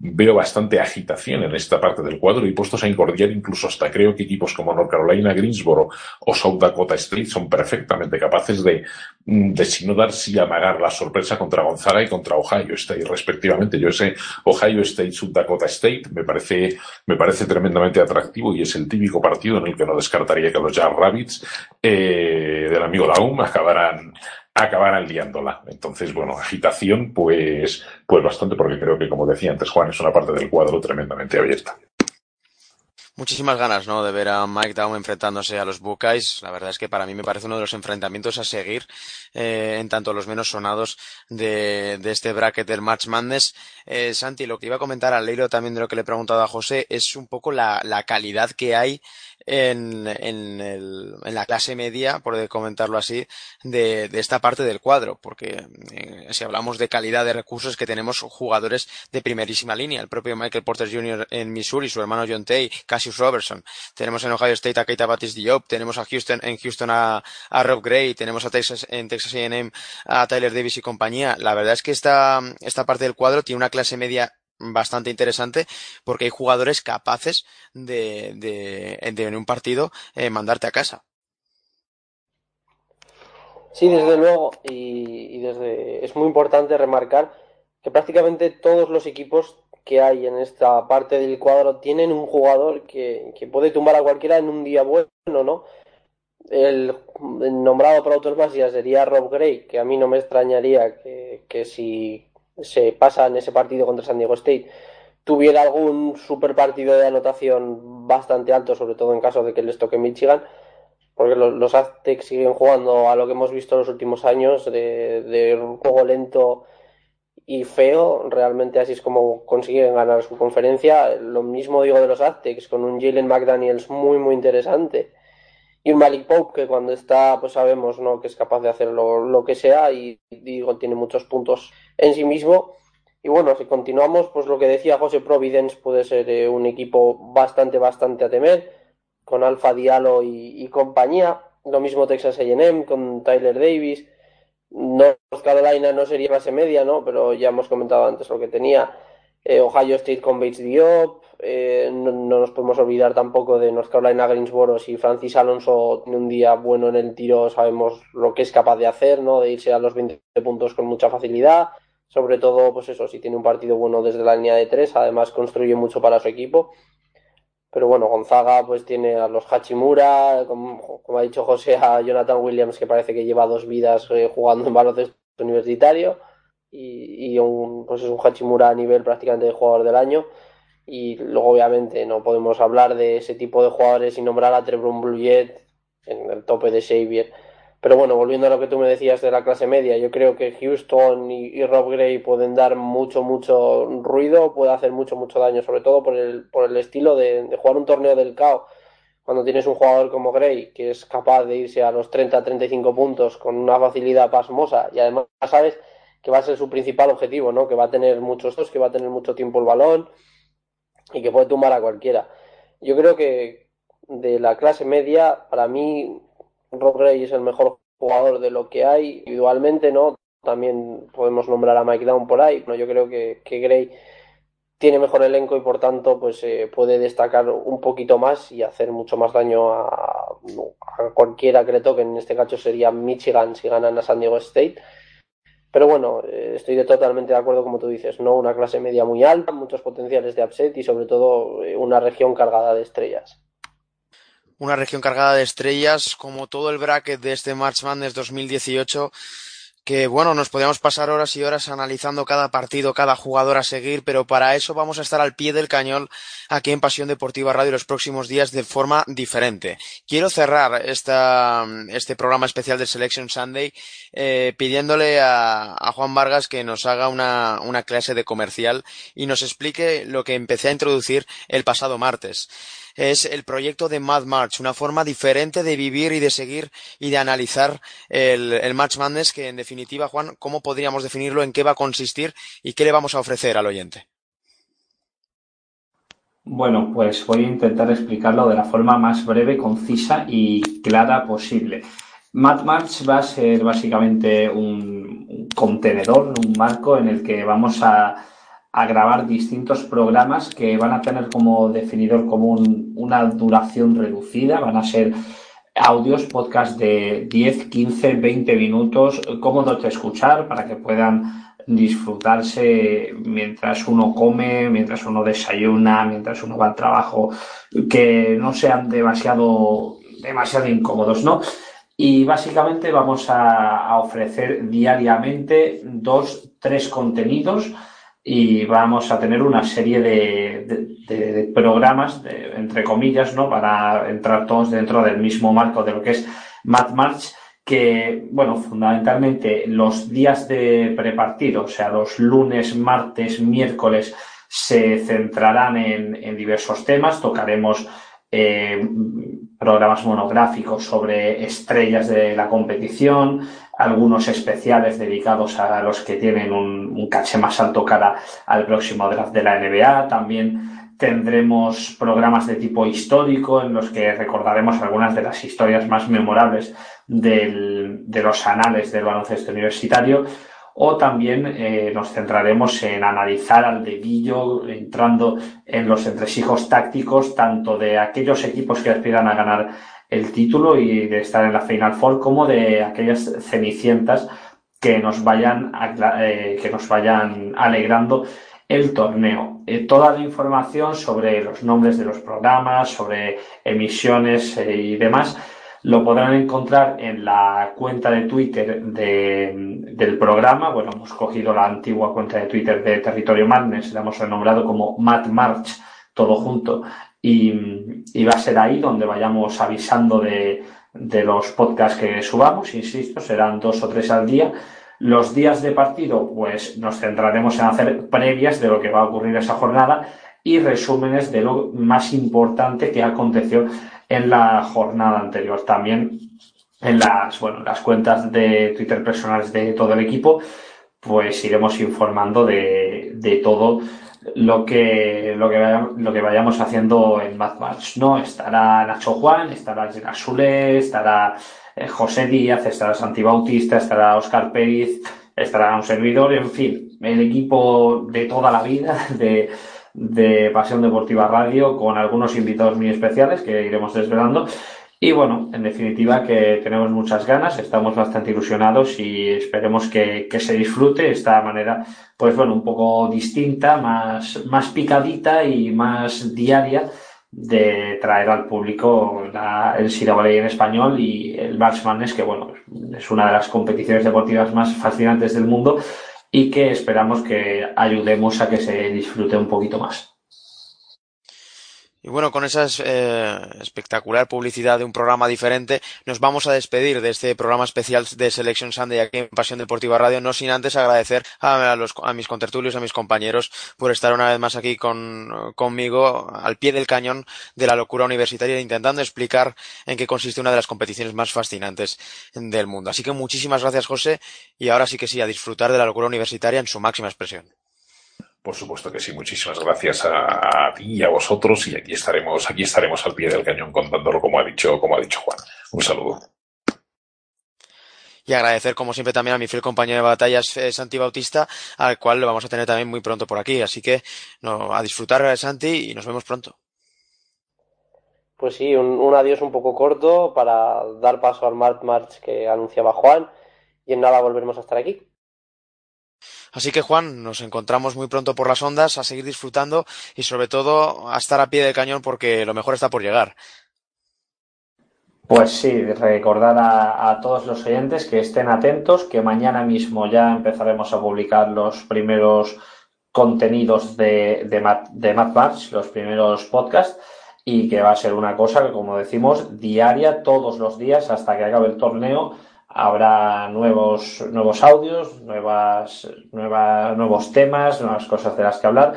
veo bastante agitación en esta parte del cuadro y puestos a incordiar incluso hasta creo que equipos como North Carolina, Greensboro o South Dakota State son perfectamente capaces de, mm, de si no dar, si amagar la sorpresa contra Gonzaga y contra Ohio State respectivamente. Yo ese Ohio State, South Dakota State me parece, me parece tremendamente atractivo y es el típico partido en el que no descartaría que los Jazz Rabbits eh, del amigo Daum acabarán acabarán liándola. Entonces, bueno, agitación, pues, pues bastante, porque creo que, como decía antes Juan, es una parte del cuadro tremendamente abierta. Muchísimas ganas, ¿no? De ver a Mike Down enfrentándose a los Buckeyes. La verdad es que para mí me parece uno de los enfrentamientos a seguir, eh, en tanto los menos sonados de, de este bracket del Match Madness. Eh, Santi, lo que iba a comentar al Leiro también de lo que le he preguntado a José es un poco la, la calidad que hay en, en, el, en, la clase media, por comentarlo así, de, de esta parte del cuadro, porque eh, si hablamos de calidad de recursos que tenemos jugadores de primerísima línea, el propio Michael Porter Jr. en Missouri, su hermano John Tay, Cassius Robertson, tenemos en Ohio State a Keita Batis Diop, tenemos a Houston, en Houston a, a Rob Gray, tenemos a Texas, en Texas A&M a Tyler Davis y compañía. La verdad es que esta, esta parte del cuadro tiene una clase media bastante interesante porque hay jugadores capaces de, de, en un partido eh, mandarte a casa. Sí, desde luego, y, desde es muy importante remarcar que prácticamente todos los equipos que hay en esta parte del cuadro tienen un jugador que, que puede tumbar a cualquiera en un día bueno, ¿no? El, nombrado por autores ya sería Rob Gray, que a mí no me extrañaría que, que si se pasa en ese partido contra San Diego State tuviera algún super partido de anotación bastante alto, sobre todo en caso de que les toque Michigan, porque los, Aztecs siguen jugando a lo que hemos visto en los últimos años, de, un juego lento y feo, realmente así es como consiguen ganar su conferencia. Lo mismo digo de los Aztecs, con un Jalen McDaniels muy, muy interesante. Y un Malik Pope que cuando está, pues sabemos ¿no? que es capaz de hacer lo, que sea y digo, tiene muchos puntos en sí mismo. Y bueno, si continuamos, pues lo que decía José Providence puede ser eh, un equipo bastante, bastante a temer con Alfa Diallo y, compañía. Lo mismo Texas AM con Tyler Davis. North Carolina no sería base media, ¿no? Pero ya hemos comentado antes lo que tenía. Eh, Ohio State con Bates Diop. Eh, no, nos podemos olvidar tampoco de North Carolina Greensboro. Si Francis Alonso tiene un día bueno en el tiro, sabemos lo que es capaz de hacer, ¿no? De irse a los 20 puntos con mucha facilidad. Sobre todo, pues eso, si tiene un partido bueno desde la línea de tres, además construye mucho para su equipo. Pero bueno, Gonzaga pues tiene a los Hachimura, como, ha dicho José, a Jonathan Williams, que parece que lleva dos vidas eh, jugando en baloncesto universitario, y, un, pues es un Hachimura a nivel prácticamente de jugador del año. Y luego, obviamente, no podemos hablar de ese tipo de jugadores sin nombrar a Trevor Bluyet en el tope de Xavier pero bueno, volviendo a lo que tú me decías de la clase media, yo creo que Houston y, Rob Gray pueden dar mucho, mucho ruido, puede hacer mucho, mucho daño, sobre todo por el, por el estilo de, jugar un torneo del caos. Cuando tienes un jugador como Gray, que es capaz de irse a los 30-35 puntos con una facilidad pasmosa y además sabes que va a ser su principal objetivo, ¿no? Que va a tener muchos dos, que va a tener mucho tiempo el balón y que puede tumbar a cualquiera. Yo creo que de la clase media, para mí, Rob Gray es el mejor jugador de lo que hay individualmente, ¿no? También podemos nombrar a Mike Down por ahí, ¿no? Yo creo que, que Gray tiene mejor elenco y por tanto pues eh, puede destacar un poquito más y hacer mucho más daño a, a, cualquiera que le toque, en este caso sería Michigan si ganan a San Diego State. Pero bueno, eh, estoy de totalmente de acuerdo como tú dices, ¿no? Una clase media muy alta, muchos potenciales de upset y sobre todo eh, una región cargada de estrellas una región cargada de estrellas, como todo el bracket de este March Madness 2018, que bueno, nos podríamos pasar horas y horas analizando cada partido, cada jugador a seguir, pero para eso vamos a estar al pie del cañón aquí en Pasión Deportiva Radio los próximos días de forma diferente. Quiero cerrar esta, este programa especial de Selection Sunday eh, pidiéndole a, a, Juan Vargas que nos haga una, una clase de comercial y nos explique lo que empecé a introducir el pasado martes es el proyecto de Mad March, una forma diferente de vivir y de seguir y de analizar el, el March Madness, que en definitiva, Juan, ¿cómo podríamos definirlo? ¿En qué va a consistir? ¿Y qué le vamos a ofrecer al oyente? Bueno, pues voy a intentar explicarlo de la forma más breve, concisa y clara posible. Mad March va a ser básicamente un contenedor, un marco en el que vamos a a grabar distintos programas que van a tener como definidor común una duración reducida, van a ser audios, podcast de 10, 15, 20 minutos, cómodos de escuchar para que puedan disfrutarse mientras uno come, mientras uno desayuna, mientras uno va al trabajo, que no sean demasiado, demasiado incómodos, ¿no? Y básicamente vamos a, a ofrecer diariamente dos, tres contenidos y vamos a tener una serie de, programas, entre comillas, ¿no? para entrar todos dentro del mismo marco de lo que es Mad March, que, bueno, fundamentalmente los días de prepartido, o sea, los lunes, martes, miércoles, se centrarán en, diversos temas, tocaremos eh, programas monográficos sobre estrellas de la competición, algunos especiales dedicados a los que tienen un, caché más alto cara al próximo draft de la NBA. También tendremos programas de tipo histórico en los que recordaremos algunas de las historias más memorables de los anales del baloncesto universitario. o también eh, nos centraremos en analizar al dedillo, entrando en los entresijos tácticos, tanto de aquellos equipos que aspiran a ganar el título y de estar en la Final Four, como de aquellas cenicientas que nos vayan, eh, que nos vayan alegrando el torneo. Eh, toda la información sobre los nombres de los programas, sobre emisiones y demás, lo podrán encontrar en la cuenta de Twitter del programa. Bueno, hemos cogido la antigua cuenta de Twitter de Territorio Madness, la hemos renombrado como Mad March, todo junto. Y, va a ser ahí donde vayamos avisando de, de los podcasts que subamos, insisto, serán dos o tres al día. Los días de partido, pues nos centraremos en hacer previas de lo que va a ocurrir esa jornada y resúmenes de lo más importante que aconteció en la jornada anterior. También en las, bueno, las cuentas de Twitter personales de todo el equipo, pues iremos informando de, de todo lo que, lo, que vayamos, lo que vayamos haciendo en Mad Match, ¿no? Estará Nacho Juan, estará Gerard Sule, estará eh, José Díaz, estará Santi Bautista, estará Oscar Pérez, estará un servidor, en fin, el equipo de toda la vida, de, de Pasión Deportiva Radio con algunos invitados muy especiales que iremos desvelando. Y bueno, en definitiva que tenemos muchas ganas, estamos bastante ilusionados y esperemos que, se disfrute esta manera, pues bueno, un poco distinta, más, más picadita y más diaria de traer al público el Sira en español y el March Madness, que bueno, es una de las competiciones deportivas más fascinantes del mundo y que esperamos que ayudemos a que se disfrute un poquito más. Y bueno, con esa eh, espectacular publicidad de un programa diferente, nos vamos a despedir de este programa especial de Selection Sunday aquí en Pasión Deportiva Radio, no sin antes agradecer a, a mis contertulios, a mis compañeros, por estar una vez más aquí con, conmigo al pie del cañón de la locura universitaria, intentando explicar en qué consiste una de las competiciones más fascinantes del mundo. Así que muchísimas gracias, José, y ahora sí que sí, a disfrutar de la locura universitaria en su máxima expresión. Por supuesto que sí, muchísimas gracias a, ti y a vosotros y aquí estaremos, aquí estaremos al pie del cañón contándolo como ha dicho, como ha dicho Juan. Un saludo. Y agradecer, como siempre, también a mi fiel compañero de batallas, eh, Santi Bautista, al cual lo vamos a tener también muy pronto por aquí. Así que no, a disfrutar, eh, Santi, y nos vemos pronto. Pues sí, un, un adiós un poco corto para dar paso al Mart March que anunciaba Juan. Y en nada volveremos a estar aquí. Así que Juan, nos encontramos muy pronto por las ondas, a seguir disfrutando y sobre todo a estar a pie del cañón porque lo mejor está por llegar. Pues sí, recordar a, todos los oyentes que estén atentos, que mañana mismo ya empezaremos a publicar los primeros contenidos de, de, de los primeros podcasts, y que va a ser una cosa que, como decimos, diaria, todos los días, hasta que acabe el torneo, habrá nuevos, nuevos audios, nuevas, nuevos temas, nuevas cosas de las que hablar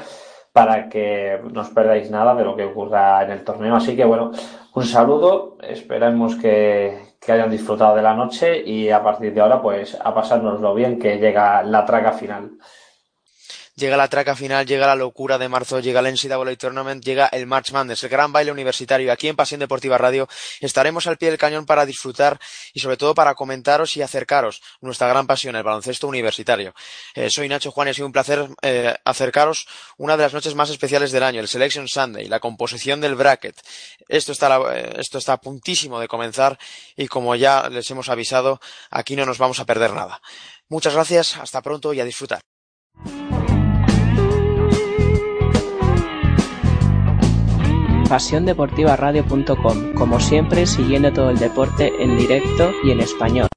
para que no os perdáis nada de lo que ocurra en el torneo. Así que bueno, un saludo, esperemos que, que hayan disfrutado de la noche y a partir de ahora pues a pasárnoslo bien que llega la traga final llega la traca final, llega la locura de marzo, llega el NCAA Tournament, llega el March Madness, el gran baile universitario. Aquí en Pasión Deportiva Radio estaremos al pie del cañón para disfrutar y sobre todo para comentaros y acercaros nuestra gran pasión, el baloncesto universitario. Eh, soy Nacho Juan y ha sido un placer eh, acercaros una de las noches más especiales del año, el Selection Sunday, la composición del bracket. Esto está, eh, esto está a puntísimo de comenzar y como ya les hemos avisado, aquí no nos vamos a perder nada. Muchas gracias, hasta pronto y a disfrutar. pasiondeportivaradio.com, como siempre siguiendo todo el deporte en directo y en español.